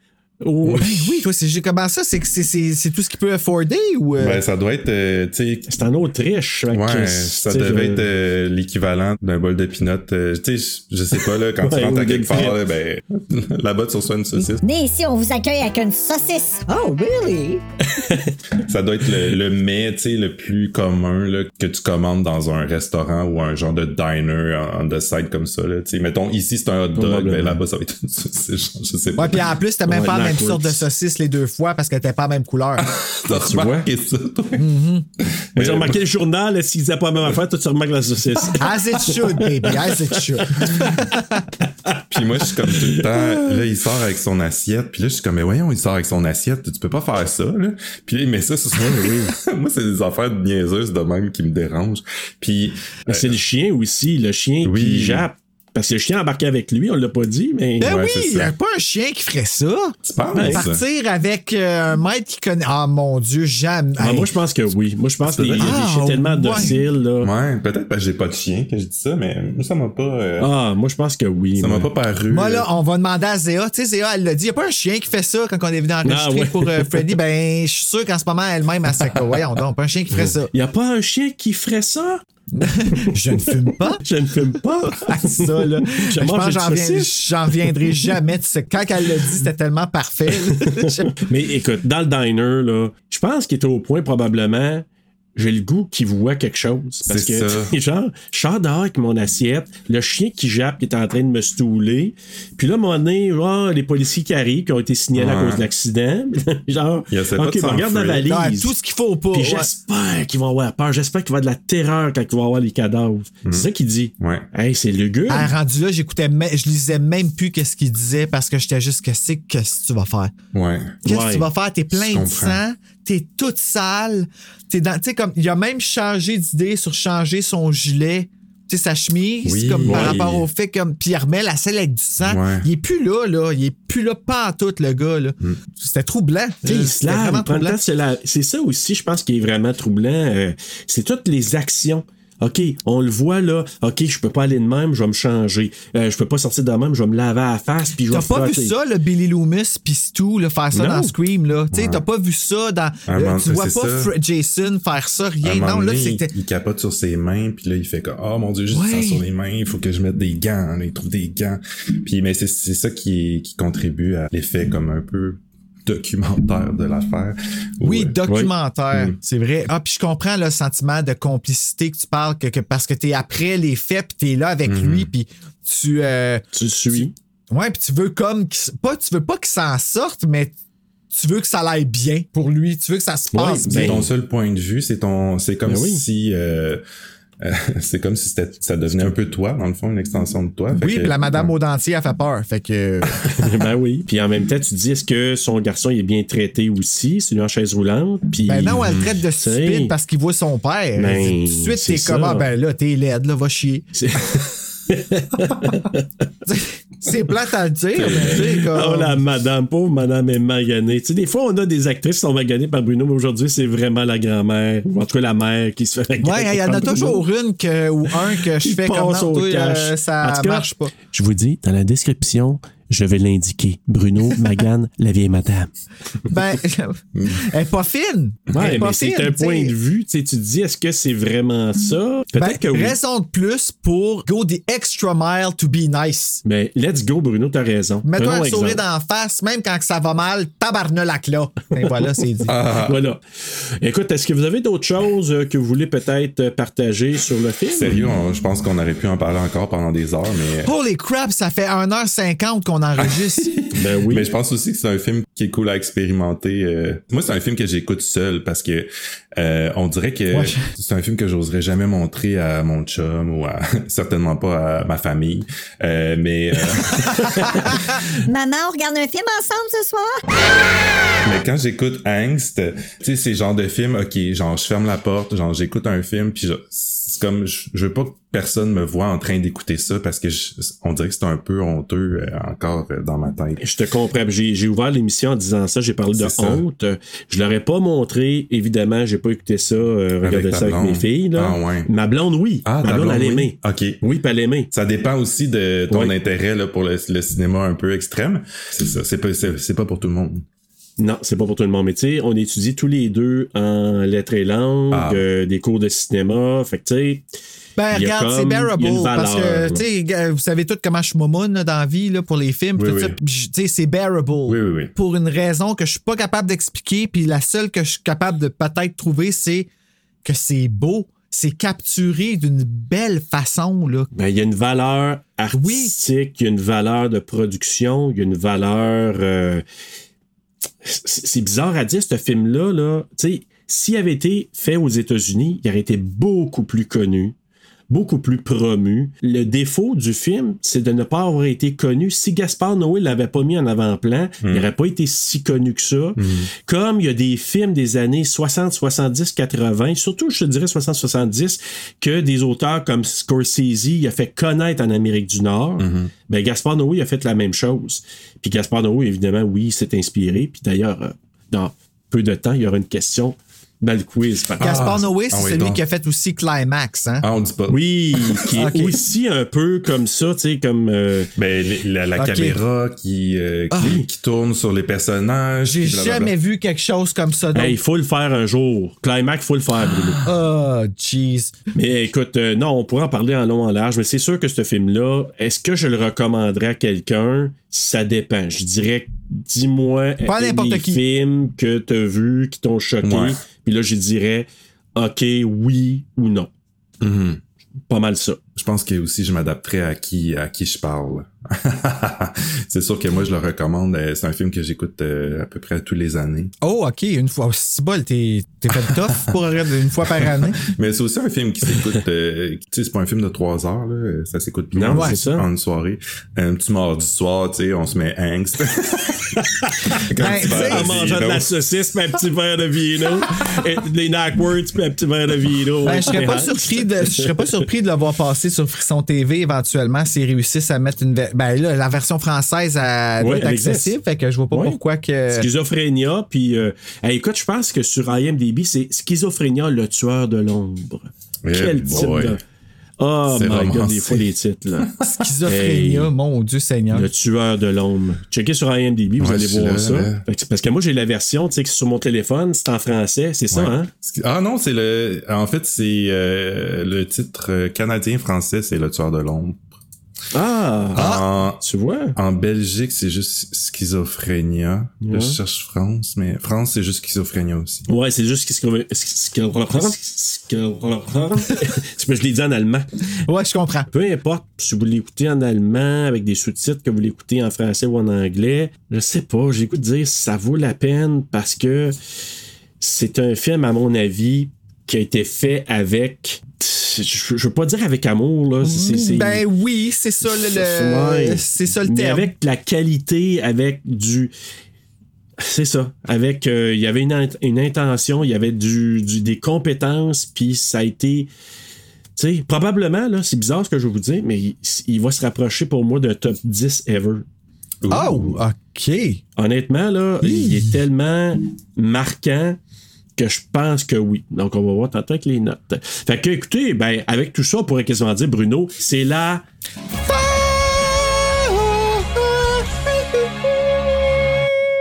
Speaker 2: Oh,
Speaker 1: Ben oui, toi, c'est comment ça? C'est que c'est- c'est c'est tout ce qu'il peut afforder ou. euh,
Speaker 3: Ben, ça doit être, euh, tu sais,
Speaker 2: C'est en Autriche.
Speaker 3: Ouais, ça devait
Speaker 2: je-
Speaker 3: être euh, l'équivalent d'un bol de. Euh, tu sais, je sais pas, là, quand tu rentres à quelque part, là, ben, là-bas, tu reçois une saucisse.
Speaker 5: Venez ici, on vous accueille avec une saucisse.
Speaker 6: Oh, really?
Speaker 3: Ça doit être le, le mets, tu sais, le plus commun, là, que tu commandes dans un restaurant ou un genre de diner on the side comme ça, là. Tu sais, mettons, ici, c'est un hot dog, ben, là-bas, ça va être une saucisse, je sais pas.
Speaker 1: Ouais, puis en plus, t'as même
Speaker 2: Ouais,
Speaker 1: pas la même sorte de saucisse les deux fois parce qu'elle était pas la même couleur.
Speaker 3: T'as remarqué ça, toi?
Speaker 2: Mais j'ai remarqué le journal, là, s'ils disaient pas la même affaire, toi, tu remarques la saucisse.
Speaker 1: As it should, baby, as it should.
Speaker 3: Puis moi, je suis comme tout le temps, là, il sort avec son assiette, puis là, je suis comme, mais voyons, il sort avec son assiette, tu peux pas faire ça, là. Puis là, il met ça sur son... moi, c'est des affaires niaiseuses de même qui me dérangent. Puis,
Speaker 2: c'est le chien aussi, le chien
Speaker 3: Oui.
Speaker 2: qui jappe. Parce que le chien embarqué avec lui, on l'a pas dit, mais.
Speaker 1: Ben
Speaker 3: Ouais,
Speaker 1: oui, il y a pas un chien qui ferait ça.
Speaker 3: tu penses?
Speaker 1: Partir avec euh, un maître qui connaît. Ah mon Dieu, jamais.
Speaker 2: Ah,
Speaker 1: Hey.
Speaker 2: moi, je pense que oui. Moi, je pense qu'il y a des
Speaker 1: Ah,
Speaker 2: chiens tellement
Speaker 1: ouais.
Speaker 2: dociles, là.
Speaker 3: Ouais, peut-être parce que j'ai pas de chien que je dis ça, mais moi, ça m'a pas... euh,
Speaker 2: Ah, moi, je pense que oui.
Speaker 3: ça m'a pas paru...
Speaker 1: Moi, là, on va demander à Zéa. Tu sais, Zéa, elle l'a dit. Il n'y a pas un chien qui fait ça quand on est venu enregistrer
Speaker 2: Ah, ouais.
Speaker 1: pour euh, Freddy? Ben, je suis sûr qu'en ce moment, elle-même, elle s'accorde. Voyons donc, pas un chien qui ferait ça.
Speaker 2: Il y a pas un chien qui ferait ça?
Speaker 1: Je ne fume pas.
Speaker 2: Je ne fume pas.
Speaker 1: Ah, ça, là. Je
Speaker 2: mange
Speaker 1: pense que
Speaker 2: une
Speaker 1: j'en viens-
Speaker 2: saucisse.
Speaker 1: j'en viendrai jamais. Tu sais, quand elle l'a dit, c'était tellement parfait.
Speaker 2: Mais écoute, dans le diner, là, je pense qu'il était au point probablement. J'ai le goût qu'il voit quelque chose. Parce
Speaker 3: C'est
Speaker 2: que,
Speaker 3: ça.
Speaker 2: genre, je sors dehors avec mon assiette, le chien qui jappe, qui est en train de me stouler. Puis là, à un moment donné, oh, les policiers qui arrivent, qui ont été signalés à cause de l'accident. genre,
Speaker 3: Il
Speaker 2: OK, ben, regarde la valise.
Speaker 1: Tout ce qu'il faut pas.
Speaker 2: Puis
Speaker 1: ouais.
Speaker 2: j'espère qu'ils vont avoir peur. J'espère qu'il va y avoir de la terreur quand ils vont avoir les cadavres. C'est ça qu'il dit.
Speaker 3: Ouais.
Speaker 2: Hey, c'est lugubre.
Speaker 1: Ah, rendu là, j'écoutais, je lisais même plus qu'est-ce qu'il disait parce que j'étais juste, qu'est-ce qu'est-ce que tu vas faire?
Speaker 3: Ouais.
Speaker 1: Qu'est-ce
Speaker 2: Ouais.
Speaker 1: que tu vas faire? T'es plein
Speaker 3: Je
Speaker 1: de sang, t'es toute sale, tu sais, comme, il a même changé d'idée sur changer son gilet, tu sais, sa chemise,
Speaker 3: Oui,
Speaker 1: comme par rapport au fait, comme, puis il remet la selle avec du sang.
Speaker 3: Ouais.
Speaker 1: Il est plus là, là, il est plus là, pas en tout, le gars, là.
Speaker 3: Mm.
Speaker 1: C'était troublant.
Speaker 2: C'est ça aussi, je pense, qui est vraiment troublant. euh, c'est toutes les actions. OK, on le voit là. OK, je peux pas aller de même, je vais me changer. Euh, je peux pas sortir de même, je vais me laver à la face, puis je vais
Speaker 1: T'as pas vu ça, le Billy Loomis pis Stu, là, faire ça
Speaker 2: Non.
Speaker 1: dans Scream, là? Tu sais,
Speaker 3: Ouais.
Speaker 1: t'as pas vu ça dans.
Speaker 3: Un
Speaker 1: là,
Speaker 3: moment-
Speaker 1: tu vois pas
Speaker 3: ça.
Speaker 1: Jason faire ça, rien. Non, là, c'était.
Speaker 3: il, il capote sur ses mains, puis là, il fait comme « Oh mon Dieu, j'ai
Speaker 1: Ouais.
Speaker 3: sang sur les mains, il faut que je mette des gants. » Là, il trouve des gants. Puis, mais c'est c'est ça qui, qui contribue à l'effet comme un peu documentaire de l'affaire.
Speaker 1: Oui, documentaire, c'est vrai. Ah, puis je comprends le sentiment de complicité que tu parles, que, que parce que t'es après les faits, puis t'es là avec
Speaker 3: Mhm.
Speaker 1: lui, puis tu, euh,
Speaker 2: Tu le suis.
Speaker 1: ouais, puis tu veux comme, pas, tu veux pas qu'il s'en sorte, mais tu veux que ça aille bien pour lui, tu veux que ça se passe
Speaker 3: C'est
Speaker 1: bien.
Speaker 3: ton seul point de vue, c'est ton, c'est comme
Speaker 2: Ben oui.
Speaker 3: si, euh, c'est comme si c'était- ça devenait un peu toi, dans le fond, une extension de toi. Fait
Speaker 1: Oui,
Speaker 3: que-
Speaker 1: puis la madame au dentier a fait peur, fait que.
Speaker 2: ben oui. Puis en même temps, tu te dis, est-ce que son garçon il est bien traité aussi? C'est lui en chaise roulante. Puis,
Speaker 1: Ben non, elle le traite de stupide parce qu'il voit son père.
Speaker 2: Ben,
Speaker 1: tout de suite,
Speaker 2: c'est
Speaker 1: t'es comme,
Speaker 2: ça.
Speaker 1: ah, ben là, t'es laide, là, va chier.
Speaker 2: c'est-
Speaker 1: plate à le dire, mais tu sais, comme.
Speaker 2: Oh la madame, pauvre madame est maganée. Tu sais, des fois, on a des actrices qui sont maganées par Bruno, mais aujourd'hui, c'est vraiment la grand-mère, ou en tout cas la mère qui se fait maganer.
Speaker 1: Ouais, il y en a toujours une que, ou un que je fais comme non, toi, euh, ça marche pas.
Speaker 2: Je vous dis, dans la description, Je vais l'indiquer. Bruno Magan, la vieille madame.
Speaker 1: Ben, elle est pas fine. Elle
Speaker 2: Ouais,
Speaker 1: est pas
Speaker 2: mais c'est un point de vue. Tu sais, tu te dis, est-ce que c'est vraiment ça? Peut-être
Speaker 1: Ben,
Speaker 2: que oui.
Speaker 1: Raison de plus pour go the extra mile to be nice.
Speaker 2: Mais let's go, Bruno, t'as raison.
Speaker 1: Mets-toi un sourire la face, même quand ça va mal, tabarnelac là. Et voilà, c'est dit.
Speaker 2: Voilà. Écoute, est-ce que vous avez d'autres choses euh, que vous voulez peut-être euh, partager sur le film?
Speaker 3: Sérieux, on- je pense qu'on aurait pu en parler encore pendant des heures, mais.
Speaker 1: Holy crap, ça fait 1h50 qu'on enregistre.
Speaker 2: Ben oui.
Speaker 3: Mais je pense aussi que c'est un film qui est cool à expérimenter. euh. Moi, c'est un film que j'écoute seul parce que euh, on dirait que
Speaker 1: Ouais.
Speaker 3: c'est un film que j'oserais jamais montrer à mon chum ou à certainement pas à ma famille. Euh, mais euh,
Speaker 5: Maman, on regarde un film ensemble ce soir?
Speaker 3: mais quand j'écoute Angst, tu sais, c'est genre de film, ok, genre je ferme la porte, genre j'écoute un film, puis je- c'est comme je, je veux pas que personne me voit en train d'écouter ça parce que je- on dirait que c'est un peu honteux euh, encore euh, dans ma tête.
Speaker 2: Je te comprends. J'ai j'ai ouvert l'émission en disant ça. J'ai parlé de
Speaker 3: ça.
Speaker 2: honte. Je l'aurais pas montré. Évidemment, j'ai pas écouté ça. Euh, regardé ça avec mes filles. Là.
Speaker 3: Ah ouais.
Speaker 2: Ma blonde, oui.
Speaker 3: Ah,
Speaker 2: Ma blonde, elle
Speaker 3: oui.
Speaker 2: aimait.
Speaker 3: Ok.
Speaker 2: Oui, puis elle aimait.
Speaker 3: Ça dépend aussi de ton intérêt là, pour le, le cinéma un peu extrême. C'est ça, c'est pas, c'est pas pour tout le monde.
Speaker 2: Non, c'est pas pour tout le monde. Mais tu sais, on étudie tous les deux en lettres et langues,
Speaker 3: Ah.
Speaker 2: euh, des cours de cinéma. Fait que tu sais.
Speaker 1: Ben, regarde, c'est bearable. Parce que, tu sais, gars, vous savez tout comment je suis momoune là, dans la vie là, pour les films.
Speaker 3: Oui, oui.
Speaker 1: Tu sais, c'est bearable.
Speaker 3: Oui, oui, oui.
Speaker 1: Pour une raison que je suis pas capable d'expliquer. Puis la seule que je suis capable de peut-être trouver, c'est que c'est beau. C'est capturé d'une belle façon. Là.
Speaker 2: Ben, il y a une valeur artistique, il y a une valeur de production, il y a une valeur. euh, c'est bizarre à dire, ce film-là. Là. Tu sais, S'il avait été fait aux États-Unis, il aurait été beaucoup plus connu, beaucoup plus promu. Le défaut du film, c'est de ne pas avoir été connu. Si Gaspard Noé l'avait pas mis en avant-plan, il n'aurait pas été si connu que ça. Comme il y a des films des années 60, 70, 80, surtout, je te dirais 60, 70, que des auteurs comme Scorsese il a fait connaître en Amérique du Nord. Ben, Gaspard Noé a fait la même chose. Puis Gaspard Noé, évidemment, oui, s'est inspiré. Puis d'ailleurs, euh, dans peu de temps, il y aura une question dans le quiz. par
Speaker 1: Gaspard Noé, c'est
Speaker 3: ah oui,
Speaker 1: celui
Speaker 3: donc.
Speaker 1: qui a fait aussi Climax. Hein?
Speaker 3: Ah, on dit pas.
Speaker 2: Oui, qui est aussi un peu comme ça, tu sais, comme. euh,
Speaker 3: Ben, la, caméra qui, euh, qui, qui tourne sur les personnages.
Speaker 1: J'ai jamais vu quelque chose comme ça.
Speaker 2: hey, il faut le faire un jour. Climax, faut le faire, Bruno.
Speaker 1: Oh, jeez.
Speaker 2: Mais écoute, euh, non, on pourrait en parler en long, en large, mais c'est sûr que ce film-là, est-ce que je le recommanderais à quelqu'un? Ça dépend. Je dirais, dis-moi
Speaker 1: Pas
Speaker 2: euh,
Speaker 1: n'importe qui.
Speaker 2: films que tu as vus, qui t'ont choqué.
Speaker 3: Ouais.
Speaker 2: Puis là, je dirais, OK, oui ou non.
Speaker 3: Mhm.
Speaker 2: Pas mal ça.
Speaker 3: Je pense que aussi je m'adapterais à qui à qui je parle. c'est sûr que moi je le recommande. euh, C'est un film que j'écoute euh, à peu près tous les années.
Speaker 1: Oh, OK, une fois. Si bol, t'es t'es fait tough pour une fois par année.
Speaker 3: Mais c'est aussi un film qui s'écoute. euh, tu sais, c'est pas un film de trois heures là. Ça s'écoute plus
Speaker 2: Non,
Speaker 3: en-
Speaker 2: c'est ça.
Speaker 3: en une soirée. Un petit mardi soir, tu sais, on se met angst. Comme
Speaker 1: Ben,
Speaker 2: En mangeant de la saucisse, puis un petit verre de vino. Et les Knockwords, puis un petit verre de vino.
Speaker 1: Ben, je serais pas surpris de, je serais pas surpris de le voir passer sur Frisson TV éventuellement s'ils réussissent à mettre une, ver- ben là, la version française elle doit être accessible, fait que je vois pas
Speaker 2: Ouais.
Speaker 1: pourquoi que.
Speaker 2: Schizophrénia, puis euh, hey, écoute, je pense que sur IMDb, c'est Schizophrénia, le tueur de l'ombre.
Speaker 3: Eh
Speaker 2: Quel titre
Speaker 3: boy.
Speaker 2: de... Oh my god, des fois les titres, là.
Speaker 1: Schizophrénia,
Speaker 2: Hey.
Speaker 1: mon Dieu Seigneur.
Speaker 2: Le tueur de l'ombre. Checkez sur IMDb, vous
Speaker 3: Ouais,
Speaker 2: allez voir
Speaker 3: là,
Speaker 2: ça. Parce que moi, j'ai la version, tu sais, que sur mon téléphone, c'est en français, c'est ça, hein?
Speaker 3: Ah non, c'est le. En fait, c'est euh, le titre euh, canadien-français, c'est Le Tueur de l'ombre.
Speaker 2: Ah!
Speaker 3: En,
Speaker 2: Tu vois?
Speaker 3: en Belgique, c'est juste schizophrénia.
Speaker 2: Ouais.
Speaker 3: Là, je cherche France, mais France, c'est juste schizophrénia aussi.
Speaker 2: Ouais, c'est juste ce que ce que je l'ai dit en allemand.
Speaker 1: Ouais, je comprends.
Speaker 2: Peu importe si vous l'écoutez en allemand avec des sous-titres, que vous l'écoutez en français ou en anglais, je sais pas, j'écoute dire ça vaut la peine parce que c'est un film, à mon avis, qui a été fait avec. Je, je veux pas dire avec amour, là.
Speaker 1: Ben oui, c'est ça le, le-
Speaker 2: Ouais.
Speaker 1: c'est ça le
Speaker 2: mais
Speaker 1: terme.
Speaker 2: avec la qualité, avec du. C'est ça. Avec. euh, il y avait une, int- une intention, il y avait du, du- des compétences, puis ça a été. Tu sais, probablement, là, c'est bizarre ce que je vais vous dire, mais il, il va se rapprocher pour moi d'un top 10 ever.
Speaker 1: Oh, ok.
Speaker 2: Honnêtement, là, il est tellement marquant que je pense que oui. Donc, on va voir tantôt avec les notes. Fait que, écoutez, ben, avec tout ça, on pourrait quasiment dire, Bruno, c'est la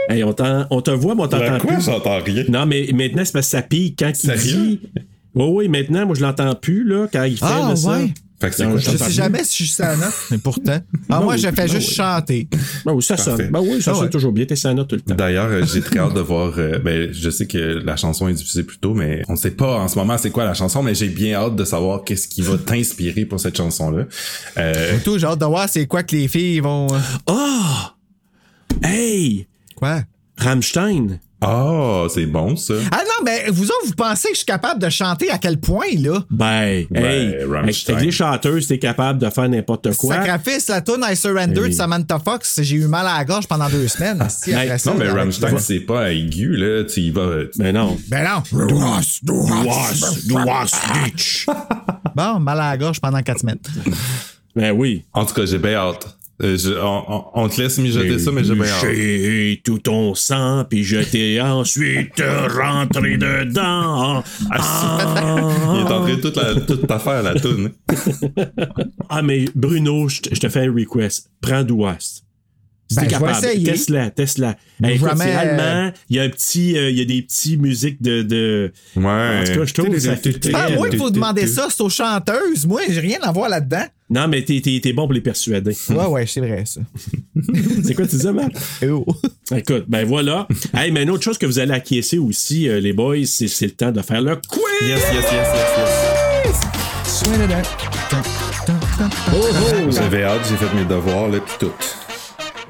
Speaker 2: Hey, on, t'en- on te voit, mais on
Speaker 3: La
Speaker 2: t'entend
Speaker 3: quoi?
Speaker 2: plus.
Speaker 3: J'entends rien?
Speaker 2: Non, mais maintenant, c'est parce que ça pique quand il dit. Oui, oui, maintenant, moi, je l'entends plus, là, quand il fait
Speaker 1: Ah,
Speaker 2: ça.
Speaker 1: ouais?
Speaker 3: Fait que c'est
Speaker 2: Non,
Speaker 3: quoi?
Speaker 2: je t'entends
Speaker 1: sais jamais si je suis sa note, mais pourtant. Ah,
Speaker 2: Ben
Speaker 1: moi,
Speaker 2: oui,
Speaker 1: je fais
Speaker 2: ben
Speaker 1: juste
Speaker 2: oui.
Speaker 1: chanter.
Speaker 2: Ben oui, ça sonne. Ben oui, ça
Speaker 1: Ah
Speaker 2: sonne
Speaker 1: ouais.
Speaker 2: toujours bien. T'es sa note tout le temps.
Speaker 3: D'ailleurs, euh, j'ai très hâte de voir. euh, ben, je sais que la chanson est diffusée plus tôt, mais on sait pas en ce moment c'est quoi la chanson, mais j'ai bien hâte de savoir qu'est-ce qui va t'inspirer pour cette chanson-là. Euh,
Speaker 1: Tout, j'ai hâte de voir c'est quoi que les filles vont. euh,
Speaker 2: Ah! Hey!
Speaker 1: Quoi?
Speaker 2: Rammstein.
Speaker 3: Ah, c'est bon ça.
Speaker 1: Ah non, mais vous autres, vous pensez que je suis capable de chanter à quel point, là?
Speaker 2: Ben,
Speaker 3: Ben,
Speaker 2: hey! Avec les chanteuses, t'es capable de faire n'importe quoi.
Speaker 1: Sacrifice, la tune I Surrender
Speaker 2: Oui.
Speaker 1: de Samantha Fox, j'ai eu mal à la gorge pendant deux semaines. Si, après ça,
Speaker 3: Non, mais Rammstein, c'est pas aigu, là. Tu y vas.
Speaker 2: Ben non.
Speaker 1: Ben non.
Speaker 2: Was, du was, bitch.
Speaker 1: Bon, mal à la gorge pendant quatre semaines.
Speaker 2: Ben oui.
Speaker 3: En tout cas, j'ai bien hâte. Euh, je- on, on- te laisse mijoter ça, mais j'ai bien hâte.
Speaker 2: J'ai tout ton sang, puis je t'ai ensuite rentré dedans.
Speaker 3: Il est entré toute, la, toute ta faire, la toune.
Speaker 2: Ah, mais Bruno, je te fais un request. Prends Douast.
Speaker 1: Ben,
Speaker 2: t'es
Speaker 1: je vais
Speaker 2: capable,
Speaker 1: essayer.
Speaker 2: teste-la, teste-la. Hey, écoute,
Speaker 1: Jamais,
Speaker 2: c'est
Speaker 1: euh,
Speaker 2: allemand, il y a un petit, euh, il y a des petits musiques de, de...
Speaker 3: Ouais.
Speaker 2: En tout cas, je trouve que ça fait très-
Speaker 1: Ah, moi, il faut demander ça, c'est aux chanteuses. Moi, j'ai rien à voir là-dedans.
Speaker 2: Non, mais t'es, t'es, t'es bon pour les persuader.
Speaker 1: Ouais, ouais, c'est vrai, ça.
Speaker 2: c'est quoi tu disais, Marc?
Speaker 1: Oh.
Speaker 2: Écoute, ben voilà. hey, mais une autre chose que vous allez acquiescer aussi, euh, les boys, c'est, c'est le temps de faire le quiz!
Speaker 3: Yes, yes, yes, yes, yes. J'avais hâte, j'ai fait mes devoirs, là, pis tout.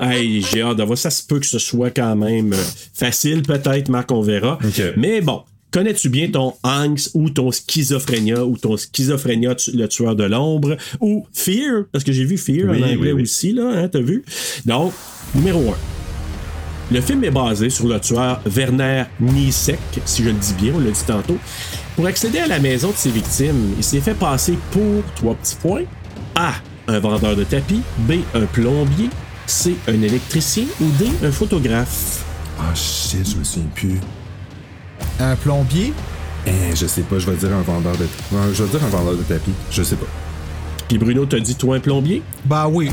Speaker 2: Hey, j'ai hâte de voir. Ça se peut que ce soit quand même euh, facile, peut-être, Marc, on verra. Mais bon, connais-tu bien ton angst ou ton schizophrénia ou ton schizophrénia, tu- le tueur de l'ombre ou Fear? Parce que j'ai vu Fear
Speaker 3: Oui,
Speaker 2: en anglais
Speaker 3: oui, oui.
Speaker 2: aussi, là, hein, t'as vu? Donc, numéro 1. Le film est basé sur le tueur Werner Niesek, si je le dis bien, on l'a dit tantôt. Pour accéder à la maison de ses victimes, il s'est fait passer pour trois petits points. A. Un vendeur de tapis. B. Un plombier. C. Un électricien. Ou D. Un photographe.
Speaker 3: Ah, shit, je me souviens plus.
Speaker 1: Un plombier?
Speaker 3: Eh, je sais pas, je vais dire un vendeur de tapis. Je vais dire un vendeur de tapis. Je sais pas.
Speaker 2: Puis Bruno t'a dit toi un plombier?
Speaker 1: Bah oui.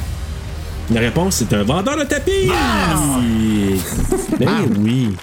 Speaker 2: La réponse, c'est un vendeur de tapis! Ben oui.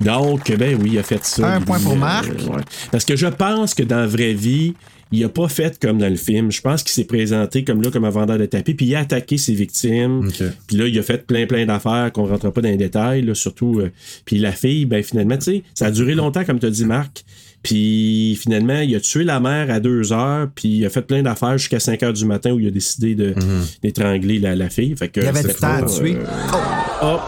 Speaker 2: Donc, ben oui, il a fait ça.
Speaker 1: Un point pour
Speaker 2: euh,
Speaker 1: Marc.
Speaker 2: ouais. Parce que je pense que dans la vraie vie, il a pas fait comme dans le film. Je pense qu'il s'est présenté comme là, comme un vendeur de tapis, puis il a attaqué ses victimes. Puis là, il a fait plein, plein d'affaires qu'on rentre pas dans les détails, là, surtout. euh, puis la fille, ben finalement, tu sais, ça a duré longtemps, comme tu as dit, Marc. Puis finalement, il a tué la mère à deux heures, puis il a fait plein d'affaires jusqu'à 5 heures du matin où il a décidé de d'étrangler la, la fille. Fait que
Speaker 1: Il y avait du temps à tuer.
Speaker 2: euh, oh,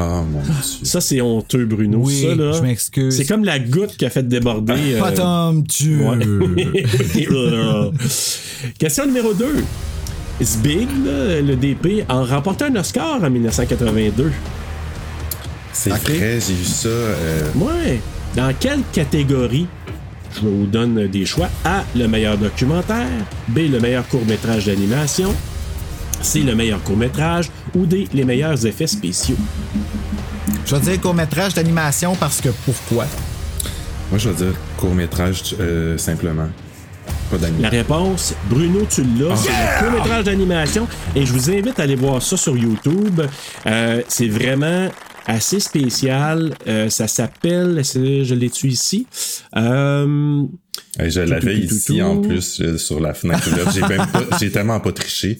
Speaker 3: Ah, mon dieu.
Speaker 2: ça, c'est honteux, Bruno.
Speaker 1: Oui,
Speaker 2: ça, là,
Speaker 1: je m'excuse.
Speaker 2: C'est comme la goutte qui a fait déborder. euh,
Speaker 1: tu.
Speaker 2: Ouais. Question numéro 2. Zbig, là, le DP, a remporté un Oscar en 1982.
Speaker 3: C'est vrai, j'ai vu ça. euh,
Speaker 2: Ouais. Dans quelle catégorie? Je vous donne des choix. A, le meilleur documentaire. B, le meilleur court-métrage d'animation. C, le meilleur court-métrage. Ou D, les meilleurs effets spéciaux.
Speaker 1: Je vais dire court-métrage d'animation parce que pourquoi?
Speaker 3: Moi, je vais dire court-métrage euh, simplement. Pas
Speaker 2: La réponse, Bruno, tu l'as. C'est un court-métrage d'animation. Et je vous invite à aller voir ça sur YouTube. Euh, c'est vraiment assez spécial. Euh, ça s'appelle, je l'ai tu ici? Euh,
Speaker 3: je l'avais ici
Speaker 2: tout.
Speaker 3: en plus euh, sur la fenêtre. J'ai pas, j'ai tellement pas triché.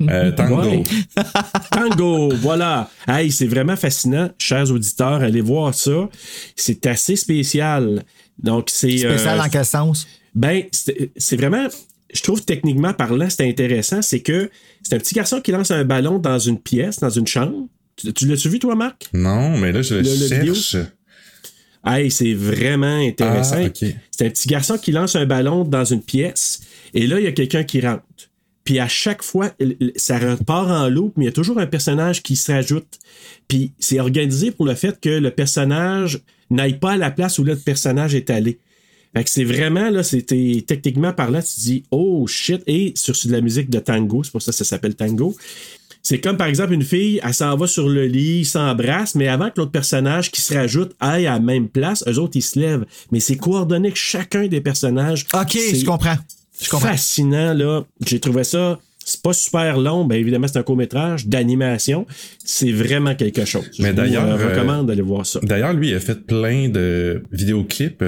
Speaker 3: Euh, Tango.
Speaker 2: Ouais. Tango, voilà. Hey, c'est vraiment fascinant, chers auditeurs. Allez voir ça. C'est assez spécial. Donc, c'est.
Speaker 1: Spécial
Speaker 2: euh,
Speaker 1: dans quel sens?
Speaker 2: Ben, c'est c'est vraiment. Je trouve techniquement parlant, c'est intéressant. C'est que c'est un petit garçon qui lance un ballon dans une pièce, dans une chambre. Tu, tu l'as-tu vu, toi, Marc?
Speaker 3: Non, mais là, je le,
Speaker 2: Le- le vidéo?
Speaker 3: cherche.
Speaker 2: Hey, c'est vraiment intéressant.
Speaker 3: Ah.
Speaker 2: C'est un petit garçon qui lance un ballon dans une pièce et là, il y a quelqu'un qui rentre. Puis à chaque fois, ça repart en loupe, mais il y a toujours un personnage qui se rajoute. Puis c'est organisé pour le fait que le personnage n'aille pas à la place où l'autre personnage est allé. Fait que c'est vraiment, là, c'était techniquement parlant, tu te dis, oh shit, et sur de la musique de tango, c'est pour ça que ça s'appelle tango. C'est comme par exemple une fille, elle s'en va sur le lit, ils s'embrassent, mais avant que l'autre personnage qui se rajoute aille à la même place, eux autres ils se lèvent. Mais c'est coordonné que chacun des personnages.
Speaker 1: Ok, je comprends. Je comprends.
Speaker 2: Fascinant, là. J'ai trouvé ça C'est pas super long, bien évidemment, c'est un court-métrage d'animation. C'est vraiment quelque chose.
Speaker 3: Mais
Speaker 2: Je vous,
Speaker 3: d'ailleurs,
Speaker 2: euh,
Speaker 3: euh,
Speaker 2: recommande d'aller voir ça.
Speaker 3: D'ailleurs, lui, il a fait plein de vidéoclips.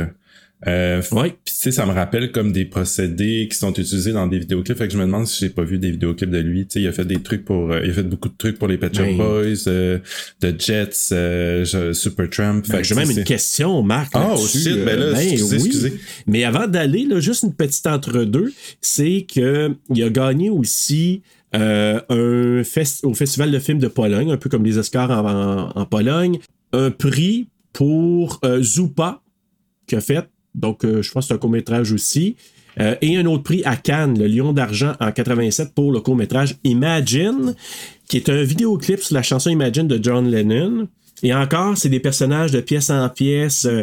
Speaker 3: Euh,
Speaker 2: Ouais.
Speaker 3: Puis tu sais, ça me rappelle comme des procédés qui sont utilisés dans des vidéoclips. Fait que je me demande si j'ai pas vu des vidéoclips de lui. Tu sais, il a fait des trucs pour, euh, il a fait beaucoup de trucs pour les Pet Shop
Speaker 2: Ben.
Speaker 3: Boys, euh, The Jets, euh, Supertramp.
Speaker 2: Que j'ai même une question, Marc.
Speaker 3: Ah,
Speaker 2: là-dessus.
Speaker 3: shit, ben là,
Speaker 2: Euh,
Speaker 3: excusez, excusez.
Speaker 2: Mais avant d'aller, là, juste une petite entre-deux, c'est que il a gagné aussi euh, un fest- au Festival de films de Pologne, un peu comme les Oscars en, en- en Pologne, un prix pour Zupa, qu'il a fait. Donc, euh, je pense que c'est un court-métrage aussi. Euh, et un autre prix à Cannes, le Lion d'argent en 87 pour le court-métrage Imagine, qui est un vidéoclip sur la chanson Imagine de John Lennon. Et encore, c'est des personnages de pièce en pièce. euh,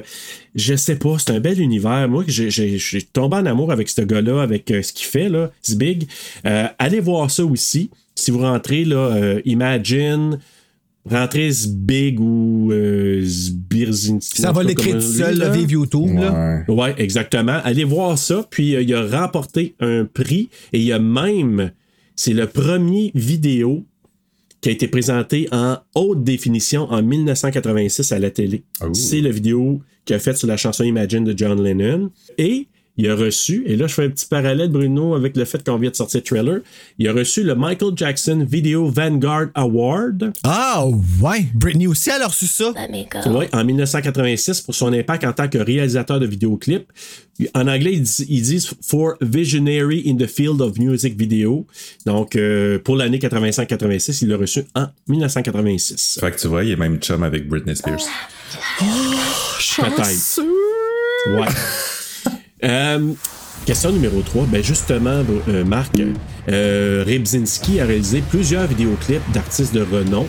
Speaker 2: je sais pas, c'est un bel univers. Moi, j'ai- tombé en amour avec ce gars-là, avec euh, ce qu'il fait, là, Zbig. Allez voir ça aussi. Si vous rentrez, là, Imagine, rentrez Zbig ou euh, Zbirzinski.
Speaker 1: Ça va l'écrire tout seul, là, vive YouTube. Là.
Speaker 3: Ouais.
Speaker 2: Ouais, exactement. Allez voir ça. Puis euh, il a remporté un prix et il y a même, c'est le premier vidéo qui a été présenté en haute définition en 1986 à la télé.
Speaker 3: Oh.
Speaker 2: C'est la vidéo qu'il a faite sur la chanson Imagine de John Lennon. Et il a reçu, et là je fais un petit parallèle Bruno avec le fait qu'on vient de sortir le trailer, il a reçu le Michael Jackson Video Vanguard Award.
Speaker 1: Ah, ouais. Britney aussi, elle a reçu ça.
Speaker 2: Ouais, en 1986 pour son impact en tant que réalisateur de vidéoclips. En anglais, ils disent, ils disent For Visionary in the Field of Music Video. Donc, euh, pour l'année 85-86, il l'a reçu en 1986.
Speaker 3: Fait que tu vois, il est même chum avec Britney Spears.
Speaker 2: Peut-être. Ouais. Euh, question numéro 3. Ben justement, euh, Marc, euh, a réalisé plusieurs vidéoclips d'artistes de renom.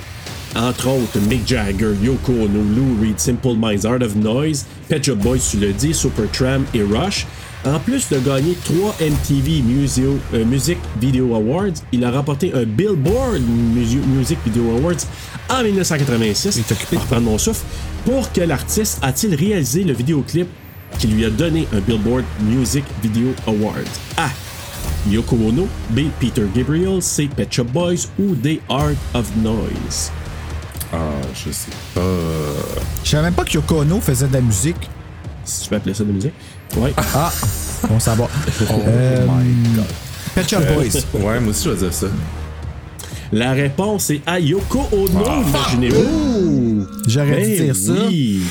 Speaker 2: Entre autres, Mick Jagger, Yoko Ono, Lou Reed, Simple Minds, Art of Noise, Pet Shop Boys, tu l'as dit, Supertramp et Rush. En plus de gagner 3 MTV Museo- euh, Music Video Awards, il a remporté un Billboard Musi- Music Video Awards en 1986.
Speaker 1: Il est occupé.
Speaker 2: Mon souffle. Pour quel artiste a-t-il réalisé le vidéoclip qui lui a donné un Billboard Music Video Award? A. Yoko Ono, B. Peter Gabriel, C. Pet Shop Boys ou D. Art of Noise.
Speaker 3: Ah, je sais pas.
Speaker 1: Je savais même pas que Yoko Ono faisait de la musique.
Speaker 2: Si tu peux appeler ça de la musique? Ouais.
Speaker 1: Ah, bon savoir.
Speaker 3: Oh
Speaker 1: Euh,
Speaker 3: my god.
Speaker 1: Pet Shop Boys.
Speaker 3: Ouais, moi aussi, je vais dire ça.
Speaker 2: La réponse est à Yoko Ono, imaginez-vous.
Speaker 1: J'aurais dû
Speaker 2: Ben
Speaker 1: dire ça.
Speaker 2: Oui.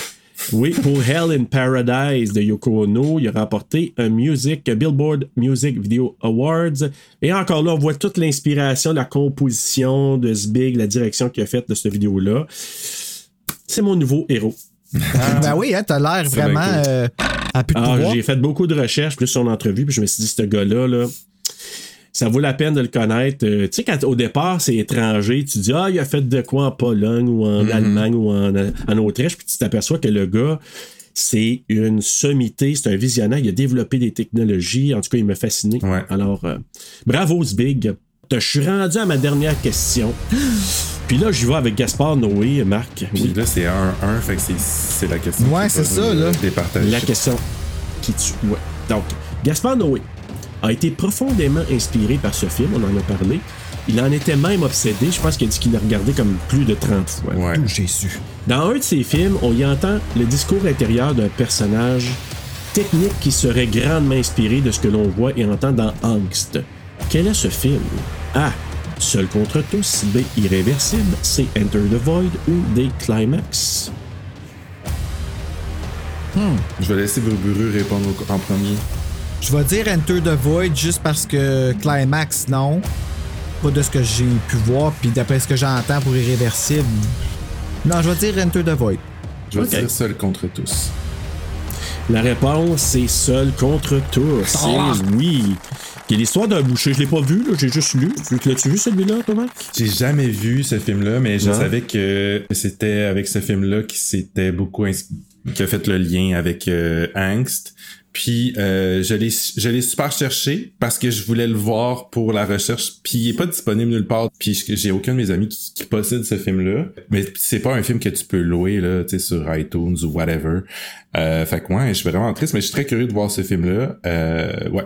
Speaker 2: Oui, pour Hell in Paradise de Yoko Ono, il a remporté un Music, un Billboard Music Video Awards. Et encore là, on voit toute l'inspiration, la composition de Zbig, la direction qu'il a faite de cette vidéo-là. C'est mon nouveau héros.
Speaker 1: Ben oui, hein, t'as l'air vraiment
Speaker 3: cool.
Speaker 1: euh, à plus de
Speaker 2: Alors,
Speaker 1: pouvoir.
Speaker 2: Ah, j'ai fait beaucoup de recherches, plus son entrevue, puis je me suis dit, ce gars-là, là, ça vaut la peine de le connaître. Euh, tu sais, quand au départ, c'est étranger, tu dis, ah, il a fait de quoi en Pologne ou en Allemagne ou en, en Autriche, puis tu t'aperçois que le gars, c'est une sommité, c'est un visionnaire, il a développé des technologies, en tout cas, il m'a fasciné.
Speaker 3: Ouais.
Speaker 2: Alors, euh, bravo, Zbig. Je suis rendu à ma dernière question. Puis là, je vais avec Gaspard Noé, Marc.
Speaker 3: Puis
Speaker 2: Oui.
Speaker 3: là, c'est 1-1, fait que c'est- c'est la question.
Speaker 1: Ouais, c'est ça, là.
Speaker 3: euh, Départager.
Speaker 2: La question qui tue. Ouais. Donc, Gaspard Noé a été profondément inspiré par ce film, on en a parlé. Il en était même obsédé. Je pense qu'il a dit qu'il l'a regardé comme plus de 30 fois.
Speaker 3: Ouais.
Speaker 1: Tout Jésus.
Speaker 2: Dans un de ses films, on y entend le discours intérieur d'un personnage technique qui serait grandement inspiré de ce que l'on voit et entend dans Angst. Quel est ce film? A. Seul contre tous. B. Irréversible. C. Enter the Void. Ou D. Climax?
Speaker 3: Je vais laisser Burburu répondre en premier.
Speaker 1: Je vais dire Enter the Void juste parce que Climax, non. Pas de ce que j'ai pu voir, puis d'après ce que j'entends pour Irréversible. Non, je vais dire Enter the Void.
Speaker 3: Je vais dire seul contre tous.
Speaker 2: La réponse, c'est Seul contre tous.
Speaker 1: Ah!
Speaker 2: Et oui. Qui est l'histoire d'un boucher. Je l'ai pas vu, là, j'ai juste lu. L'as-tu vu celui-là, Thomas?
Speaker 3: J'ai jamais vu ce film-là, mais je
Speaker 2: Non.
Speaker 3: savais que c'était avec ce film-là qui s'était beaucoup qui a fait le lien avec euh, Angst. Puis euh, je l'ai je l'ai super cherché parce que je voulais le voir pour la recherche. Puis il est pas disponible nulle part. Puis j'ai aucun de mes amis qui, qui possède ce film-là. Mais c'est pas un film que tu peux louer là, tu sais, sur iTunes ou whatever. Euh, fait que ouais, je suis vraiment triste, mais je suis très curieux de voir ce film-là. Euh, ouais.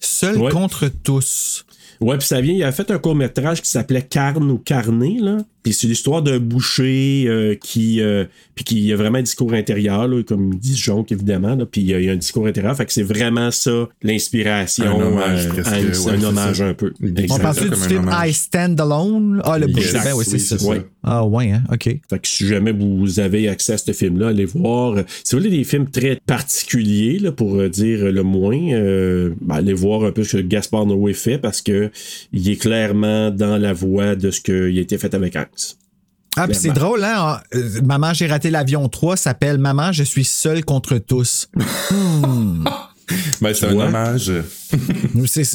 Speaker 1: Seul
Speaker 2: Ouais.
Speaker 1: contre tous.
Speaker 2: Ouais, puis ça vient, il a fait un court-métrage qui s'appelait Carne ou Carné, là. Puis c'est l'histoire d'un boucher euh, qui. euh, puis qui a vraiment un discours intérieur, là, comme ils disent Jonque, évidemment. Là, puis il y, a- il y a un discours intérieur. Fait que c'est vraiment ça, l'inspiration.
Speaker 3: Un hommage
Speaker 2: euh, à
Speaker 3: ouais,
Speaker 2: un hommage un peu.
Speaker 1: On parle du film. I Stand Alone? Ah, le boucher. Ben oui, c'est
Speaker 3: oui,
Speaker 1: ça. Ah, ouais, hein, OK.
Speaker 2: Fait que si jamais vous avez accès à ce film-là, allez voir. Si vous voulez des films très particuliers, là, pour euh, dire le moins, euh, ben, allez voir un peu ce que Gaspard Noé fait parce que il est clairement dans la voie de ce qui a été fait avec Hans.
Speaker 1: Ah, puis c'est drôle, hein? euh, Maman, j'ai raté l'avion 3 s'appelle Maman, je suis seul contre tous.
Speaker 3: Ben, c'est un hommage.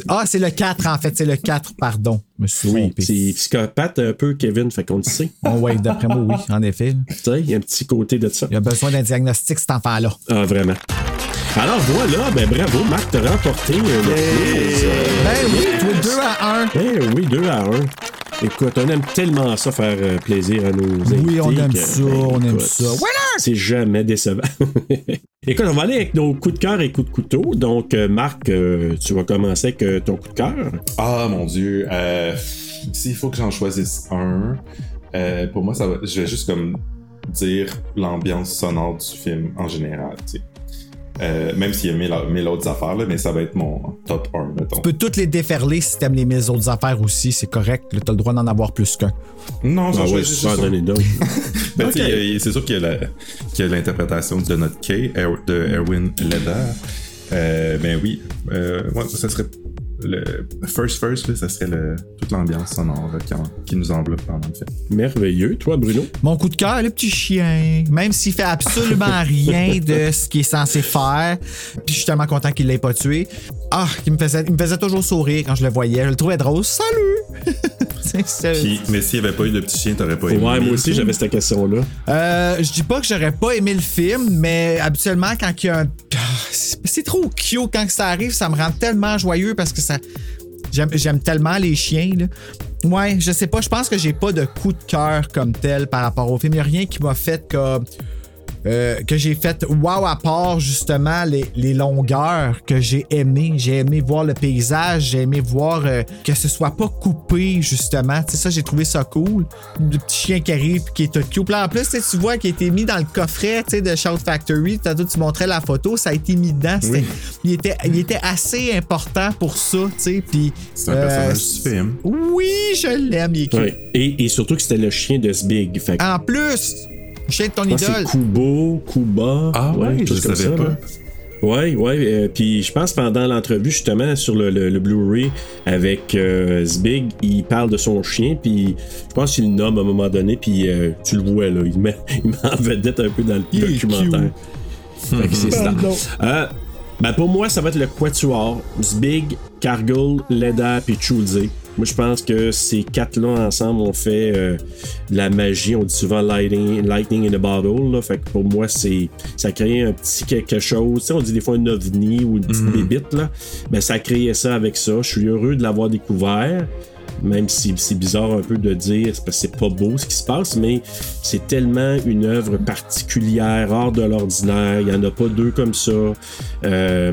Speaker 1: Ah, c'est le 4, en fait. C'est le 4, pardon. Je me suis
Speaker 2: Oui,
Speaker 1: trompé.
Speaker 2: c'est psychopathe un peu, Kevin, fait qu'on le sait.
Speaker 1: Oh, ouais, d'après moi, oui, en effet.
Speaker 2: Tu sais, il y a un petit côté de ça.
Speaker 1: Il a besoin d'un diagnostic, cet enfant-là.
Speaker 2: Ah, vraiment. Alors voilà, ben bravo, Marc, t'as remporté euh, le quiz. Euh,
Speaker 1: Ben oui, toi, 2 à 1.
Speaker 2: Ben oui, 2 à 1. Écoute, on aime tellement ça faire euh, plaisir à nos invités.
Speaker 1: Oui, on aime
Speaker 2: que,
Speaker 1: ça,
Speaker 2: ben,
Speaker 1: on aime ça. Winner!
Speaker 2: C'est jamais décevant. écoute, on va aller avec nos coups de cœur et coups de couteau. Donc, euh, Marc, euh, tu vas commencer avec euh, ton coup de cœur.
Speaker 3: Ah mon dieu. Euh, S'il faut que j'en choisisse un, euh, pour moi, ça va, je vais juste comme dire l'ambiance sonore du film en général. tu sais. Euh, même s'il y a mille, mille autres affaires, là, mais ça va être mon top 1. Mettons.
Speaker 1: Tu peux toutes les déferler si t'aimes les mille autres affaires aussi, c'est correct. Là, t'as le droit d'en avoir plus qu'un.
Speaker 3: Non, j'en
Speaker 2: Ah ouais, tu
Speaker 3: juste un.
Speaker 2: donner d'autres.
Speaker 3: Ben, tu c'est sûr qu'il y a la- qu'il y a l'interprétation de notre K, de Erwin Leder. Euh, ben oui, euh, ouais, ça serait le first first, là, ça serait le, toute l'ambiance sonore qui, en- qui nous enveloppe pendant le film.
Speaker 2: Merveilleux. Toi, Bruno?
Speaker 1: Mon coup de cœur, le petit chien. Même s'il fait absolument rien de ce qu'il est censé faire, puis je suis tellement content qu'il l'ait pas tué. Ah, il me faisait, il me faisait toujours sourire quand je le voyais. Je le trouvais drôle. Salut!
Speaker 3: Puis, mais s'il n'y avait pas eu de petit chien, t'aurais pas aimé.
Speaker 2: Ouais, moi aussi, j'avais cette question-là.
Speaker 1: Euh, je dis pas que j'aurais pas aimé le film, mais habituellement, quand il y a un. Ah, C'est trop cute quand ça arrive, ça me rend tellement joyeux parce que ça. J'aime j'aime tellement les chiens. Là. Ouais, je sais pas, je pense que j'ai pas de coup de cœur comme tel par rapport au film. Il y a rien qui m'a fait comme. Euh, que j'ai fait wow à part justement les, les longueurs que j'ai aimé. J'ai aimé voir le paysage, j'ai aimé voir euh, que ce soit pas coupé justement. Tu sais, ça, j'ai trouvé ça cool. Le petit chien qui arrive puis qui est tout cute. Là, en plus, tu vois qu'il a été mis dans le coffret tu sais, de Shout Factory. Tantôt, tu montrais la photo, ça a été mis dedans. Il, était, il était assez important pour ça. tu sais, Puis,
Speaker 3: C'est un
Speaker 1: euh,
Speaker 3: personnage du film.
Speaker 1: Oui, je l'aime, il est cute.
Speaker 2: Ouais. Et, et surtout que c'était le chien de Sbig. Fait
Speaker 1: En plus, chien de ton
Speaker 2: je pense que
Speaker 1: idole.
Speaker 2: c'est Kubo, Kuba.
Speaker 3: Ah ouais,
Speaker 2: quelque
Speaker 3: je
Speaker 2: chose comme
Speaker 3: savais
Speaker 2: ça,
Speaker 3: pas.
Speaker 2: là. Ouais, ouais. euh, puis je pense pendant l'entrevue, justement, sur le, le- le Blu-ray avec euh, Zbig, il parle de son chien, puis je pense qu'il le nomme à un moment donné, puis euh, tu le vois, là. Il met, il met en vedette un peu dans le
Speaker 1: Il est
Speaker 2: documentaire. Fait que c'est ça. Ben pour moi, ça va être le Quatuor. Zbig, Cargill, Leda puis Chulze. Moi, je pense que ces quatre-là ensemble ont fait euh, de la magie. On dit souvent lightning, lightning in a bottle. Là. Fait que pour moi, c'est ça crée un petit quelque chose. Tu sais, on dit des fois un ovni ou une petite bébite. Là. Ben, ça créait ça avec ça. Je suis heureux de l'avoir découvert. Même si c'est bizarre un peu de dire, c'est parce que c'est pas beau ce qui se passe, mais c'est tellement une œuvre particulière, hors de l'ordinaire. Il n'y en a pas deux comme ça. Euh,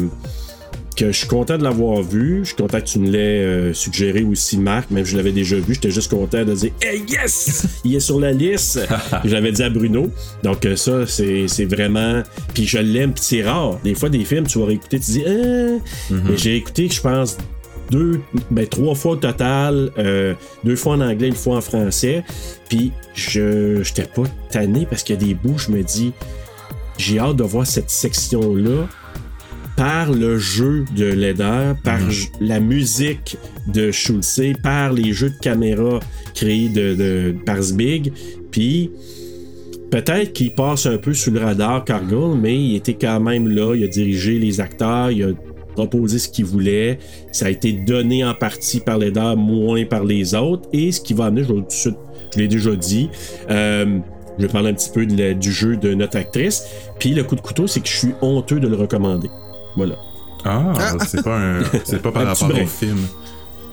Speaker 2: que je suis content de l'avoir vu. Je suis content que tu me l'aies euh, suggéré aussi, Marc. Même je l'avais déjà vu. J'étais juste content de dire Hey, yes! Il est sur la liste. J'avais dit à Bruno. Donc, euh, ça, c'est vraiment. Puis je l'aime, puis c'est rare. Des fois, des films, tu vas réécouter, tu dis Ah! Mais j'ai écouté, je pense, deux, ben, trois fois au total, euh, deux fois en anglais, une fois en français. Puis je j'étais pas tanné parce qu'il y a des bouts, je me dis, j'ai hâte de voir cette section-là par le jeu de Leder, par j- la musique de Schulze, par les jeux de caméra créés de, de- par Zbig. Puis peut-être qu'il passe un peu sous le radar, Cargill, mais il était quand même là, il a dirigé les acteurs, il a proposé ce qu'il voulait. Ça a été donné en partie par Leder, moins par les autres. Et ce qui va amener, je, vais tout de suite- je l'ai déjà dit, euh, je vais parler un petit peu de la- du jeu de notre actrice. Puis le coup de couteau, c'est que je suis honteux de le recommander. Voilà.
Speaker 3: Ah, c'est pas, un, c'est pas par
Speaker 2: Un petit
Speaker 3: rapport au film.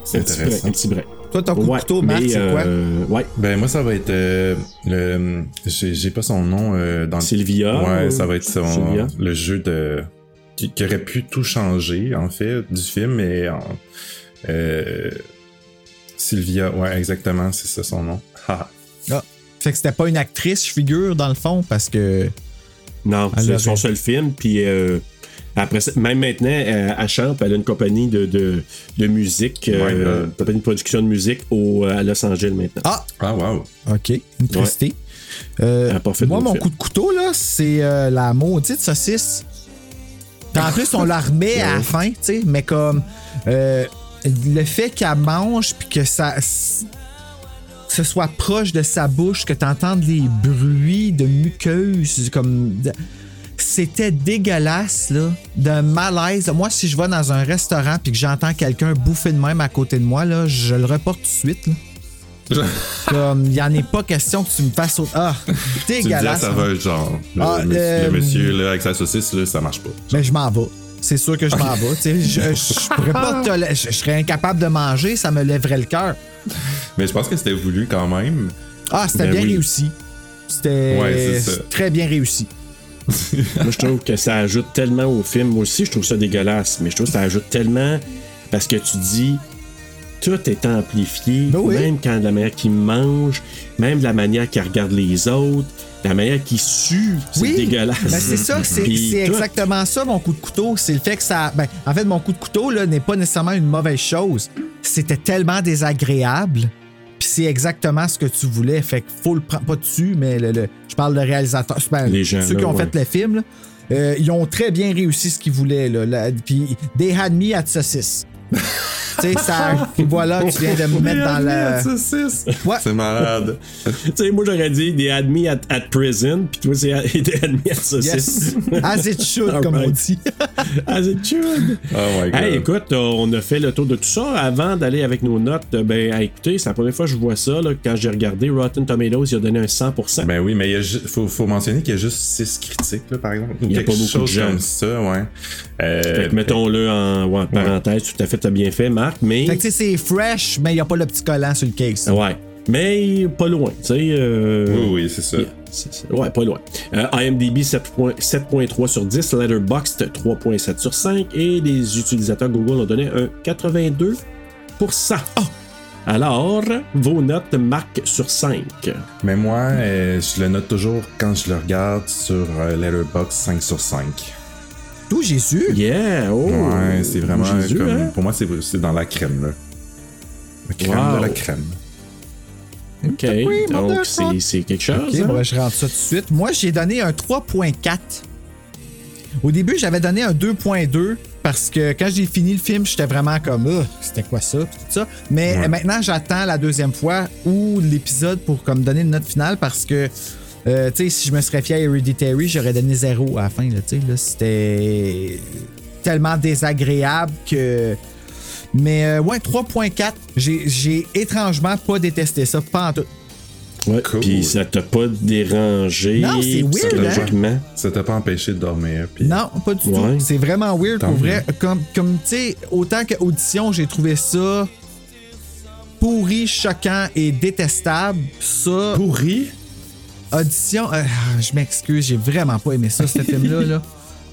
Speaker 3: C'est
Speaker 2: Un petit break,
Speaker 3: intéressant.
Speaker 2: un petit break.
Speaker 1: Toi, ton coup
Speaker 2: Ouais,
Speaker 1: de couteau, Marc,
Speaker 2: mais,
Speaker 1: c'est quoi?
Speaker 2: euh, Ouais,
Speaker 3: Ben moi ça va être euh, le j'ai j'ai pas son nom euh, dans le
Speaker 2: Sylvia.
Speaker 3: Ouais,
Speaker 2: ou-
Speaker 3: ça va être son,
Speaker 2: Sylvia.
Speaker 3: le jeu de qui, qui aurait pu tout changer en fait du film mais en- euh, Sylvia, ouais, exactement, c'est ça son nom. Haha.
Speaker 1: Ah. Fait que c'était pas une actrice, je figure, dans le fond, parce que.
Speaker 2: Non,
Speaker 1: Elle
Speaker 2: c'est son seul film. Puis euh, après ça, même maintenant, elle, elle chante, elle a une compagnie de, de, de musique, euh,
Speaker 3: Ouais,
Speaker 2: une compagnie de production de musique au, à Los Angeles maintenant.
Speaker 1: Ah!
Speaker 3: Ah, wow.
Speaker 1: OK, une tristité. Euh,
Speaker 2: Elle a pas fait
Speaker 1: moi, mon coup de couteau, là, c'est euh, la maudite saucisse. En plus, on la remet à la fin, tu sais, mais comme euh, le fait qu'elle mange, puis que ça. que ce soit proche de sa bouche, que tu entendes les bruits de muqueuse, comme. C'était dégueulasse, là, d'un malaise. Moi, si je vais dans un restaurant puis que j'entends quelqu'un bouffer de même à côté de moi, là, je le reporte tout de suite. Là. Comme, il n'y en est pas question que tu me fasses autre. Ah,
Speaker 3: Tu à
Speaker 1: dégueulasse.
Speaker 3: ça va, genre. Le,
Speaker 1: Ah,
Speaker 3: monsieur,
Speaker 1: euh,
Speaker 3: le monsieur, là, avec sa saucisse, là, ça marche pas.
Speaker 1: Mais je m'en vais. C'est sûr que je m'en vais. tu sais. Je, je pourrais pas tolé- je, je serais incapable de manger, ça me lèverait le cœur.
Speaker 3: Mais je pense que c'était voulu quand même.
Speaker 1: Ah, c'était
Speaker 2: Ben
Speaker 1: bien
Speaker 2: oui.
Speaker 1: réussi. C'était
Speaker 3: Ouais, c'est ça.
Speaker 1: très bien réussi.
Speaker 2: Moi, je trouve que ça ajoute tellement au film. Moi aussi, je trouve ça dégueulasse, mais je trouve que ça ajoute tellement parce que tu dis tout est amplifié,
Speaker 1: Ben oui.
Speaker 2: même quand la manière qu'il mange, même la manière qu'il regarde les autres, la manière qu'il sue, c'est
Speaker 1: Oui,
Speaker 2: dégueulasse.
Speaker 1: Ben, c'est ça, c'est exactement ça mon coup de couteau. C'est le fait que ça. Ben, en fait, mon coup de couteau là, n'est pas nécessairement une mauvaise chose. C'était tellement désagréable. Puis c'est exactement ce que tu voulais. Fait que faut le prendre pas dessus, mais le, le- je parle de réalisateur. ben,
Speaker 2: Les gens,
Speaker 1: ceux
Speaker 2: là,
Speaker 1: qui ont
Speaker 2: ouais.
Speaker 1: fait le film, là, euh, ils ont très bien réussi ce qu'ils voulaient. Là, puis they had me at saucisse. Tu sais, ça. Voilà, tu viens de me mettre dans la.
Speaker 3: saucisse.
Speaker 1: Ouais.
Speaker 3: C'est malade.
Speaker 2: Tu sais, moi, j'aurais dit des admis at, at prison, puis toi, c'est des admis at saucisse.
Speaker 1: Yes. As it should, comme on dit.
Speaker 2: As it should.
Speaker 3: Oh my god.
Speaker 2: Hey, écoute, on a fait le tour de tout ça. Avant d'aller avec nos notes, euh, ben, à écouter, c'est la première fois que je vois ça. Là, quand j'ai regardé Rotten Tomatoes, il a donné un 100%.
Speaker 3: Ben oui, mais il y a ju- faut, faut mentionner qu'il y a juste 6 critiques, là, par exemple.
Speaker 2: Il y a pas beaucoup de gens.
Speaker 3: comme ça, ouais. Euh,
Speaker 2: Fait que mettons-le en, ouais, en parenthèse, tout à fait, t'as bien fait, Marc, mais.
Speaker 1: Fait que c'est fresh, mais il n'y a pas le petit collant sur le case.
Speaker 2: Ouais. Mais pas loin, tu sais. euh,
Speaker 3: Oui, oui, c'est ça.
Speaker 2: yeah. Ouais, pas loin. Euh, IMDb 7.3 7.3 sur 10, Letterboxd 3.7 sur 5 et les utilisateurs Google ont donné un 82% Alors, vos notes marquent sur 5.
Speaker 3: Mais moi, euh, je le note toujours quand je le regarde sur Letterboxd 5 sur 5.
Speaker 1: Tout Jésus?
Speaker 2: Yeah! Oh!
Speaker 3: ouais, c'est vraiment
Speaker 2: Jésus,
Speaker 3: comme.
Speaker 2: hein?
Speaker 3: Pour moi, c'est c'est dans la crème, là. La crème
Speaker 2: Wow.
Speaker 3: de la crème.
Speaker 2: OK. Donc, c'est quelque chose.
Speaker 1: Ok,
Speaker 2: hein?
Speaker 1: bon, ben, je rentre ça tout de suite. Moi, j'ai donné un 3.4. Au début, j'avais donné un 2.2 parce que quand j'ai fini le film, j'étais vraiment comme Ah, c'était quoi ça, tout ça. Mais
Speaker 3: Ouais.
Speaker 1: maintenant, j'attends la deuxième fois ou l'épisode pour comme donner une note finale parce que euh, tu sais, si je me serais fié à Hereditary, j'aurais donné zéro à la fin. là, tu sais, là, C'était tellement désagréable que. Mais euh, ouais, 3.4. J'ai j'ai étrangement pas détesté ça, pas en tout.
Speaker 2: Ouais,
Speaker 3: Cool.
Speaker 2: Puis ça t'a pas dérangé
Speaker 1: Non, c'est weird, hein?
Speaker 2: psychologiquement?
Speaker 3: Ça t'a pas empêché de dormir. Puis...
Speaker 1: Non, pas du
Speaker 2: Ouais.
Speaker 1: tout. C'est vraiment weird
Speaker 3: Tant
Speaker 1: pour vrai. Comme, comme tu sais, autant que Audition, j'ai trouvé ça pourri, choquant et détestable. Ça,
Speaker 3: Pourri?
Speaker 1: Audition, euh, je m'excuse, j'ai vraiment pas aimé ça, ce film-là. Là.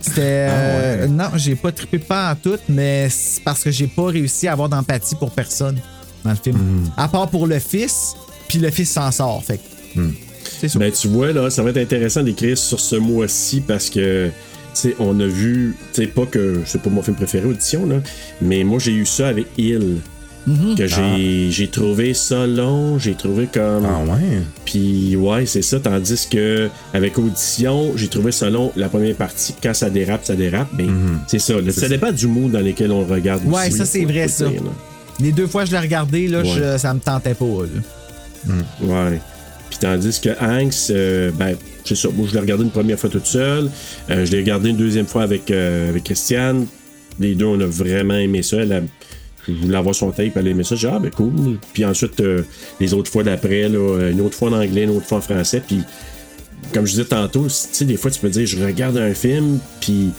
Speaker 1: C'était.
Speaker 3: Ah
Speaker 1: euh, non, j'ai pas trippé pas en tout, mais c'est parce que j'ai pas réussi à avoir d'empathie pour personne dans le film.
Speaker 3: Hmm.
Speaker 1: À part pour le fils, puis le fils s'en sort. Fait
Speaker 3: Hmm.
Speaker 1: C'est.
Speaker 2: Ben, tu vois, là, ça va être intéressant d'écrire sur ce mois-ci parce que, tu sais, on a vu, tu sais, pas que c'est pas mon film préféré, Audition, là, mais moi, j'ai eu ça avec
Speaker 1: Mm-hmm.
Speaker 2: Que j'ai j'ai trouvé ça long, j'ai trouvé comme.
Speaker 3: Ah ouais?
Speaker 2: Puis ouais, c'est ça. Tandis que avec Audition, j'ai trouvé ça long la première partie. Quand ça dérape, ça dérape. Mais c'est ça. là, ça dépend du mood dans lequel on regarde.
Speaker 1: Ouais,
Speaker 2: aussi,
Speaker 1: ça, c'est vrai, ça.
Speaker 2: dire.
Speaker 1: Les deux fois que je l'ai regardé, là,
Speaker 2: Ouais.
Speaker 1: je- ça me tentait pas. là.
Speaker 2: Ouais. Puis tandis que Hanks, euh, ben, c'est ça. Moi, je l'ai regardé une première fois toute seule. Euh, je l'ai regardé une deuxième fois avec, euh, avec Christiane. Les deux, on a vraiment aimé ça. Elle a- je voulais avoir son tape, elle aimait ça. J'ai ah, ben cool. Puis ensuite, euh, les autres fois d'après, là, une autre fois en anglais, une autre fois en français. Puis, comme je disais tantôt, tu sais, des fois, tu peux dire, je regarde un film, puis.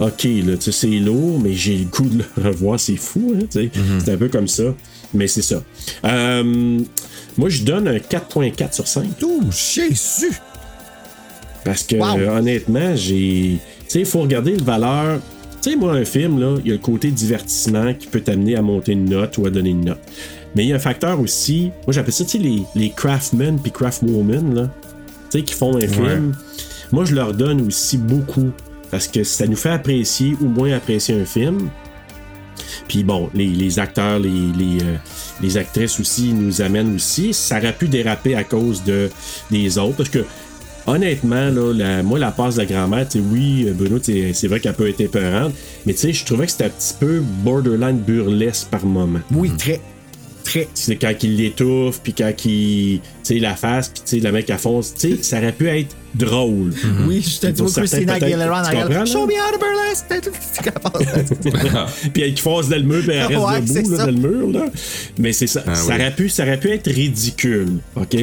Speaker 2: OK, là, tu sais, c'est lourd, mais j'ai le goût de le revoir, c'est fou, hein, tu sais. C'est un peu comme ça, mais c'est ça. Euh, moi, je donne un 4.4 sur 5.
Speaker 1: Tout, Jésus!
Speaker 2: Parce que
Speaker 1: Wow.
Speaker 2: honnêtement, j'ai. Tu sais, il faut regarder le valeur. Tu sais, moi, un film, là, il y a le côté divertissement qui peut t'amener à monter une note ou à donner une note. Mais il y a un facteur aussi, moi j'appelle ça, tu sais, les, les craftsmen puis craftwomen, là, tu sais, qui font un film. Moi, je leur donne aussi beaucoup. Parce que ça nous fait apprécier ou moins apprécier un film. Puis bon, les, les acteurs, les, les, euh, les actrices aussi nous amènent aussi. Ça aurait pu déraper à cause de, des autres. Parce que honnêtement, là, la- moi, la passe de la grand-mère, oui, euh, Bruno, c'est vrai qu'elle peut être épeurante. Mais tu sais, je trouvais que c'était un petit peu borderline burlesque par moment.
Speaker 1: Oui, très. Très.
Speaker 2: C'est quand il l'étouffe, puis quand il. Tu sais, la face, puis tu sais, le mec, elle fonce. Tu sais, ça aurait pu être drôle.
Speaker 1: Oui, je te dis, Christina Aguilera en arrière. Show me how to burlesque.
Speaker 2: puis elle qui fonce dans le mur, puis elle reste
Speaker 1: Ouais,
Speaker 2: debout là, dans le mur. Là. Mais c'est ça.
Speaker 3: Ah
Speaker 2: ça,
Speaker 3: oui.
Speaker 2: aurait pu, ça aurait pu être ridicule. OK?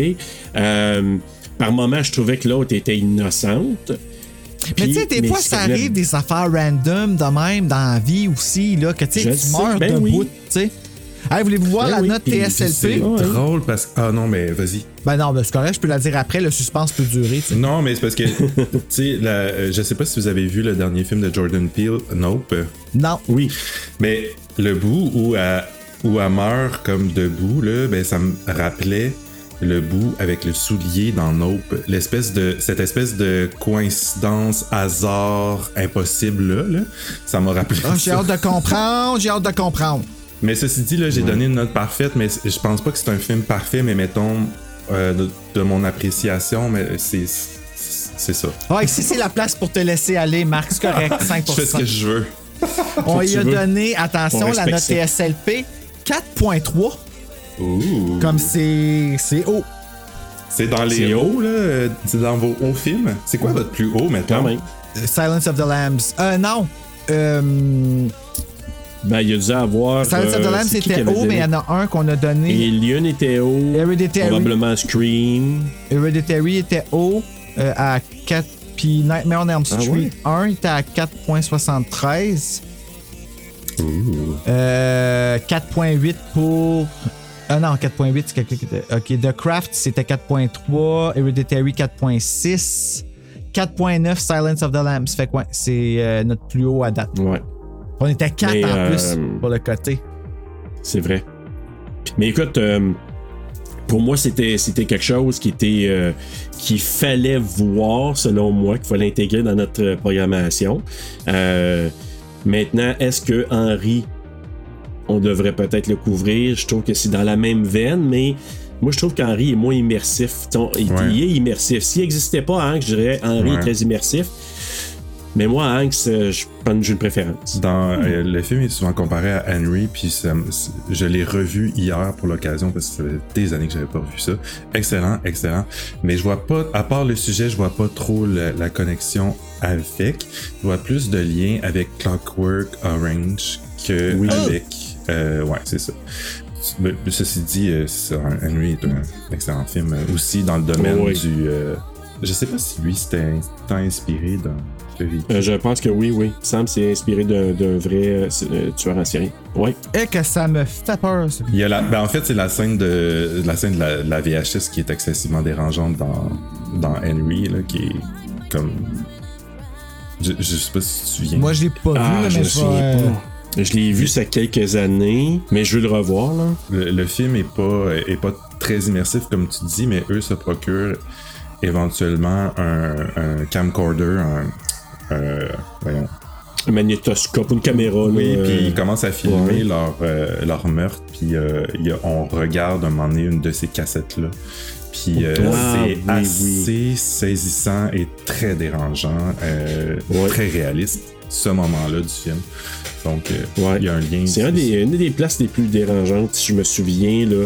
Speaker 2: Euh, par moment, je trouvais que l'autre était innocente.
Speaker 1: Mais tu sais, des fois, ça arrive des affaires random de même dans la vie aussi, là, que tu meurs
Speaker 2: ben
Speaker 1: debout,
Speaker 2: oui.
Speaker 1: tu sais. Hey, voulez-vous voir
Speaker 2: Ben
Speaker 1: la
Speaker 2: oui,
Speaker 1: note
Speaker 3: C'est
Speaker 1: TSLP?
Speaker 2: Ouais.
Speaker 3: drôle parce que. Ah non, mais vas-y.
Speaker 1: Ben non, ben c'est correct, je peux la dire après, le suspense peut durer, tu sais.
Speaker 3: Non, mais c'est parce que, tu sais, euh, je sais pas si vous avez vu le dernier film de Jordan Peele, Nope.
Speaker 1: Non.
Speaker 2: Oui.
Speaker 3: Mais le bout où elle, où elle meurt comme debout, là, ben, ça me rappelait le bout avec le soulier dans Nope. L'espèce de, cette espèce de coïncidence, hasard, impossible là, là. ça m'a rappelé
Speaker 1: Ah, j'ai hâte de comprendre, j'ai hâte de comprendre.
Speaker 3: Mais ceci dit, là, j'ai donné une note parfaite, mais je pense pas que c'est un film parfait, mais mettons, euh, de, de mon appréciation, mais c'est, c'est ça.
Speaker 1: Ah, ici, c'est la place pour te laisser aller, Marc, c'est correct, 5%.
Speaker 3: Je fais ce que je veux.
Speaker 1: On
Speaker 2: tu
Speaker 1: a
Speaker 2: veux.
Speaker 1: donné, attention,
Speaker 2: On
Speaker 1: la note. TSLP, 4.3. Comme c'est c'est haut.
Speaker 3: C'est dans les hauts, là. C'est dans vos hauts films. C'est quoi votre plus haut maintenant?
Speaker 2: Quand même.
Speaker 1: Euh, Silence of the Lambs. Euh, non. Euh,
Speaker 2: Ben, il a dû avoir.
Speaker 1: Silence of the
Speaker 2: euh,
Speaker 1: Lambs, c'était haut, mais il y en a un qu'on a donné.
Speaker 2: Alien était haut.
Speaker 1: Hereditary.
Speaker 2: Probablement Scream.
Speaker 1: Hereditary était haut euh, à 4. Puis Nightmare on Elm
Speaker 2: Ah
Speaker 1: Street
Speaker 2: ouais?
Speaker 1: 1 était à 4.73. Euh, 4.8 pour. Ah non, 4.8, c'est quelqu'un qui était. Ok, The Craft, c'était 4.3. Hereditary, 4.6. 4.9, Silence of the Lambs. Fait quoi? C'est euh, notre plus haut à date.
Speaker 2: Ouais.
Speaker 1: On était à 4
Speaker 2: Mais,
Speaker 1: en
Speaker 2: euh,
Speaker 1: plus pour le côté.
Speaker 2: C'est vrai. Mais écoute, euh, pour moi, c'était, c'était quelque chose qui était euh, qu'il fallait voir, selon moi, qu'il fallait intégrer dans notre euh, programmation. Euh, maintenant, est-ce que Henry, on devrait peut-être le couvrir? Je trouve que c'est dans la même veine, mais moi, je trouve qu'Henry est moins immersif. Il,
Speaker 3: Ouais.
Speaker 2: il est immersif. S'il n'existait pas Hank, je dirais Henry
Speaker 3: Ouais.
Speaker 2: est très immersif. Mais moi, Hank, je j'ai une préférence.
Speaker 3: Dans, euh, le film est souvent comparé à Henry, puis ça je l'ai revu hier pour l'occasion parce que ça fait des années que j'avais pas revu ça. Excellent, excellent. Mais je vois pas, à part le sujet, je vois pas trop la, la connexion avec. Je vois plus de liens avec Clockwork Orange que
Speaker 2: Oui.
Speaker 3: avec. Euh, ouais, c'est ça. Mais, ceci dit, euh, ça, Henry est un excellent film euh, aussi dans le domaine
Speaker 2: Oui.
Speaker 3: du. euh, je sais pas si lui c'était tant inspiré véhicule.
Speaker 2: Euh, je pense que oui, oui. Que c'est inspiré d'un, d'un vrai euh, euh, tueur en série. Oui.
Speaker 1: Et que ça me fait peur, ça.
Speaker 3: Il y a la, ben en fait, c'est la scène de la scène de la, de la VHS qui est excessivement dérangeante dans, dans Henry, là, qui est comme. Je, je sais pas si tu te souviens.
Speaker 1: Moi, je l'ai pas vu,
Speaker 2: Ah, je
Speaker 1: mais je euh,
Speaker 2: pas. Je l'ai vu ça y a quelques années, mais je veux le revoir, là.
Speaker 3: le, le film est pas, est pas très immersif, comme tu dis, mais eux se procurent éventuellement un, un camcorder, un. un- voyons.
Speaker 2: Un magnétoscope, une caméra,
Speaker 3: Oui, puis
Speaker 2: euh,
Speaker 3: ils commencent à filmer
Speaker 2: ouais.
Speaker 3: leur, euh, leur meurtre, puis euh, on regarde un moment donné une de ces cassettes-là. Puis euh,
Speaker 2: Ah,
Speaker 3: c'est
Speaker 2: oui,
Speaker 3: assez saisissant et très dérangeant, euh,
Speaker 2: Ouais.
Speaker 3: très réaliste, ce moment-là du film. Donc, euh,
Speaker 2: Ouais.
Speaker 3: il y a un lien.
Speaker 2: C'est un une des places les plus dérangeantes, si je me souviens, là.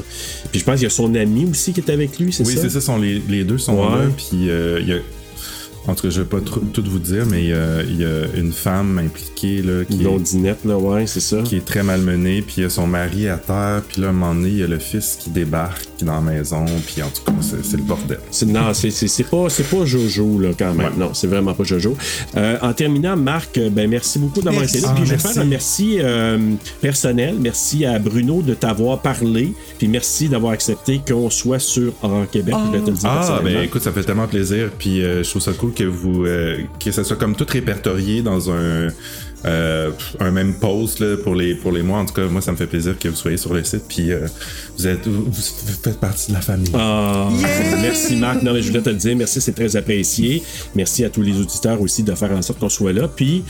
Speaker 2: Puis je pense qu'il y a son ami aussi qui est avec lui, c'est
Speaker 3: Oui,
Speaker 2: ça?
Speaker 3: c'est ça, sont les, les deux sont
Speaker 2: Ouais.
Speaker 3: là, puis euh, il y a... En tout cas, je vais pas trop- tout vous dire, mais il y a, il y a une femme impliquée là, qui,
Speaker 2: blondinette, là, ouais, c'est ça.
Speaker 3: qui est très malmenée, puis il y a son mari à terre, puis là, à un moment donné, il y a le fils qui débarque dans la maison, puis en tout cas, c'est le bordel.
Speaker 2: Non, c'est- pas, c'est pas Jojo, là, quand même.
Speaker 3: Ouais.
Speaker 2: Non, c'est vraiment pas Jojo. Euh, en terminant, Marc, euh, ben, merci beaucoup d'avoir été là.
Speaker 1: Ah,
Speaker 2: Puis je vais
Speaker 1: merci.
Speaker 2: faire un merci euh, personnel. Merci à Bruno de t'avoir parlé. Puis merci d'avoir accepté qu'on soit sur Horror Québec. Je vais te le dire
Speaker 3: Ah, ben écoute, ça fait tellement plaisir, puis euh, je trouve ça cool que vous euh, que ça soit comme tout répertorié dans un euh, un même post là, pour les pour les mois. En tout cas, moi, ça me fait plaisir que vous soyez sur le site. Puis euh, vous êtes vous, vous faites partie de la famille.
Speaker 2: Ah, merci Marc. Non, mais je voulais te le dire, merci, c'est très apprécié. Merci à tous les auditeurs aussi de faire en sorte qu'on soit là. Puis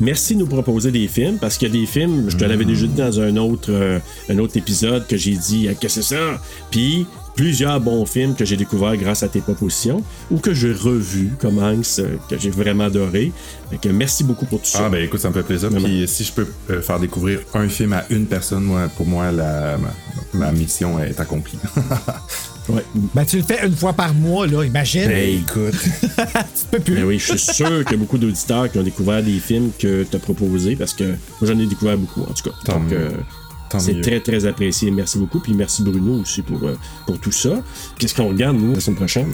Speaker 2: merci de nous proposer des films parce qu'il y a des films, je te l'avais déjà dit dans un autre, euh, un autre épisode que j'ai dit, Ah, qu'est-ce que c'est ça? Puis plusieurs bons films que j'ai découverts grâce à tes propositions ou que j'ai revus comme Hanks, euh, que j'ai vraiment adoré. Fait que merci beaucoup pour tout ça.
Speaker 3: Ah ben écoute, ça me fait plaisir. Puis si je peux euh, faire découvrir un film à une personne, moi, pour moi, la, ma, ma mission est accomplie.
Speaker 2: Ouais.
Speaker 1: Ben, tu le fais une fois par mois, là, imagine.
Speaker 3: ben écoute.
Speaker 1: tu peux plus.
Speaker 2: Ben oui, je suis sûr qu'il y a beaucoup d'auditeurs qui ont découvert des films que tu as proposés parce que moi j'en ai découvert beaucoup en tout cas.
Speaker 3: Tant
Speaker 2: Donc euh, c'est très très apprécié. Merci beaucoup. Puis merci Bruno aussi pour, euh, pour tout ça. Qu'est-ce qu'on regarde nous la semaine prochaine?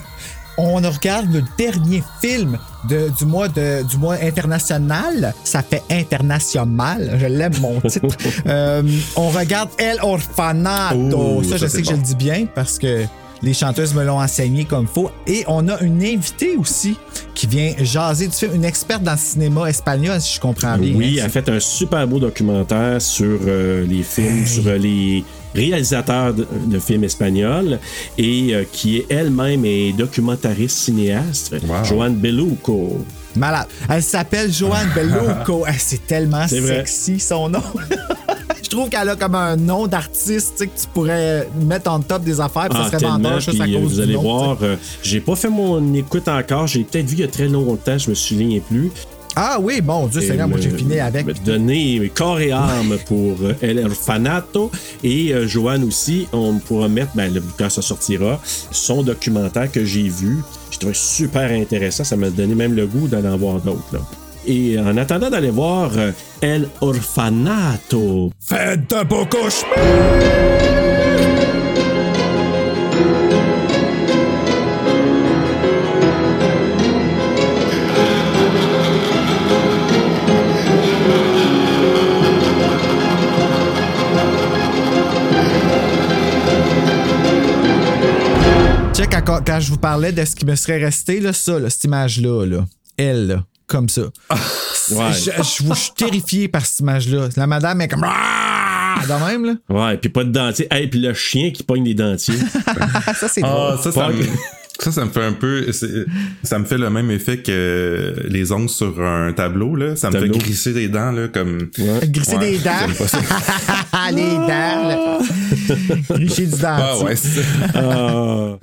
Speaker 1: On regarde le dernier film de- du, mois de, du mois international. Ça fait international. Je l'aime, mon titre. Euh, on regarde El Orfanato.
Speaker 3: Oh,
Speaker 1: ça, je sais que je le dis bien parce que les chanteuses me l'ont enseigné comme faut. Et on a une invitée aussi qui vient jaser du film, une experte dans le cinéma espagnol, si je comprends bien.
Speaker 2: Oui, elle a fait un super beau documentaire sur euh, les films, sur euh, les réalisateurs de, de films espagnols et euh, qui est elle-même est documentariste cinéaste,
Speaker 3: Wow.
Speaker 2: Joanne Beluco.
Speaker 1: Malade. Elle s'appelle Joanne Belluco. Ah, C'est tellement sexy son nom. Je trouve qu'elle a comme un nom d'artiste que tu pourrais mettre en top des affaires, puis ça
Speaker 2: Ah,
Speaker 1: serait vendeur juste à
Speaker 2: euh,
Speaker 1: cause
Speaker 2: vous
Speaker 1: du
Speaker 2: allez
Speaker 1: nom,
Speaker 2: voir, euh, j'ai pas fait mon écoute encore, j'ai peut-être vu il y a très longtemps, je me souviens plus.
Speaker 1: Ah oui, bon Dieu Seigneur, moi j'ai fini avec.
Speaker 2: donner corps et âme pour euh, El Orfanato et euh, Joanne aussi. On pourra mettre, ben, le- quand ça sortira, son documentaire que j'ai vu. Je trouvais super intéressant. Ça m'a donné même le goût d'aller en voir d'autres. là. Et en attendant d'aller voir euh, El Orfanato,
Speaker 1: Faites un quand, quand je vous parlais de ce qui me serait resté, là, ça, là, cette image-là, là, elle, là, comme ça.
Speaker 2: Ouais.
Speaker 1: Je, je- je suis terrifié par cette image-là. La madame est comme. Ah! De même, là.
Speaker 2: ouais, puis pas de dentier. Et puis le chien qui pogne des dentiers.
Speaker 1: Ça, c'est
Speaker 3: Ah,
Speaker 1: drôle.
Speaker 3: ça, ça me, ça, ça me fait un peu. Ça me fait le même effet que les ongles sur un tableau, là. Ça me
Speaker 2: Tableau.
Speaker 3: fait grisser des dents, là, comme.
Speaker 1: Grisser
Speaker 3: Ouais,
Speaker 1: des dents.
Speaker 3: j'aime pas ça.
Speaker 1: les dents, là. Gricher du dentier.
Speaker 3: Ah, ouais, c'est ça.
Speaker 2: Ah.